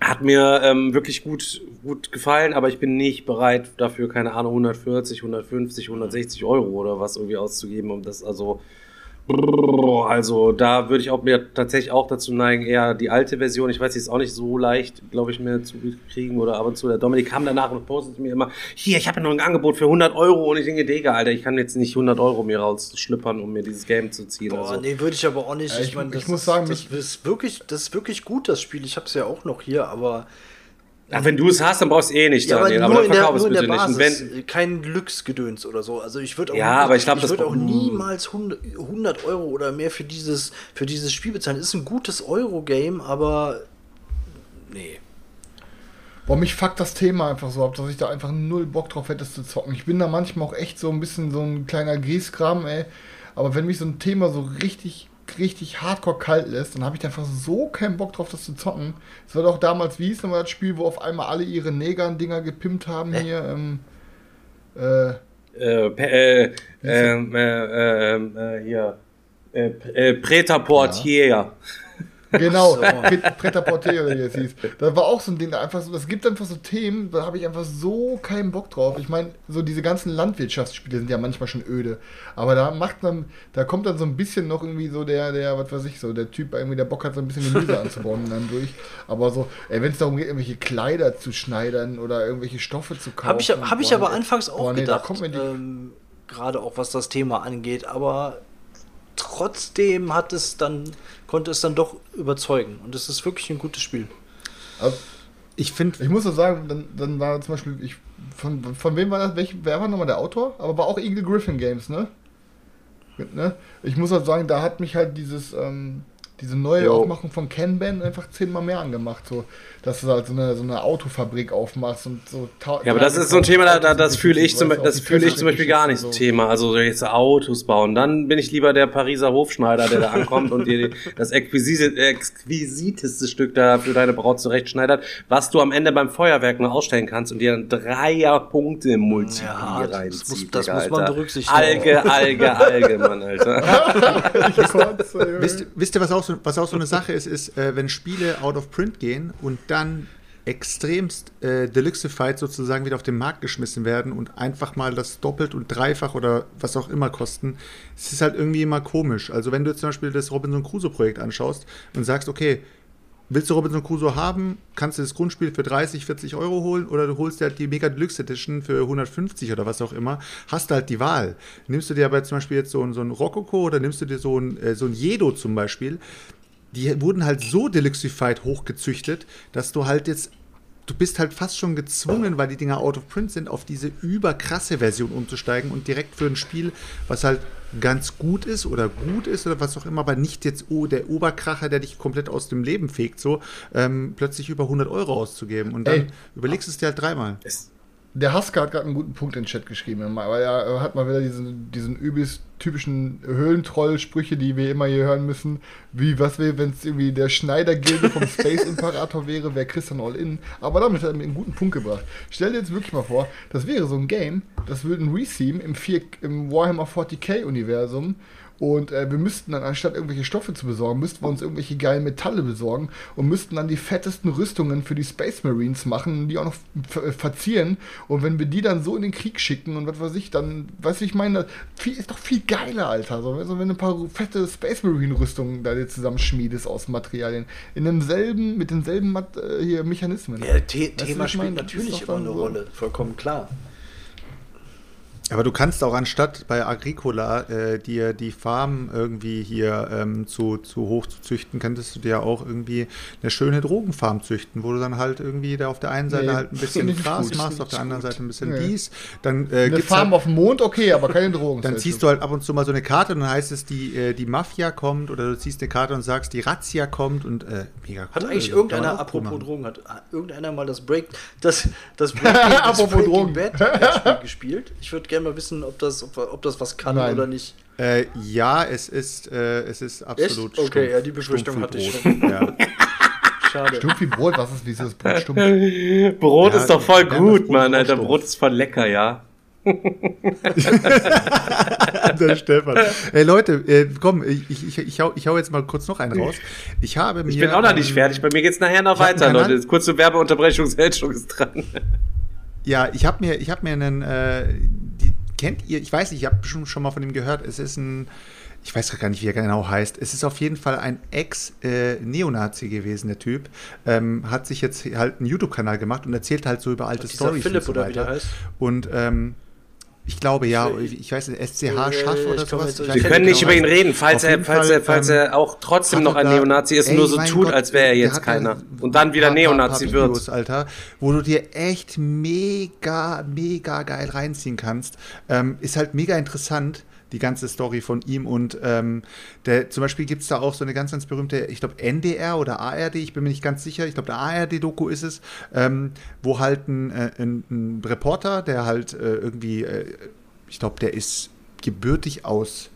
hat mir ähm, wirklich gut, gut gefallen, aber ich bin nicht bereit dafür, keine Ahnung, 140, 150, 160 Euro oder was irgendwie auszugeben, um das also also da würde ich auch mir tatsächlich auch dazu neigen, eher die alte Version. Ich weiß, sie ist auch nicht so leicht, glaube ich, mehr zu kriegen oder ab und zu. Der Dominik kam danach und postete mir immer, hier, ich habe ja noch ein Angebot für 100 Euro und ich denke, Digga, Alter, ich kann jetzt nicht 100 Euro mir rausschlüppern, um mir dieses Game zu ziehen. Boah, also. nee, würde ich aber auch nicht. Ich, ich- meine, ich das, muss sagen, das mich- ist wirklich, das ist wirklich gut, das Spiel. Ich habe es ja auch noch hier, aber Ach, wenn du es hast, dann brauchst du eh nicht, Ja, aber Daniel. nur, Aber, in dann der, verkauf es nur in der bitte nicht. Und Basis, wenn, kein Glücksgedöns oder so. Also ich würde auch, Ja, aber ich glaub, ich das- würde auch niemals 100 100 Euro oder mehr für dieses, für dieses Spiel bezahlen. Ist ein gutes Euro-Game, aber nee. Boah, mich fuckt das Thema einfach so ab, dass ich da einfach null Bock drauf hätte, es zu zocken. Ich bin da manchmal auch echt so ein bisschen so ein kleiner Grießkram, ey. Aber wenn mich so ein Thema so richtig, richtig hardcore kalt lässt, dann habe ich einfach so keinen Bock drauf, das zu zocken. Es war doch damals, wie hieß nochmal das Spiel, wo auf einmal alle ihre Negern-Dinger gepimpt haben hier, ähm, äh, äh, pe- äh, ähm, äh, ähm, äh, hier, äh, äh, Preta-Portier. Genau, Pret- Pret-à-Porter oder wie es hieß. Das war auch so ein Ding, da einfach so, das gibt einfach so Themen, da habe ich einfach so keinen Bock drauf. Ich meine, so diese ganzen Landwirtschaftsspiele sind ja manchmal schon öde. Aber da macht man, da kommt dann so ein bisschen noch irgendwie so der, der, was weiß ich, so, der Typ irgendwie, der Bock hat, so ein bisschen Gemüse anzubauen und dann durch. Aber so, ey, wenn es darum geht, irgendwelche Kleider zu schneidern oder irgendwelche Stoffe zu kaufen. Habe ich, hab ich boah, aber anfangs auch boah, nee, da gedacht, kommt mir die, ähm, gerade auch was das Thema angeht, aber trotzdem hat es dann, konnte es dann doch überzeugen. Und es ist wirklich ein gutes Spiel. also, Ich finde, Ich muss so sagen, dann, dann war zum Beispiel, ich, von, von wem war das? Welch, wer war nochmal der Autor? Aber war auch Eagle Griffin Games, ne? ne? Ich muss halt sagen, da hat mich halt dieses, ähm, diese neue Jo. Aufmachung von Kanban einfach zehnmal mehr angemacht. So, dass du halt so eine, so eine Autofabrik aufmachst und so. Ja, aber das ist so ein Thema, da, da, das fühle ich zum, das fühle ich zum Beispiel gar nicht Plastikgeschichten Thema. Also jetzt Autos bauen. Dann bin ich lieber der Pariser Hofschneider, der da ankommt und dir das exquisite, exquisiteste Stück da für deine Braut zurechtschneidert, was du am Ende beim Feuerwerk noch ausstellen kannst und dir dann Dreier Punkte im Multiplier Ja, das reinzieht. muss- das muss man berücksichtigen. Alge, Alge, Alge, Mann, Alter. Wisst, wisst ihr, was auch, so, was auch so eine Sache ist, ist, äh, wenn Spiele out of print gehen und dann extremst äh, deluxified sozusagen wieder auf den Markt geschmissen werden und einfach mal das doppelt und dreifach oder was auch immer kosten, es ist halt irgendwie immer komisch. Also wenn du jetzt zum Beispiel das Robinson Crusoe Projekt anschaust und sagst, okay, willst du Robinson Crusoe haben, kannst du das Grundspiel für 30, 40 Euro holen oder du holst dir halt die Mega Deluxe Edition für 150 oder was auch immer, hast du halt die Wahl. Nimmst du dir aber zum Beispiel jetzt so so ein Rococo oder nimmst du dir so ein, äh, so ein Jedo zum Beispiel, die wurden halt so deluxified hochgezüchtet, dass du halt jetzt, du bist halt fast schon gezwungen, weil die Dinger out of print sind, auf diese überkrasse Version umzusteigen und direkt für ein Spiel, was halt ganz gut ist oder gut ist oder was auch immer, aber nicht jetzt oh, der Oberkracher, der dich komplett aus dem Leben fegt, so ähm, plötzlich über 100 Euro auszugeben. Und dann Ey. überlegst du es dir halt dreimal. Der Hasker hat gerade einen guten Punkt in den Chat geschrieben, weil er hat mal wieder diesen, diesen übelst typischen Höhlentroll-Sprüche, die wir immer hier hören müssen. Wie, was wäre, wenn es irgendwie der Schneider-Gilde vom Space Imperator wäre, wäre Christian All-In. Aber damit hat er mir einen guten Punkt gebracht. Stell dir jetzt wirklich mal vor, das wäre so ein Game, das würde ein Retheme im, 4, im Warhammer 40k-Universum Und äh, wir müssten dann, anstatt irgendwelche Stoffe zu besorgen, müssten wir uns irgendwelche geilen Metalle besorgen und müssten dann die fettesten Rüstungen für die Space Marines machen, die auch noch ver- verzieren. Und wenn wir die dann so in den Krieg schicken und was weiß ich, dann, weißt du, ich meine, viel, ist doch viel geiler, Alter. So, also wenn du ein paar fette Space Marine Rüstungen da dir zusammenschmiedest aus Materialien. In demselben, mit denselben Mat äh, hier Mechanismen. Ja, The Weißt Thema spielt natürlich immer eine so. Rolle, vollkommen klar. Aber du kannst auch anstatt bei Agricola äh, dir die Farm irgendwie hier ähm, zu, zu hoch zu züchten, könntest du dir auch irgendwie eine schöne Drogenfarm züchten, wo du dann halt irgendwie da auf der einen Seite Nee, halt ein bisschen Gras gut, machst, auf der anderen Seite ein bisschen Nee. dies. Dann äh, Eine gibt's Farm halt, auf dem Mond, okay, aber keine Drogen. dann ziehst du halt ab und zu mal so eine Karte und dann heißt es, die, äh, die Mafia kommt oder du ziehst eine Karte und sagst, die Razzia kommt und äh, mega cool. Hat eigentlich Also, irgendeiner, apropos machen. Drogen, hat irgendeiner mal das Break, das, das Breaking, das Apropos Breaking Drogen. Bad Spiel gespielt? Ich würde gerne mal wissen, ob das, ob, ob das was kann Nein. oder nicht. Äh, ja, es ist, äh, es ist absolut Echt? Okay, stumpf- ja, die Befürchtung hatte ich Brot. Ja. Schade. Stumpf wie Brot, was ist dieses Brot stumpf? Brot Ja, ist doch voll gut, Brot Mann, Alter. Brot ist voll lecker, ja. Der Stefan. Ey Leute, äh, komm, ich, ich, ich, hau, ich hau jetzt mal kurz noch einen raus. Ich habe mir. Ich bin auch noch nicht ähm, fertig. Bei mir geht's nachher noch hab weiter, Leute. Hand- Kurze Werbeunterbrechung, Seltschuk ist dran. Ja, ich habe mir, ich habe mir einen. Äh, kennt ihr? Ich weiß nicht, ich habe schon, schon mal von ihm gehört. Es ist ein. Ich weiß gar nicht, wie er genau heißt. Es ist auf jeden Fall ein Ex-Neonazi gewesen, der Typ. Ähm, hat sich jetzt halt einen YouTube-Kanal gemacht und erzählt halt so über alte Dieser Stories Philipp und so oder wie der weiter. heißt? Und ähm, ich glaube ja, Ich- weiß nicht, SCH Äh, Schaff ich oder sowas. Wir können nicht genau über ihn reden, falls, er, falls, Fall, er, falls ähm, er auch trotzdem noch ein da- Neonazi ist und Ey, nur so tut, Gott, als wäre er jetzt keiner. Und dann wieder paar- paar- Neonazi paar wird. Videos, Alter, wo du dir echt mega, mega geil reinziehen kannst. Ähm, ist halt mega interessant, die ganze Story von ihm. Und ähm, der, zum Beispiel gibt es da auch so eine ganz, ganz berühmte, ich glaube, NDR oder ARD, ich bin mir nicht ganz sicher, ich glaube, der ARD-Doku ist es, ähm, wo halt ein, äh, ein, ein Reporter, der halt äh, irgendwie, äh, ich glaube, der ist gebürtig aus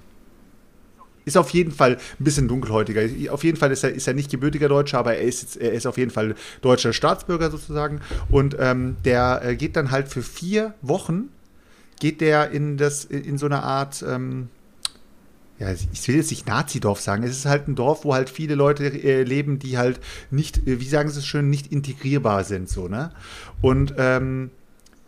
ist auf jeden Fall ein bisschen dunkelhäutiger. Auf jeden Fall ist er, ist er nicht gebürtiger Deutscher, aber er ist, er ist auf jeden Fall deutscher Staatsbürger sozusagen. Und ähm, der äh, geht dann halt für vier Wochen, geht der in, das, in so eine Art, ähm, ja, ich will jetzt nicht Nazidorf sagen, es ist halt ein Dorf, wo halt viele Leute äh, leben, die halt nicht, äh, wie sagen sie es schön, nicht integrierbar sind, so, ne? Und ähm,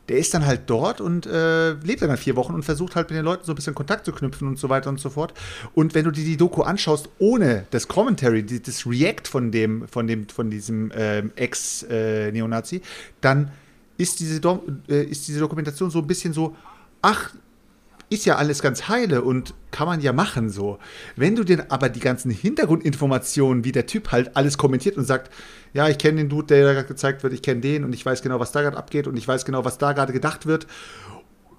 der ist dann halt dort und äh, lebt dann halt vier Wochen und versucht halt mit den Leuten so ein bisschen Kontakt zu knüpfen und so weiter und so fort. Und wenn du dir die Doku anschaust, ohne das Commentary, die, das React von dem, von dem, von diesem ähm, Ex-Neonazi, dann ist diese, Dom äh, ist diese Dokumentation so ein bisschen so, ach, ist ja alles ganz heile und kann man ja machen so. Wenn du dir aber die ganzen Hintergrundinformationen, wie der Typ halt alles kommentiert und sagt, ja, ich kenne den Dude, der da gerade gezeigt wird, ich kenne den und ich weiß genau, was da gerade abgeht und ich weiß genau, was da gerade gedacht wird.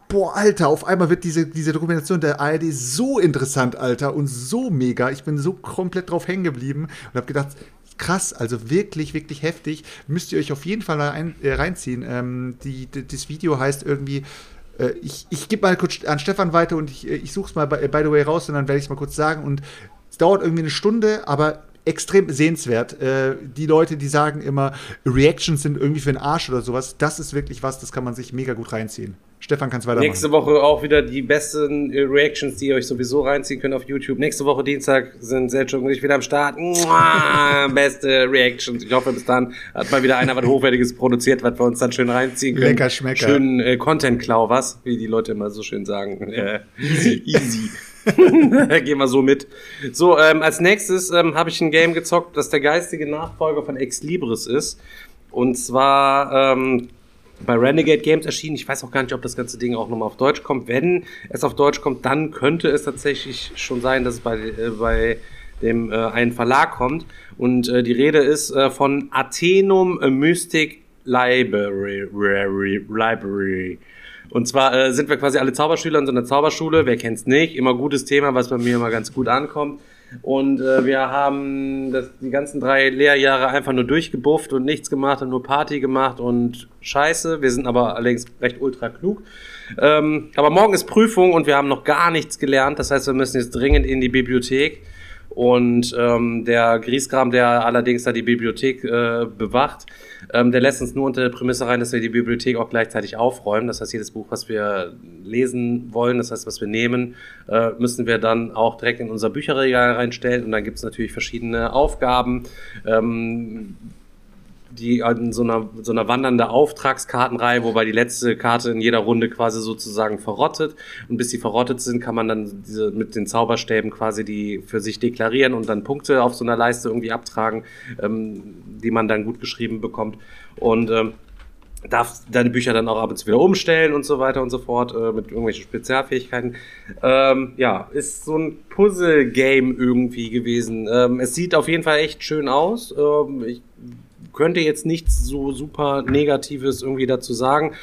Boah, Alter, auf einmal wird diese, diese Dokumentation der ARD so interessant, Alter, und so mega. Ich bin so komplett drauf hängen geblieben und habe gedacht, krass, also wirklich, wirklich heftig. Müsst ihr euch auf jeden Fall mal ein, äh, reinziehen. Ähm, die, die, das Video heißt irgendwie, ich, ich gebe mal kurz an Stefan weiter und ich, äh, ich suche es mal by, by the way raus und dann werde ich es mal kurz sagen. Und es dauert irgendwie eine Stunde, aber extrem sehenswert. Äh, die Leute, die sagen immer, Reactions sind irgendwie für den Arsch oder sowas, das ist wirklich was, das kann man sich mega gut reinziehen. Stefan, kannst weitermachen. Nächste Woche auch wieder die besten äh, Reactions, die ihr euch sowieso reinziehen könnt auf YouTube. Nächste Woche Dienstag sind Selchuk und ich wieder am Start. Mua, beste Reactions. Ich hoffe, bis dann hat mal wieder einer was Hochwertiges produziert, was wir uns dann schön reinziehen können. Lecker Schmecker. Schön äh, Content-Klau, was? Wie die Leute immer so schön sagen. Äh, easy. easy. Gehen wir so mit. So, ähm, als nächstes ähm, habe ich ein Game gezockt, das der geistige Nachfolger von Ex Libris ist. Und zwar ähm, bei Renegade Games erschienen. Ich weiß auch gar nicht, ob das ganze Ding auch nochmal auf Deutsch kommt. Wenn es auf Deutsch kommt, dann könnte es tatsächlich schon sein, dass es bei, äh, bei dem äh, einen Verlag kommt. Und äh, die Rede ist äh, von Athenum Mystic Library. Library. Und zwar äh, sind wir quasi alle Zauberschüler in so einer Zauberschule. Wer kennt's nicht? Immer gutes Thema, was bei mir immer ganz gut ankommt. Und äh, wir haben das, die ganzen drei Lehrjahre einfach nur durchgebufft und nichts gemacht und nur Party gemacht und Scheiße. Wir sind aber allerdings recht ultra klug. Ähm, aber morgen ist Prüfung und wir haben noch gar nichts gelernt. Das heißt, wir müssen jetzt dringend in die Bibliothek. Und ähm, der Griesgram, der allerdings da die Bibliothek äh, bewacht, ähm, der lässt uns nur unter der Prämisse rein, dass wir die Bibliothek auch gleichzeitig aufräumen. Das heißt, jedes Buch, was wir lesen wollen, das heißt, was wir nehmen, äh, müssen wir dann auch direkt in unser Bücherregal reinstellen. Und dann gibt es natürlich verschiedene Aufgaben. Ähm, die in so einer, so einer wandernde Auftragskartenreihe, wobei die letzte Karte in jeder Runde quasi sozusagen verrottet. Und bis sie verrottet sind, kann man dann diese, mit den Zauberstäben quasi die für sich deklarieren und dann Punkte auf so einer Leiste irgendwie abtragen, ähm, die man dann gut geschrieben bekommt. Und ähm, darf deine Bücher dann auch ab und zu wieder umstellen und so weiter und so fort äh, mit irgendwelchen Spezialfähigkeiten. Ähm, ja, ist so ein Puzzle-Game irgendwie gewesen. Ähm, es sieht auf jeden Fall echt schön aus. Ähm, ich könnte jetzt nichts so super Negatives irgendwie dazu sagen.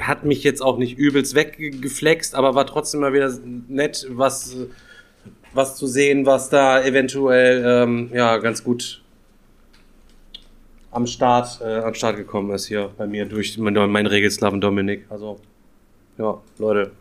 Hat mich jetzt auch nicht übelst weggeflext, aber war trotzdem mal wieder nett, was, was zu sehen, was da eventuell ähm, ja, ganz gut am Start, äh, am Start gekommen ist hier bei mir durch meinen mein Regelslaven Dominik. Also, ja, Leute.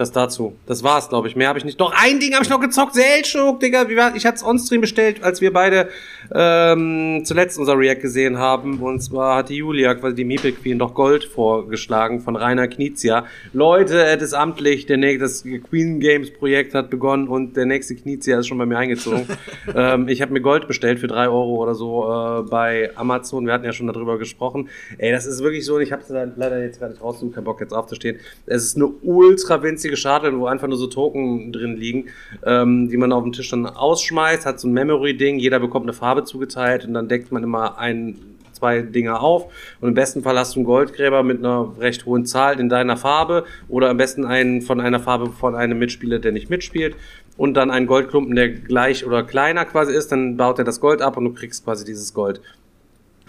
Das dazu. Das war's, glaube ich. Mehr habe ich nicht. Doch ein Ding habe ich noch gezockt. Seltschuk, Digga. Ich hatte es on-stream bestellt, als wir beide ähm, zuletzt unser React gesehen haben. Und zwar hat die Julia, quasi die Meeple Queen, doch Gold vorgeschlagen von Rainer Knizia. Leute, es ist amtlich. Der nächste, das Queen Games Projekt hat begonnen und der nächste Knizia ist schon bei mir eingezogen. ähm, ich habe mir Gold bestellt für drei Euro oder so äh, bei Amazon. Wir hatten ja schon darüber gesprochen. Ey, das ist wirklich so. Und ich habe es leider jetzt gar nicht. Kein Bock jetzt aufzustehen. Es ist eine ultra winzige Schachteln, wo einfach nur so Token drin liegen, ähm, die man auf dem Tisch dann ausschmeißt, hat so ein Memory-Ding, jeder bekommt eine Farbe zugeteilt und dann deckt man immer ein, zwei Dinge auf. Und im besten Fall hast du einen Goldgräber mit einer recht hohen Zahl in deiner Farbe oder am besten einen von einer Farbe von einem Mitspieler, der nicht mitspielt und dann einen Goldklumpen, der gleich oder kleiner quasi ist, dann baut er das Gold ab und du kriegst quasi dieses Gold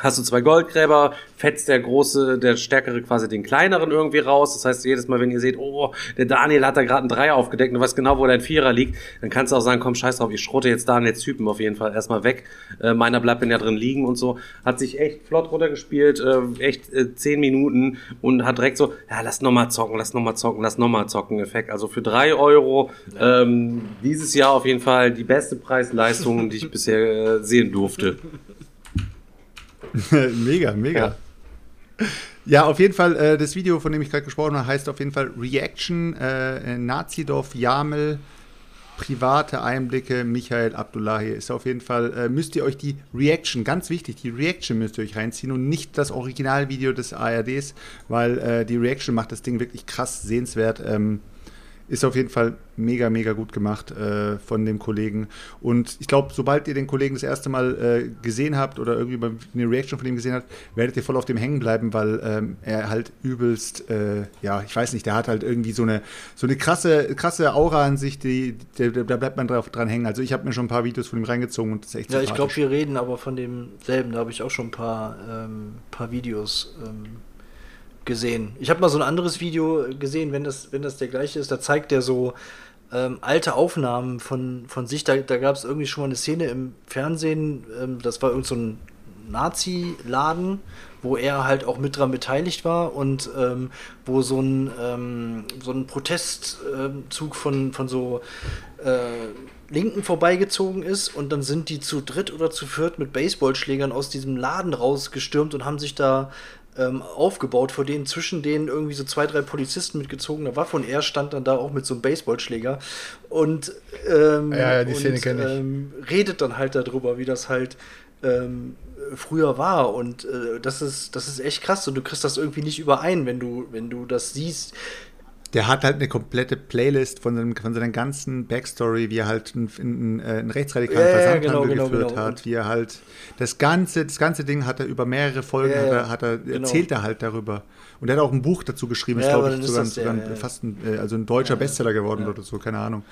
hast du zwei Goldgräber, fetzt der große, der stärkere quasi den kleineren irgendwie raus. Das heißt, jedes Mal, wenn ihr seht, oh, der Daniel hat da gerade einen Dreier aufgedeckt und du weißt genau, wo dein Vierer liegt, dann kannst du auch sagen, komm, scheiß drauf, ich schrotte jetzt Daniels Typen auf jeden Fall erstmal weg. Äh, meiner bleibt ja drin liegen und so. Hat sich echt flott runtergespielt, äh, echt äh, zehn Minuten und hat direkt so, ja, lass nochmal zocken, lass nochmal zocken, lass nochmal zocken Effekt. Also für drei Euro ähm, dieses Jahr auf jeden Fall die beste Preis-Leistung, die ich bisher äh, sehen durfte. mega, mega. Ja. ja. auf jeden Fall, äh, das Video, von dem ich gerade gesprochen habe, heißt auf jeden Fall Reaction, äh, Nazidorf, Jamel, private Einblicke, Michael Abdullahi. Ist auf jeden Fall, äh, müsst ihr euch die Reaction, ganz wichtig, die Reaction müsst ihr euch reinziehen und nicht das Originalvideo des ARDs, weil äh, die Reaction macht das Ding wirklich krass sehenswert. Ähm, ist auf jeden Fall mega, mega gut gemacht äh, von dem Kollegen. Und ich glaube, sobald ihr den Kollegen das erste Mal äh, gesehen habt oder irgendwie eine Reaction von ihm gesehen habt, werdet ihr voll auf dem hängen bleiben, weil ähm, er halt übelst, äh, ja, ich weiß nicht, der hat halt irgendwie so eine, so eine krasse, krasse Aura an sich, die, da bleibt man drauf, dran hängen. Also ich habe mir schon ein paar Videos von ihm reingezogen und das ist echt Ja, ich glaube, wir reden aber von demselben. Da habe ich auch schon ein paar, ähm, paar Videos ähm, gesehen. Ich habe mal so ein anderes Video gesehen, wenn das, wenn das der gleiche ist, da zeigt der so ähm, alte Aufnahmen von, von sich. Da, da gab es irgendwie schon mal eine Szene im Fernsehen, ähm, das war irgend so ein Nazi-Laden, wo er halt auch mit dran beteiligt war und ähm, wo so ein, ähm, so ein Protestzug von, von so äh, Linken vorbeigezogen ist und dann sind die zu dritt oder zu viert mit Baseballschlägern aus diesem Laden rausgestürmt und haben sich da ähm, aufgebaut, vor denen zwischen denen irgendwie so zwei, drei Polizisten mit gezogener Waffe und er stand dann da auch mit so einem Baseballschläger und, ähm, ja, ja, und ähm, redet dann halt darüber, wie das halt ähm, früher war und äh, das ist das ist echt krass und du kriegst das irgendwie nicht überein, wenn du wenn du das siehst, der hat halt eine komplette Playlist von, seinem, von seiner ganzen Backstory, wie er halt einen, einen, äh, einen rechtsradikalen ja, Versandhandel genau, genau, geführt genau. hat, wie er halt das ganze, das ganze Ding hat er über mehrere Folgen, ja, hat er, hat er genau. erzählt er halt darüber. Und er hat auch ein Buch dazu geschrieben, ist glaube ich sogar, sogar ein, fast ein, äh, also ein deutscher Bestseller geworden oder so, keine Ahnung.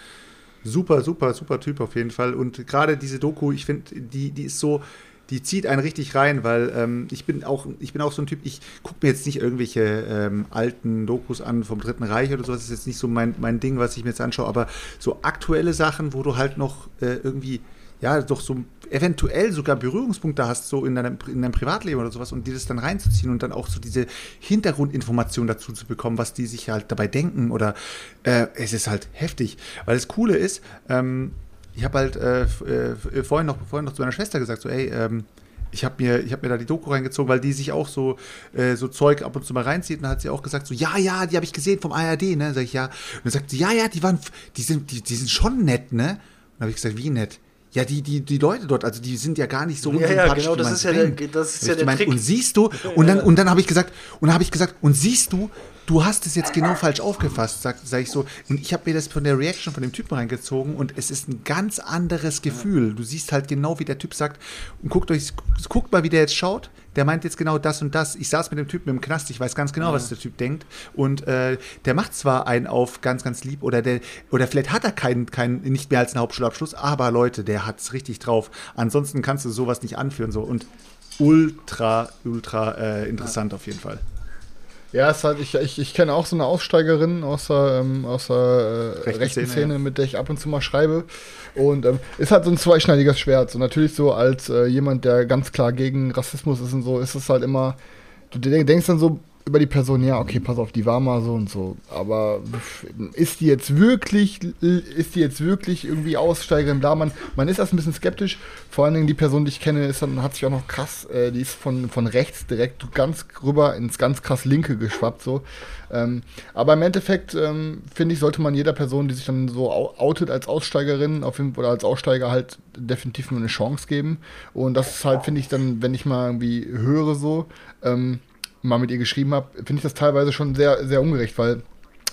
Super, super, super Typ auf jeden Fall. Und gerade diese Doku, ich finde, die, die ist so, die zieht einen richtig rein, weil ähm, ich bin auch, ich bin auch so ein Typ, ich gucke mir jetzt nicht irgendwelche ähm, alten Dokus an vom Dritten Reich oder so, das ist jetzt nicht so mein, mein Ding, was ich mir jetzt anschaue, aber so aktuelle Sachen, wo du halt noch äh, irgendwie, ja, doch so eventuell sogar Berührungspunkte hast, so in deinem, in deinem Privatleben oder sowas, und dir das dann reinzuziehen und dann auch so diese Hintergrundinformation dazu zu bekommen, was die sich halt dabei denken oder äh, es ist halt heftig. Weil das Coole ist, ähm, ich habe halt äh, f- äh, vorhin, noch, vorhin noch zu meiner Schwester gesagt, so, ey, ähm, ich habe mir, ich hab mir da die Doku reingezogen, weil die sich auch so, äh, so Zeug ab und zu mal reinzieht. Und dann hat sie auch gesagt, so, ja, ja, die habe ich gesehen vom ARD, ne? Sag ich, ja. Und dann sagt sie, ja, ja, die waren, die sind, die, die sind schon nett, ne? Und dann habe ich gesagt, wie nett? Ja, die, die, die Leute dort, also die sind ja gar nicht so Ja, ja, unsympathisch, genau, das ist ja der- das ist ja der gemeint, Trick. Und siehst du, und dann, und dann habe ich gesagt, und dann habe ich gesagt, und siehst du, du hast es jetzt genau falsch aufgefasst, sag, sag ich so. Und ich habe mir das von der Reaction von dem Typen reingezogen und es ist ein ganz anderes Gefühl. Du siehst halt genau, wie der Typ sagt, und guckt euch, guckt mal, wie der jetzt schaut. Der meint jetzt genau das und das. Ich saß mit dem Typen im Knast, ich weiß ganz genau, was der Typ denkt. Und äh, der macht zwar einen auf ganz, ganz lieb, oder der, oder vielleicht hat er keinen, keinen, nicht mehr als einen Hauptschulabschluss, aber Leute, der hat's richtig drauf. Ansonsten kannst du sowas nicht anführen. So. Und ultra, ultra äh, interessant auf jeden Fall. Ja, es halt, ich, ich, ich kenne auch so eine Aussteigerin aus der, ähm, aus der äh, Rechten Szene, ja. mit der ich ab und zu mal schreibe. Und ähm, ist halt so ein zweischneidiges Schwert. So natürlich so als äh, jemand, der ganz klar gegen Rassismus ist und so, ist es halt immer, du denk- denkst dann so über die Person, ja, okay, pass auf, die war mal so und so. Aber ist die jetzt wirklich, ist die jetzt wirklich irgendwie Aussteigerin? Bla, man, man ist erst ein bisschen skeptisch. Vor allen Dingen die Person, die ich kenne, ist dann, hat sich auch noch krass, äh, die ist von, von rechts direkt ganz rüber ins ganz krass linke geschwappt, so. Ähm, aber im Endeffekt, ähm, finde ich, sollte man jeder Person, die sich dann so outet als Aussteigerin auf jeden, oder als Aussteiger halt definitiv nur eine Chance geben. Und das ist halt, finde ich, dann, wenn ich mal irgendwie höre so, ähm, mal mit ihr geschrieben habe, finde ich das teilweise schon sehr, sehr ungerecht, weil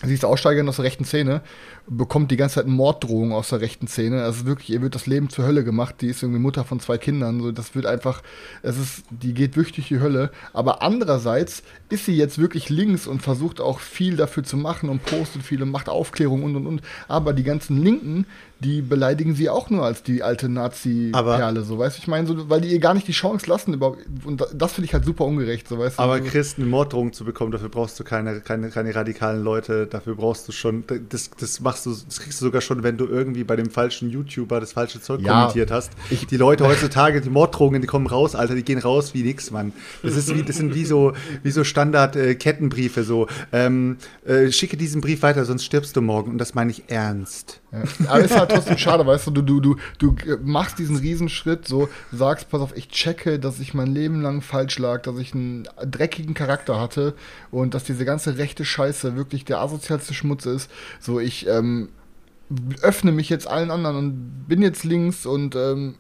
sie ist Aussteigerin aus der rechten Szene, bekommt die ganze Zeit Morddrohungen aus der rechten Szene. Also wirklich, ihr wird das Leben zur Hölle gemacht. Die ist irgendwie Mutter von zwei Kindern. So, das wird einfach, es ist, die geht wirklich durch die Hölle. Aber andererseits ist sie jetzt wirklich links und versucht auch viel dafür zu machen und postet viel und macht Aufklärung und und und. Aber die ganzen Linken, die beleidigen sie auch nur als die alte Nazi-Perle, so weißt du, ich meine, so, weil die ihr gar nicht die Chance lassen. Überhaupt, und da- das finde ich halt super ungerecht, so weißt du. Aber so, Chris, eine Morddrohung zu bekommen, dafür brauchst du keine, keine, keine radikalen Leute, dafür brauchst du schon, das, das machst du, das kriegst du sogar schon, wenn du irgendwie bei dem falschen YouTuber das falsche Zeug Ja, kommentiert hast. die Leute heutzutage, die Morddrohungen, die kommen raus, Alter, die gehen raus wie nix, Mann. Das ist wie, das sind wie so, wie so Standard-Kettenbriefe, so, ähm, äh, schicke diesen Brief weiter, sonst stirbst du morgen. Und das meine ich ernst. Ja. Aber ist halt trotzdem schade, weißt du, du, du, du, du machst diesen Riesenschritt, so sagst, pass auf, ich checke, dass ich mein Leben lang falsch lag, dass ich einen dreckigen Charakter hatte und dass diese ganze rechte Scheiße wirklich der asozialste Schmutz ist. So, ich ähm, öffne mich jetzt allen anderen und bin jetzt links und ähm,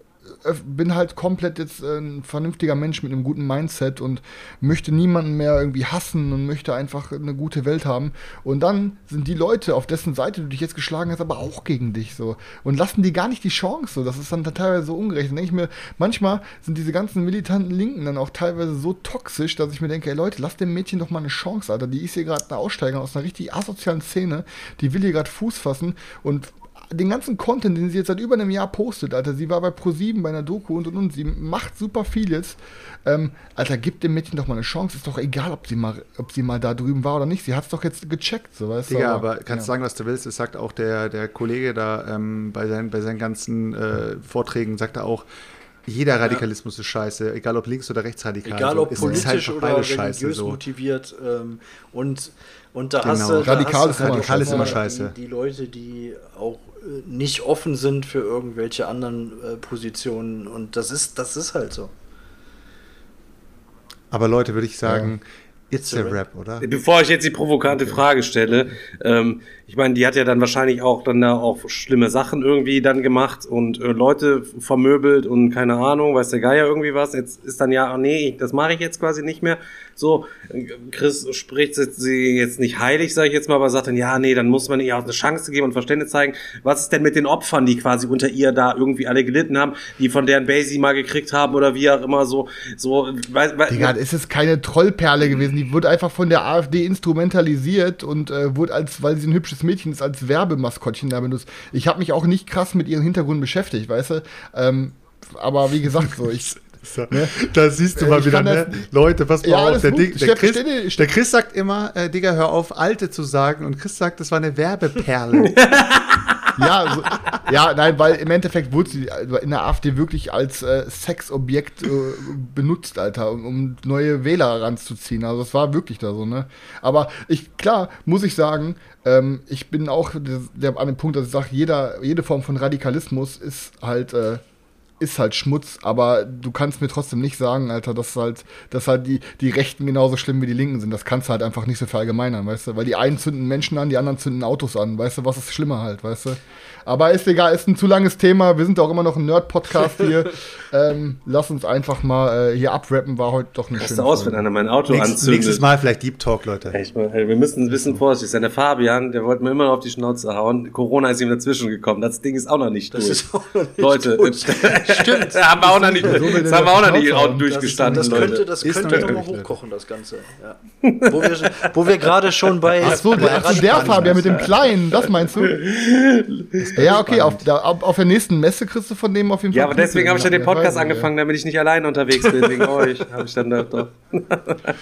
bin halt komplett jetzt äh, ein vernünftiger Mensch mit einem guten Mindset und möchte niemanden mehr irgendwie hassen und möchte einfach eine gute Welt haben. Und dann sind die Leute, auf dessen Seite du dich jetzt geschlagen hast, aber auch gegen dich so. Und lassen die gar nicht die Chance so. Das ist dann teilweise so ungerecht. Dann denke ich mir, manchmal sind diese ganzen militanten Linken dann auch teilweise so toxisch, dass ich mir denke, ey Leute, lasst dem Mädchen doch mal eine Chance, Alter. Die ist hier gerade eine Aussteigerin aus einer richtig asozialen Szene. Die will hier gerade Fuß fassen und den ganzen Content, den sie jetzt seit über einem Jahr postet, Alter, sie war bei Pro7 bei einer Doku und und und, sie macht super viel jetzt. Ähm, Alter, gib dem Mädchen doch mal eine Chance. Ist doch egal, ob sie mal, ob sie mal da drüben war oder nicht. Sie hat es doch jetzt gecheckt, so weißt Digga, du. aber kannst ja. du sagen, was du willst. Es sagt auch der, der Kollege da ähm, bei, seinen, bei seinen ganzen äh, Vorträgen, sagt er auch, jeder Radikalismus ist scheiße, egal ob links- oder rechtsradikal. Egal so. ob ist halt politisch einfach oder religiös so. motiviert. Ähm, und, und da Genau. hast du. da Radikal hast ist halt Radikal ist immer scheiße. Die, die Leute, die auch nicht offen sind für irgendwelche anderen äh, Positionen. Und das ist, das ist halt so. Aber Leute, würde ich sagen, it's a rap, oder? Bevor ich jetzt die provokante Frage stelle, ähm, ich meine, die hat ja dann wahrscheinlich auch dann da auch schlimme Sachen irgendwie dann gemacht und äh, Leute vermöbelt und keine Ahnung, weiß der Geier irgendwie was. Jetzt ist dann ja, ah, nee, das mache ich jetzt quasi nicht mehr. So, Chris spricht sie jetzt nicht heilig, sage ich jetzt mal, aber sagt dann, ja, nee, dann muss man ihr auch eine Chance geben und Verständnis zeigen. Was ist denn mit den Opfern, die quasi unter ihr da irgendwie alle gelitten haben, die von deren Basie mal gekriegt haben oder wie auch immer so, so, weil, weil, Digga, es ist keine Trollperle gewesen. Die wurde einfach von der AfD instrumentalisiert und äh, wurde als, weil sie ein hübsches Mädchen ist, als Werbemaskottchen da benutzt. Ich habe mich auch nicht krass mit ihrem Hintergrund beschäftigt, weißt du? Ähm, aber wie gesagt, so ich. Ne? Da siehst du mal ich wieder, ne? Leute, pass mal Ja, auf. Der. Dick- der, Chris, der Chris sagt immer, äh, Digga, hör auf, Alte zu sagen. Und Chris sagt, das war eine Werbperle. ja, so, ja, nein, weil im Endeffekt wurde sie in der AfD wirklich als äh, Sexobjekt äh, benutzt, Alter, um, um neue Wähler ranzuziehen. Also das war wirklich da so, ne? Aber ich, klar, muss ich sagen, ähm, ich bin auch der, der, an dem Punkt, dass ich sage, jeder, jede Form von Radikalismus ist halt äh, ist halt Schmutz, aber du kannst mir trotzdem nicht sagen, Alter, dass halt, dass halt die, die Rechten genauso schlimm wie die Linken sind. Das kannst du halt einfach nicht so verallgemeinern, weißt du? Weil die einen zünden Menschen an, die anderen zünden Autos an, weißt du? Was ist schlimmer halt, weißt du? Aber ist egal, ist ein zu langes Thema. Wir sind auch immer noch ein Nerd-Podcast hier. ähm, lass uns einfach mal äh, hier abrappen, war heute doch eine Passt schöne aus, Folge. wenn einer mein Auto Nächstes, anzündet. nächstes Mal vielleicht Deep Talk, Leute. Echt mal, ey, wir müssen ein bisschen vorsichtig sein. Der Fabian, der wollte mir immer noch auf die Schnauze hauen. Corona ist ihm dazwischen gekommen. Das Ding ist auch noch nicht Das durch. ist auch noch nicht Leute, durch. Stimmt. da haben wir auch noch nicht, So das haben wir auch noch nicht hauen. durchgestanden, Das Leute. könnte, das Ist könnte noch noch hochkochen, das Ganze. Ja. wo wir, wo wir gerade schon bei. Ach so, bei der, Fabian mit dem Kleinen, das meinst du? Ja, okay, auf, da, auf, auf der nächsten Messe kriegst du von dem auf jeden Fall. Ja, aber deswegen habe ich ja den Podcast angefangen, damit ich nicht alleine unterwegs bin, wegen euch. Habe ich dann gedacht, doch.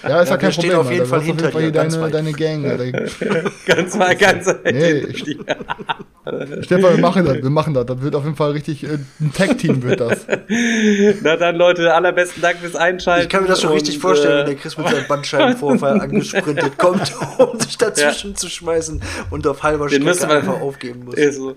Ja, ist ja, Ja, kein Problem. auf jeden. Fall hinter dir, deine, deine Gang. Alter. Ganz mal, ganz Nee, Stefan, wir machen das, wir machen das. Das wird auf jeden Fall richtig, äh, ein Tag-Team wird das. Na dann, Leute, allerbesten Dank fürs Einschalten. Ich kann mir das schon richtig vorstellen, äh, wenn der Chris mit seinem Bandscheibenvorfall angesprintet kommt, um sich dazwischen zu schmeißen und auf halber Strecke einfach aufgeben muss. Ist so.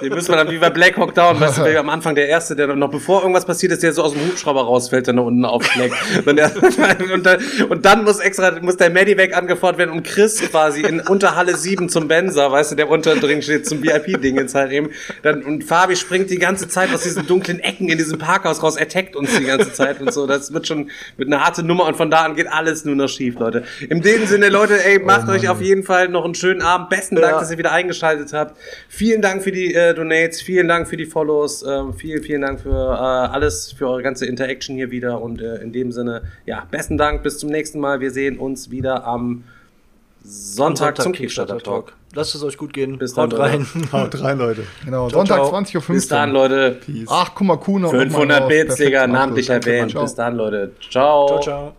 Den müssen wir dann wie bei Black Hawk Down, weißt du, am Anfang der Erste, der noch bevor irgendwas passiert ist, der so aus dem Hubschrauber rausfällt, der da unten aufschlägt. und, dann, und dann muss extra, muss der Medivac angefordert werden und Chris quasi in Unterhalle 7 zum Benzer, weißt du, der unter drin steht zum VIP-Ding jetzt halt eben. Dann, und Fabi springt die ganze Zeit aus diesen dunklen Ecken in diesem Parkhaus raus, attackt uns die ganze Zeit und so. Das wird schon mit einer harte Nummer und von da an geht alles nur noch schief, Leute. In dem Sinne, Leute, ey, macht euch auf jeden Fall noch einen schönen Abend. Besten Dank, Ja. dass ihr wieder eingeschaltet habt. Vielen Dank für die äh, Donates, vielen Dank für die Follows, ähm, vielen, vielen Dank für äh, alles, für eure ganze Interaction hier wieder und äh, in dem Sinne, ja, besten Dank, bis zum nächsten Mal. Wir sehen uns wieder am Sonntag, zum Kickstarter Talk. Lasst es euch gut gehen. Bis dann, Haut rein. Haut rein, Leute. Genau, Ciao, Sonntag ciao. 20.15 Uhr. Bis dann, Leute. Peace. Ach, guck mal, Kuhn. 500 Bits, Digga, namentlich erwähnt. Bis dann, Leute. Ciao. Ciao, ciao.